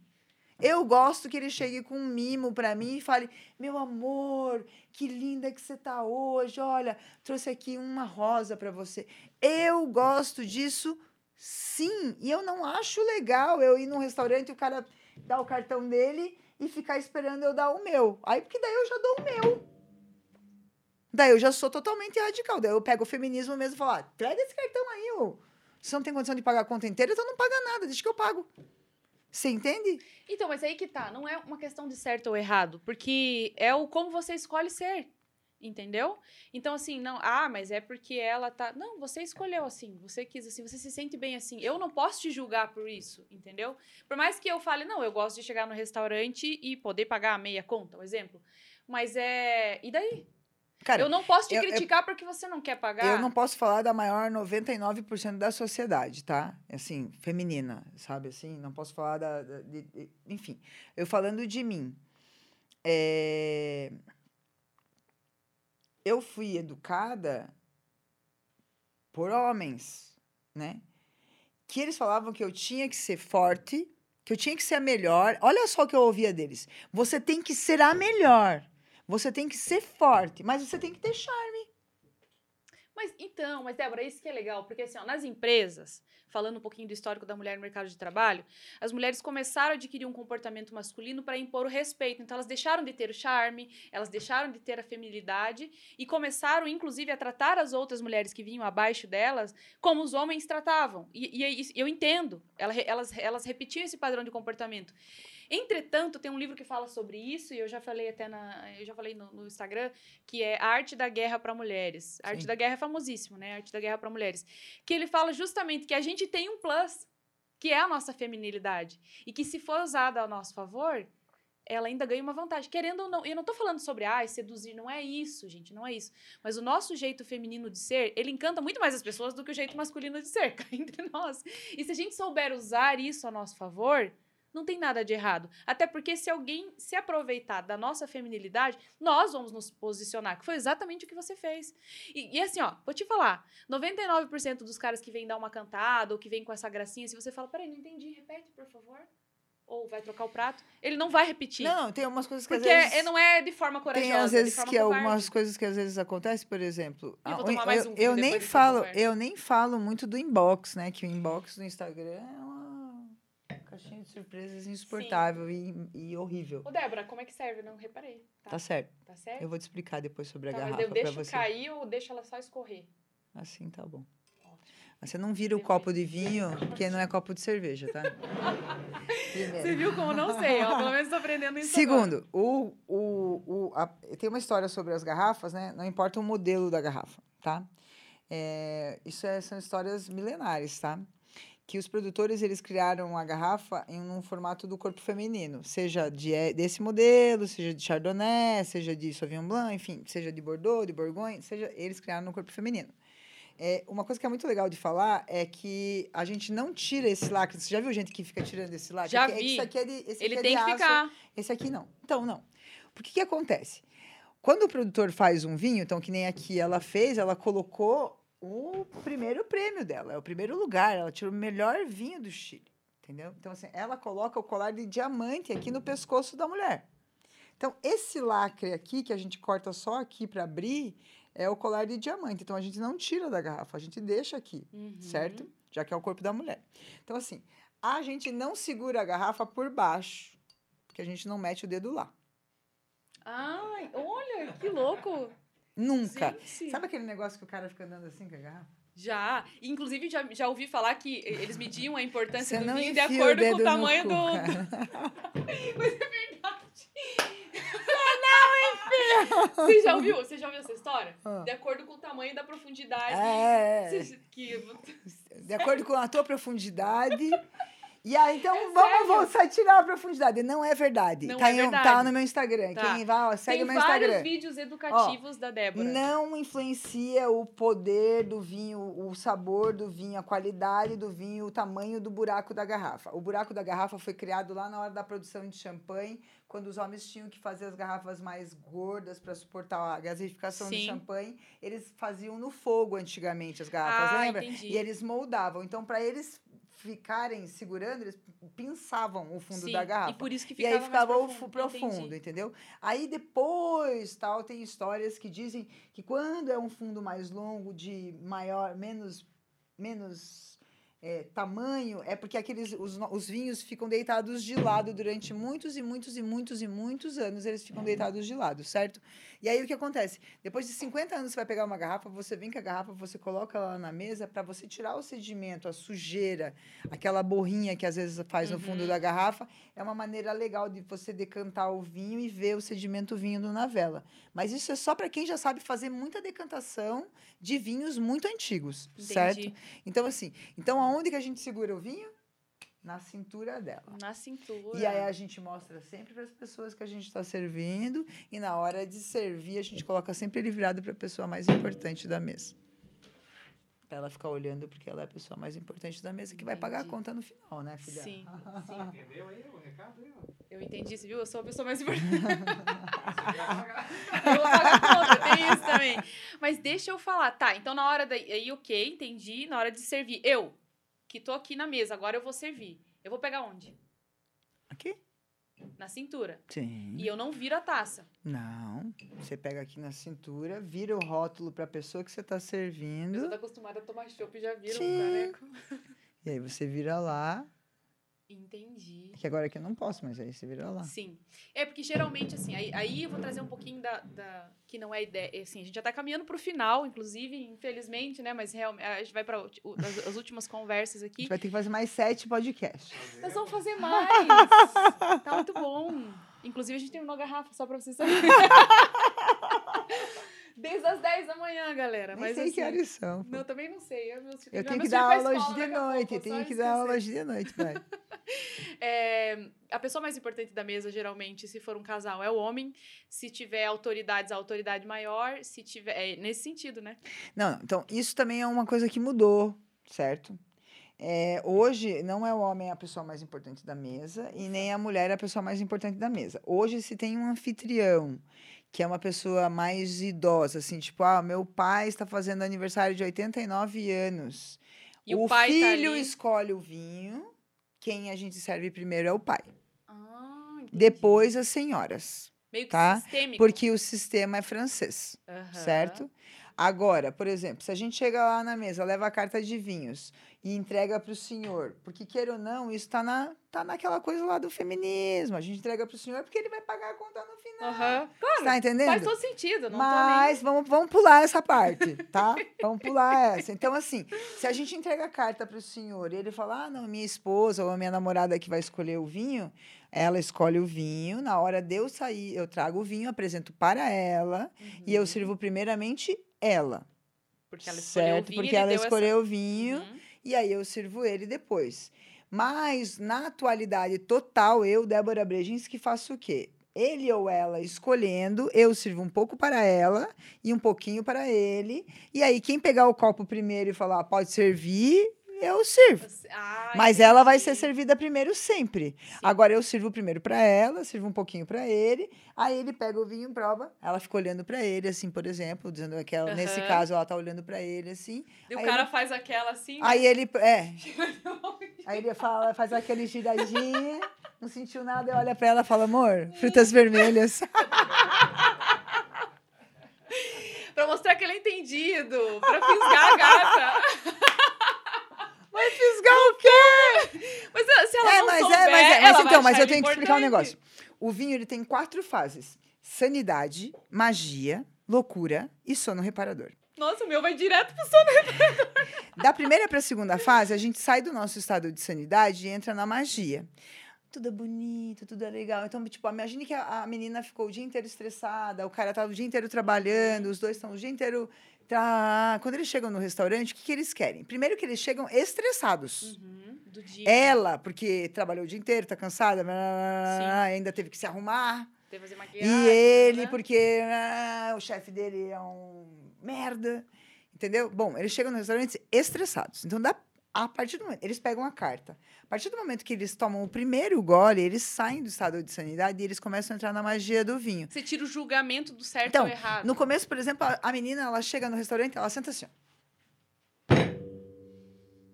Eu gosto que ele chegue com um mimo pra mim e fale: Meu amor, que linda que você tá hoje. Olha, trouxe aqui uma rosa pra você. Eu gosto disso, sim. E eu não acho legal eu ir num restaurante e o cara dar o cartão dele e ficar esperando eu dar o meu. Aí, porque daí eu já dou o meu. Daí eu já sou totalmente radical. Daí eu pego o feminismo mesmo e falo: ah, esse cartão aí, ô. Se não tem condição de pagar a conta inteira, então não paga nada, deixa que eu pago. Você entende? Então, mas aí que tá. Não é uma questão de certo ou errado. Porque é o como você escolhe ser. Entendeu? Então, assim, não. Ah, mas é porque ela tá. Não, você escolheu assim. Você quis assim. Você se sente bem assim. Eu não posso te julgar por isso. Entendeu? Por mais que eu fale, não, eu gosto de chegar no restaurante e poder pagar a meia conta, um exemplo. Mas é. E daí? Cara, eu não posso te eu- eu- criticar porque você não quer pagar. Eu não posso falar da maior 99% da sociedade, tá? Assim, feminina, sabe? Assim, não posso falar da. da- de- de- enfim, eu falando de mim. é, Eu fui educada por homens, né? Que eles falavam que eu tinha que ser forte, que eu tinha que ser a melhor. Olha só o que eu ouvia deles. Você tem que ser a melhor. Você tem que ser forte, mas você tem que ter charme. Mas então, mas Débora, isso que é legal, porque assim, ó, nas empresas, falando um pouquinho do histórico da mulher no mercado de trabalho, as mulheres começaram a adquirir um comportamento masculino para impor o respeito. Então elas deixaram de ter o charme, elas deixaram de ter a feminilidade e começaram, inclusive, a tratar as outras mulheres que vinham abaixo delas como os homens tratavam. E, e é eu entendo, ela- elas, elas repetiam esse padrão de comportamento. Entretanto, tem um livro que fala sobre isso, e eu já falei até na, eu já falei no, no Instagram, que é A Arte da Guerra para Mulheres. A Arte Sim. da Guerra é famosíssimo, né? A Arte da Guerra para Mulheres. Que ele fala justamente que a gente tem um plus, que é a nossa feminilidade. E que se for usada a nosso favor, ela ainda ganha uma vantagem. Querendo ou não, eu não tô falando sobre, ai, seduzir, não é isso, gente, não é isso. Mas o nosso jeito feminino de ser, ele encanta muito mais as pessoas do que o jeito masculino de ser, entre nós. E se a gente souber usar isso a nosso favor, não tem nada de errado. Até porque se alguém se aproveitar da nossa feminilidade, nós vamos nos posicionar, que foi exatamente o que você fez. E, e assim, ó, vou te falar, 99% dos caras que vêm dar uma cantada ou que vêm com essa gracinha, se você fala, peraí, não entendi, repete, por favor. ou vai trocar o prato, ele não vai repetir. Não, tem algumas coisas que porque às vezes... é- não é de forma corajosa, Tem às é vezes forma que covarde. algumas coisas que às vezes acontecem, por exemplo, Eu vou tomar mais eu, um eu nem falo, eu nem falo muito do inbox, né? Que o inbox do Instagram é uma caixinha de surpresas insuportável e, e horrível. Ô, Débora, como é que serve? Não reparei. Tá, Tá certo. tá certo? Eu vou te explicar depois sobre a Tá, mas garrafa eu para deixo você. cair ou deixo ela só escorrer? Assim tá bom. Mas Você não vira o copo de vinho, porque não é copo de cerveja, tá? Primeiro. Você viu como não sei, ó. Pelo menos tô aprendendo isso. Segundo, o, o, o, a- tem uma história sobre as garrafas, né? Não importa o modelo da garrafa, tá? É, isso é- são histórias milenares, tá? Que os produtores eles criaram a garrafa em um formato do corpo feminino, seja de, eh, desse modelo, seja de Chardonnay, seja de Sauvignon Blanc, enfim, seja de Bordeaux, de Bourgogne, seja eles criaram no corpo feminino. É, uma coisa que é muito legal de falar é que a gente não tira esse lacre. Você já viu gente que fica tirando esse lacre? Já É é vi. Isso aqui é de, esse Ele aqui é tem de que aço, ficar. esse aqui não. Então, não. Por que que acontece? Quando o produtor faz um vinho, então que nem aqui ela fez, ela colocou o primeiro prêmio dela, é o primeiro lugar, ela tirou o melhor vinho do Chile, entendeu? Então assim, ela coloca o colar de diamante aqui no pescoço da mulher. Então, esse lacre aqui que a gente corta só aqui para abrir, é o colar de diamante. Então a gente não tira da garrafa, a gente deixa aqui Uhum. certo? Já que é o corpo da mulher. Então, assim, a gente não segura a garrafa por baixo, porque a gente não mete o dedo lá. Ai, olha, que louco. Nunca. Gente. Sabe aquele negócio que o cara fica andando assim com a garrafa? Já. Inclusive, já, já ouvi falar que eles mediam a importância Você do vinho de enfia o acordo com o tamanho cu, do. Mas é verdade. não, enfim! Você já ouviu? Você já ouviu essa história? Ah. De acordo com o tamanho da profundidade. É, Você- que... de acordo com a tua profundidade. E aí, então, É vamos voltar a tirar a profundidade. Não é verdade. Não tá, é em- verdade. tá no meu Instagram. Tá. Quem vai, ó, segue Tem o meu vários Instagram. vídeos educativos da Débora. Não influencia o poder do vinho, o sabor do vinho, a qualidade do vinho, o tamanho do buraco da garrafa. O buraco da garrafa foi criado lá na hora da produção de champanhe, quando os homens tinham que fazer as garrafas mais gordas para suportar a gasificação do Sim. champanhe. Eles faziam no fogo antigamente as garrafas, ah, lembra? entendi. E eles moldavam. Então, para eles ficarem segurando, eles pinçavam o fundo Sim, da garrafa. E por isso que E ficava aí ficava profundo. profundo, entendeu? Aí depois, tal, tem histórias que dizem que quando é um fundo mais longo, de maior, menos, menos é, tamanho, é porque aqueles os, os vinhos ficam deitados de lado durante muitos e muitos e muitos e muitos anos, eles ficam deitados de lado, certo? E aí o que acontece? Depois de 50 anos você vai pegar uma garrafa, você vem com a garrafa, você coloca ela na mesa para você tirar o sedimento, a sujeira, aquela borrinha que às vezes faz no fundo Uhum. da garrafa, é uma maneira legal de você decantar o vinho e ver o sedimento vindo na vela. Mas isso é só para quem já sabe fazer muita decantação de vinhos muito antigos, certo? Entendi. Então assim, então aonde que a gente segura o vinho? Na cintura dela. Na cintura. E aí a gente mostra sempre para as pessoas que a gente está servindo e na hora de servir a gente coloca sempre ele virado para a pessoa mais importante da mesa. Para ela ficar olhando porque ela é a pessoa mais importante da mesa que vai pagar a conta no final, né, filha? Sim, sim. Entendeu aí o recado aí, ó? Eu entendi, você viu? Eu sou a pessoa mais importante. Você vai pagar. Eu vou pagar a conta, tem isso também. Mas deixa eu falar. Tá, então na hora da. Aí, ok, entendi. Na hora de servir. Eu, que tô aqui na mesa, agora eu vou servir. Eu vou pegar onde? Aqui? Na cintura. Sim. E eu não viro a taça. Não. Você pega aqui na cintura, vira o rótulo para a pessoa que você está Eu tô servindo. acostumada a tomar chopp e já vira Sim. um caneco. E aí você vira lá. Entendi. Que agora aqui eu não posso, mas aí você vira lá. Sim. É porque geralmente, assim, aí, aí eu vou trazer um pouquinho da, da- Que não é ideia. Assim, a gente já tá caminhando pro final, inclusive, infelizmente, né? Mas realmente, a gente vai para as, as últimas conversas A aqui. gente vai ter que fazer mais sete podcasts. Nós vamos fazer mais. tá muito bom. Inclusive, a gente terminou a garrafa, só pra vocês saberem. Desde as 10 da manhã, galera. Nem Mas sei assim, que horas são. Não, também não sei. Eu, meus, Eu tenho que dar aula hoje de noite, pouco, tenho que dar aula hoje de noite, vai. É, a pessoa mais importante da mesa, geralmente, se for um casal, é o homem. Se tiver autoridades, a autoridade maior. Se tiver. É nesse sentido, né? Não, então isso também é uma coisa que mudou, certo? É, hoje não é o homem a pessoa mais importante da mesa e nem a mulher a pessoa mais importante da mesa. Hoje se tem um anfitrião, que é uma pessoa mais idosa, assim, tipo, ah, meu pai está fazendo aniversário de 89 anos. E o o tá filho ali. escolhe o vinho, quem a gente serve primeiro é o pai. Ah. Depois as senhoras. Meio que tá? sistêmico. Porque o sistema é francês, Aham. certo? Agora, por exemplo, se a gente chega lá na mesa, leva a carta de vinhos e entrega para o senhor, porque queira ou não, isso está na, tá naquela coisa lá do feminismo. A gente entrega para o senhor porque ele vai pagar a conta no final. Aham. Você tá entendendo? Faz todo sentido. Não Mas vamos, vamos pular essa parte, tá? vamos pular essa. Então, assim, se a gente entrega a carta para o senhor e ele fala, ah, não, minha esposa ou a minha namorada que vai escolher o vinho, ela escolhe o vinho, na hora de eu sair, eu trago o vinho, apresento para ela nem... e eu sirvo primeiramente ela, Porque ela escolheu certo? o vinho Porque ela escolheu o vinho Essa... Uhum. e aí eu sirvo ele depois. Mas, na atualidade total, eu, Débora Brejinski, faço o quê? Ele ou ela escolhendo, eu sirvo um pouco para ela e um pouquinho para ele. E aí, quem pegar o copo primeiro e falar, "Ah, pode servir, eu sirvo. Ah, Mas ela vai ser entendi. servida primeiro sempre. Sim. Agora eu sirvo primeiro para ela, sirvo um pouquinho para ele, aí ele pega o vinho, prova, ela fica olhando para ele assim, por exemplo, dizendo que ela, nesse caso ela tá olhando para ele assim. E o cara ele- faz aquela assim. Aí ele é, aí ele fala, faz aquele giradinha, não sentiu nada, olha para ela e fala: "Amor, frutas vermelhas". Pra mostrar que ele é entendido. Pra fisgar a gata. Vai fisgar o quê? Mas se- se ela É, não mas souber, é, mas é, mas então, mas eu tenho que explicar um negócio. O vinho ele tem quatro fases: sanidade, magia, loucura e sono reparador. Nossa, o meu vai direto pro sono. Da primeira para a segunda fase, a gente sai do nosso estado de sanidade e entra na magia. Tudo é bonito, tudo é legal. Então, tipo, imagine que a menina ficou o dia inteiro estressada, o cara tá o dia inteiro trabalhando, os dois estão o dia inteiro. Tá... Quando eles chegam no restaurante, o que, que eles querem? Primeiro que eles chegam estressados. Uhum, do dia. Ela, porque trabalhou o dia inteiro, tá cansada, Sim. ainda teve que se arrumar. Teve que fazer maquiagem. E ele, né? porque ah, o chefe dele é um merda. Entendeu? Bom, eles chegam no restaurante estressados. Então, dá, a partir do momento. Eles pegam a carta. A partir do momento que eles tomam o primeiro gole, eles saem do estado de sanidade e eles começam a entrar na magia do vinho. Você tira o julgamento do certo Então, ou errado. No começo, por exemplo, a, a menina ela chega no restaurante, ela senta assim, ó,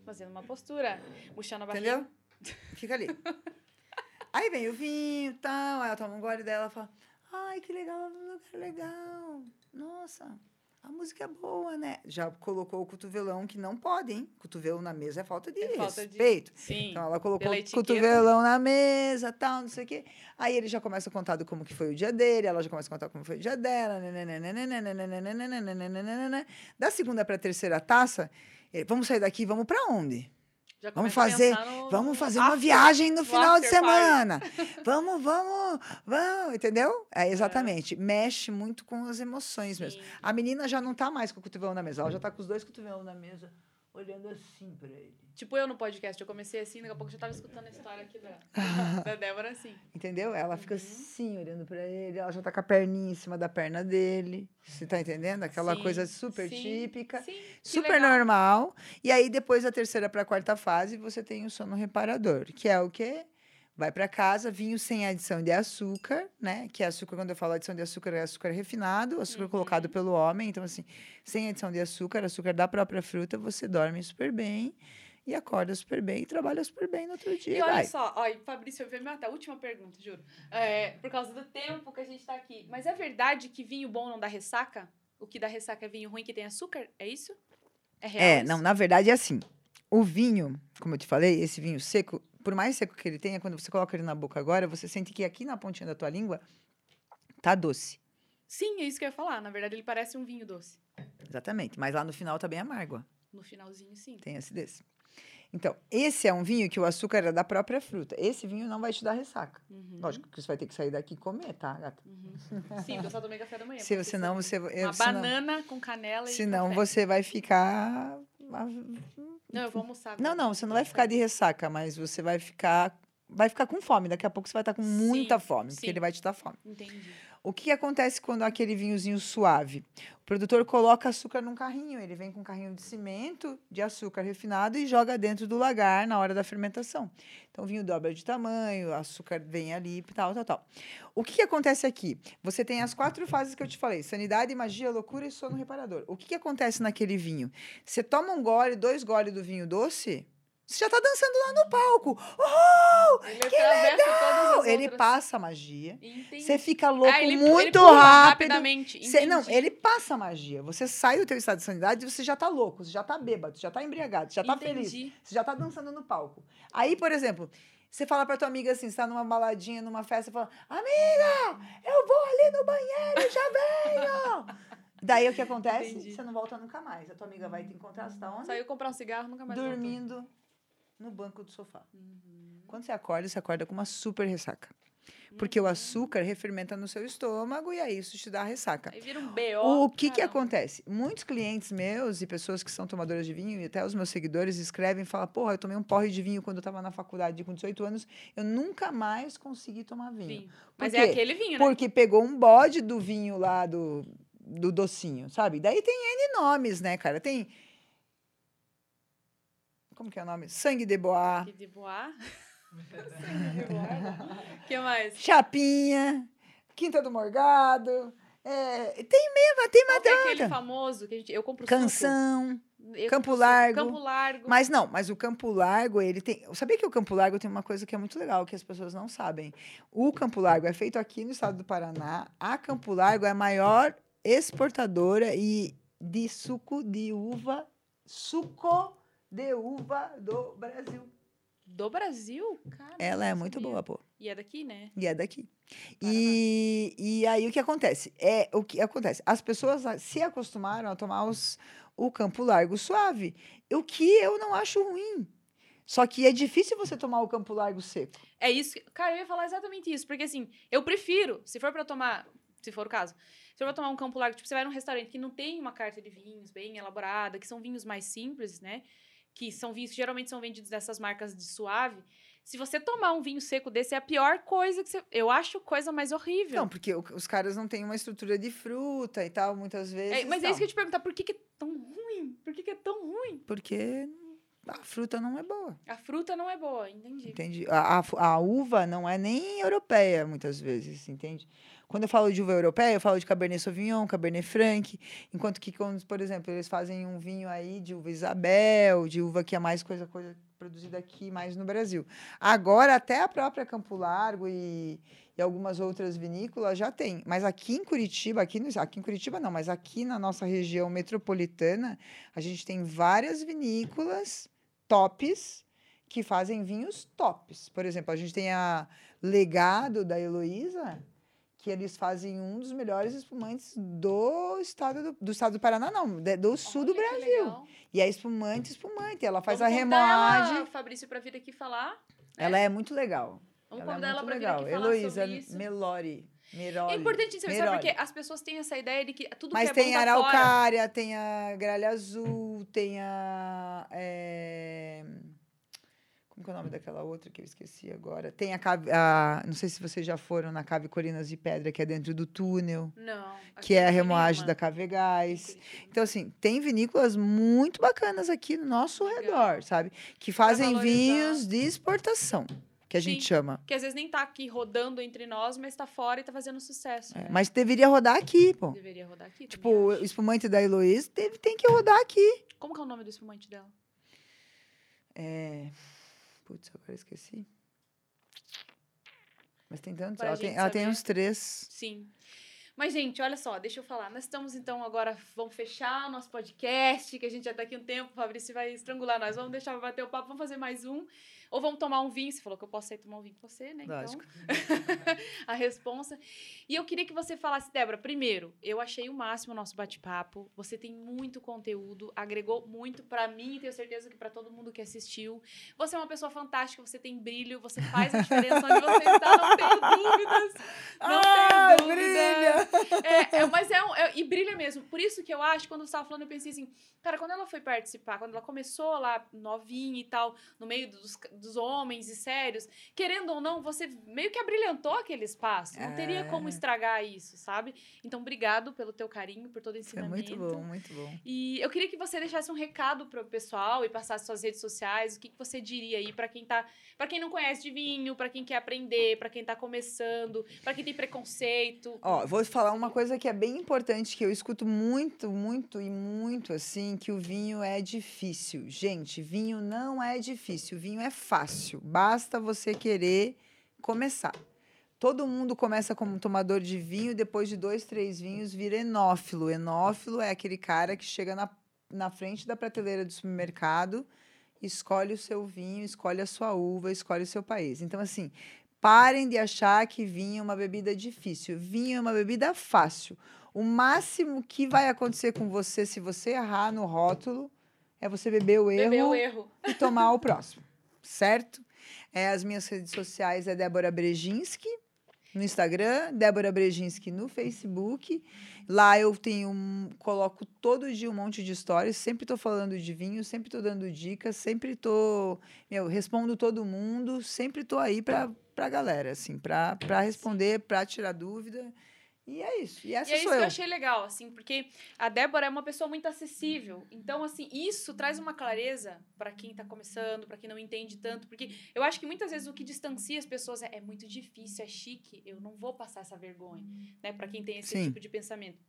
Fazendo uma postura. Murchando a barriga. entendeu? Fica ali. Aí vem o vinho e tal, ela toma um gole dela e fala: Ai, que legal, lugar legal. Nossa, a música é boa, né? Já colocou o cotovelão que não pode, hein? Cotovelo na mesa é falta de É falta de- respeito. Sim. Então ela colocou o cotovelão na mesa, tal, não sei o quê. Aí ele já começa a contar do como que foi o dia dele, ela já começa a contar como foi o dia dela. Da segunda para a terceira taça, ele, vamos sair daqui, vamos para onde? Vamos fazer, no- vamos fazer uma after. viagem no final de semana. Vamos, vamos, vamos, entendeu? É, exatamente. Mexe muito com as emoções mesmo. Sim. A menina já não tá mais com o cotovelão na mesa, ela já tá com os dois cotovelos na mesa, olhando assim para ele. Tipo eu no podcast, eu comecei assim, daqui a pouco já tava escutando a história aqui da, da Débora assim. Entendeu? Ela fica Uhum. assim, olhando pra ele, ela já tá com a perninha em cima da perna dele. Você tá entendendo? Aquela Sim, coisa super sim, típica, Sim, super normal. E aí, depois da terceira pra quarta fase, você tem o sono reparador, que é o quê? Vai pra casa, vinho sem adição de açúcar, né? Que é açúcar, quando eu falo adição de açúcar, é açúcar refinado, açúcar Uhum. colocado pelo homem. Então, assim, sem adição de açúcar, açúcar da própria fruta, você dorme super bem e acorda super bem e trabalha super bem no outro dia. E olha vai. só, e Fabrício, veio me matar. Última pergunta, juro. É, por causa do tempo que a gente tá aqui. Mas é verdade que vinho bom não dá ressaca? O que dá ressaca é vinho ruim que tem açúcar? É isso? É real? É, isso? não, na verdade é assim. O vinho, como eu te falei, esse vinho seco, por mais seco que ele tenha, quando você coloca ele na boca agora, você sente que aqui na pontinha da tua língua tá doce. Sim, é isso que eu ia falar. Na verdade, ele parece um vinho doce. Exatamente. Mas lá no final tá bem amargo, ó. No finalzinho, sim. tem acidez. Então, esse é um vinho que o açúcar é da própria fruta. Esse vinho não vai te dar ressaca. Uhum, Lógico que você vai ter que sair daqui e comer, tá, gata? uhum. Sim, eu só tomei café da manhã. Se você não, você... Uma eu- senão- banana com canela e Senão café. você vai ficar... Não, eu vou almoçar. Não, agora. não, você não vai ficar de ressaca, mas você vai ficar... Vai ficar com fome. Daqui a pouco você vai estar com muita Sim, fome, porque sim. ele vai te dar fome. Entendi. O que acontece quando aquele vinhozinho suave? O produtor coloca açúcar num carrinho, ele vem com um carrinho de cimento, de açúcar refinado e joga dentro do lagar na hora da fermentação. Então o vinho dobra de tamanho, açúcar vem ali, tal, tal, tal. O que, acontece aqui? Você tem as quatro fases que eu te falei: sanidade, magia, loucura e sono reparador. O que, que acontece naquele vinho? Você toma um gole, dois goles do vinho doce, Você já tá dançando lá no palco. Oh, Ele que legal! Ele passa magia. Entendi. Você fica louco Ah, ele- ele muito pula rápido. rapidamente. Você- não, ele passa a magia. Você sai do teu estado de sanidade e você já tá louco, você já tá bêbado, você já tá embriagado, você já tá feliz. Entendi. Você já tá dançando no palco. Aí, por exemplo, você fala pra tua amiga assim, você tá numa baladinha, numa festa, fala, amiga, eu vou ali no banheiro e já venho. Daí o que acontece? Entendi. Você não volta nunca mais. A tua amiga vai te encontrar, você tá onde? Saiu comprar um cigarro, nunca mais voltou. No banco do sofá. Uhum. Quando você acorda, você acorda com uma super ressaca. Porque Uhum. o açúcar refermenta no seu estômago e aí isso te dá ressaca. Aí vira um BO. O que que acontece? Muitos clientes meus e pessoas que são tomadoras de vinho e até os meus seguidores escrevem e falam: Porra, eu tomei um porre de vinho quando eu estava na faculdade com 18 anos, eu nunca mais consegui tomar vinho. Vinho. Mas é aquele vinho, né? Porque pegou um bode do vinho lá do, do docinho, sabe? Daí tem N nomes, né, cara? Tem. Como que é o nome? Sangue de boa, Que de boar. O que mais? Chapinha, Quinta do Morgado. é, tem mesmo, tem Qual que é aquele famoso que a gente, eu compro suco. Canção. Eu Campo suco. Largo. Campo Largo. Mas não, mas o Campo Largo, ele tem. Sabia que o Campo Largo tem uma coisa que é muito legal, que as pessoas não sabem. O Campo Largo é feito aqui no estado do Paraná. A Campo Largo é a maior exportadora e de suco de uva, suco de uva do Brasil. Do Brasil? Cara, Ela é muito sabia. boa, pô. E é daqui, né? E é daqui. E, e aí o que acontece? É o que acontece. As pessoas se acostumaram a tomar os, o Campo Largo suave. O que eu não acho ruim. Só que é difícil você tomar o Campo Largo seco. É isso. que- Cara, eu ia falar exatamente isso. Porque assim, eu prefiro, se for pra tomar, se for o caso, se for pra tomar um campo largo, tipo, você vai num restaurante que não tem uma carta de vinhos bem elaborada, que são vinhos mais simples, né? Que são vinhos que geralmente são vendidos dessas marcas de suave. Se você tomar um vinho seco desse, é a pior coisa que você. Eu acho coisa mais horrível. Não, porque os caras não têm uma estrutura de fruta e tal, muitas vezes. É, mas é isso que eu te perguntar, por que, que é tão ruim? Por que, que é tão ruim? Porque a fruta não é boa. A fruta não é boa, entendi. Entende? A, a, a uva não é nem europeia, muitas vezes, entende? Quando eu falo de uva europeia, eu falo de Cabernet Sauvignon, Cabernet Franc, enquanto que, por exemplo, eles fazem um vinho aí de uva Isabel, de uva que é mais coisa, coisa produzida aqui, mais no Brasil. Agora, até a própria Campo Largo e, e algumas outras vinícolas já tem. Mas aqui em Curitiba, aqui, no, aqui em Curitiba não, mas aqui na nossa região metropolitana, a gente tem várias vinícolas tops que fazem vinhos tops. Por exemplo, a gente tem a Legado da Heloísa, que eles fazem um dos melhores espumantes do estado do, do estado do Paraná, não, do sul do Olha Brasil. E é espumante, espumante. Ela faz Vamos a remoagem. Ela, Fabrício, pra vir aqui falar. Ela é muito legal. Vamos ela é convidar ela muito pra vir aqui falar Heloísa sobre isso. Melori. Meroli. É importante saber, sabe porque as pessoas têm essa ideia de que tudo Mas que é tem bom a tá fora. araucária, tem a gralha azul, tem a. é, Como que é o nome daquela outra que eu esqueci agora? Tem a cave. a- Não sei se vocês já foram na Cave Colinas de Pedra, que é dentro do túnel, Não. que é a tem remoagem da Cave Gás. Então, assim, tem vinícolas muito bacanas aqui no nosso Legal. redor, sabe? Que fazem vinhos de exportação, que a gente Sim. chama. Que às vezes nem tá aqui rodando entre nós, mas tá fora e tá fazendo sucesso. É, né? mas deveria rodar aqui, pô. Deveria rodar aqui. Tipo, o acho. espumante da Heloísa teve, tem que rodar aqui. Como que é o nome do espumante dela? É... Putz, agora esqueci. Mas tem tantos. Ela tem, ela tem uns três. Sim. Mas, gente, olha só, deixa eu falar. Nós estamos, então, agora, vamos fechar o nosso podcast, que a gente já tá aqui um tempo, o Fabrício vai estrangular nós. Vamos deixar bater o papo, vamos fazer mais um. Ou vamos tomar um vinho. Você falou que eu posso sair tomar um vinho com você, né? Lógico. Então, a responsa. E eu queria que você falasse, Débora, primeiro, eu achei o máximo o nosso bate-papo. Você tem muito conteúdo, agregou muito pra mim e tenho certeza que pra todo mundo que assistiu. Você é uma pessoa fantástica, você tem brilho, você faz a diferença onde você está, não tenho dúvidas. Não Ah, tenho dúvidas. and, É, é, mas é, um, é- E brilha mesmo. Por isso que eu acho, quando você estava falando, eu pensei assim, cara, quando ela foi participar, quando ela começou lá, novinha e tal, no meio dos, dos homens e sérios, querendo ou não, você meio que abrilhantou aquele espaço. Não teria como É. estragar isso, sabe? Então, obrigado pelo teu carinho, por todo o Foi ensinamento. muito bom, muito bom. E eu queria que você deixasse um recado pro pessoal e passasse suas redes sociais. O que, que você diria aí para quem tá, para quem não conhece de vinho, para quem quer aprender, para quem tá começando, para quem tem preconceito. Ó, vou falar uma coisa que é bem importante, que eu escuto muito, muito e muito assim, que o vinho é difícil. Gente, vinho não é difícil, vinho é fácil. Basta você querer começar. Todo mundo começa como tomador de vinho, depois de dois, três vinhos, vira enófilo. Enófilo é aquele cara que chega na, na frente da prateleira do supermercado, escolhe o seu vinho, escolhe a sua uva, escolhe o seu país. Então, assim, parem de achar que vinho é uma bebida difícil. Vinho é uma bebida fácil. O máximo que vai acontecer com você se você errar no rótulo é você beber o erro Beber o erro. e tomar o próximo, certo? É, as minhas redes sociais é Débora Brejinski no Instagram, Débora Brejinski no Facebook. Lá eu tenho um- coloco todo dia um monte de histórias, sempre estou falando de vinho, sempre estou dando dicas, sempre estou, meu, respondo todo mundo, sempre estou aí para pra galera, assim, para para responder, para tirar dúvida. E é isso. E essa E é isso sou que eu eu. achei legal, assim, porque a Débora é uma pessoa muito acessível. Então, assim, isso traz uma clareza pra quem tá começando, pra quem não entende tanto. Porque eu acho que muitas vezes o que distancia as pessoas é, é muito difícil, é chique, eu não vou passar essa vergonha, né? Pra quem tem esse Sim. tipo de pensamento.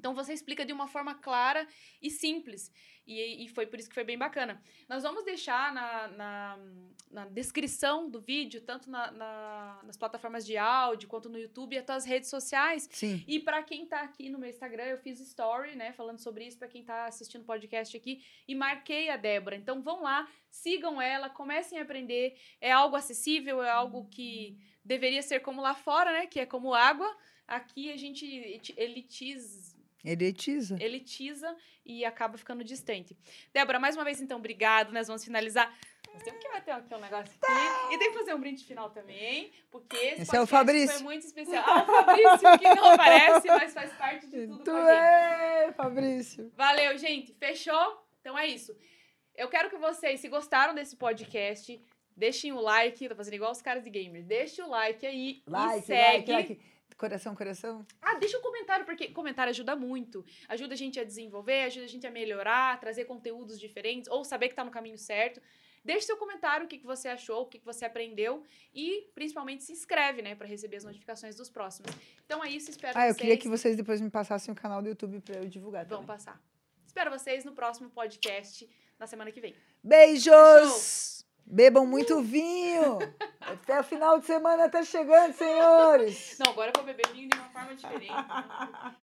Então, você explica de uma forma clara e simples. E, e foi por isso que foi bem bacana. Nós vamos deixar na, na, na descrição do vídeo, tanto na- na- nas plataformas de áudio, quanto no YouTube, e as tuas redes sociais. Sim. E pra quem tá aqui no meu Instagram, eu fiz story, né, falando sobre isso pra quem tá assistindo o podcast aqui e marquei a Débora. Então vão lá, sigam ela, comecem a aprender. É algo acessível, é algo que deveria ser como lá fora, né, que é como água. Aqui a gente eti- elitiza, elitiza e acaba ficando distante. Débora, mais uma vez então, obrigado. Nós vamos finalizar. Nós temos que bater aqui um negócio aqui. E tem que fazer um brinde final também, porque esse, Esse é o Fabrício. foi muito especial. Ah, o Fabrício, que não aparece, mas faz parte de tudo Tu com a gente. é, Fabrício. Valeu, gente. Fechou? Então é isso. Eu quero que vocês, se gostaram desse podcast, deixem o like. Tô fazendo igual os caras de gamer. Deixa o like aí e Like, segue. like, like. Coração, coração. Ah, deixa um comentário, porque comentário ajuda muito. Ajuda a gente a desenvolver, ajuda a gente a melhorar, trazer conteúdos diferentes, ou saber que tá no caminho certo. Deixe seu comentário, o que, que você achou, o que, que você aprendeu. E, principalmente, se inscreve, né? Pra receber as notificações dos próximos. Então é isso, espero Ah, eu vocês. queria que vocês depois me passassem o canal do YouTube pra eu divulgar Vão passar. Espero vocês no próximo podcast, na semana que vem. Beijos! Bebam muito vinho! Até o final de semana tá chegando, senhores! Não, agora eu vou beber vinho de uma forma diferente. né?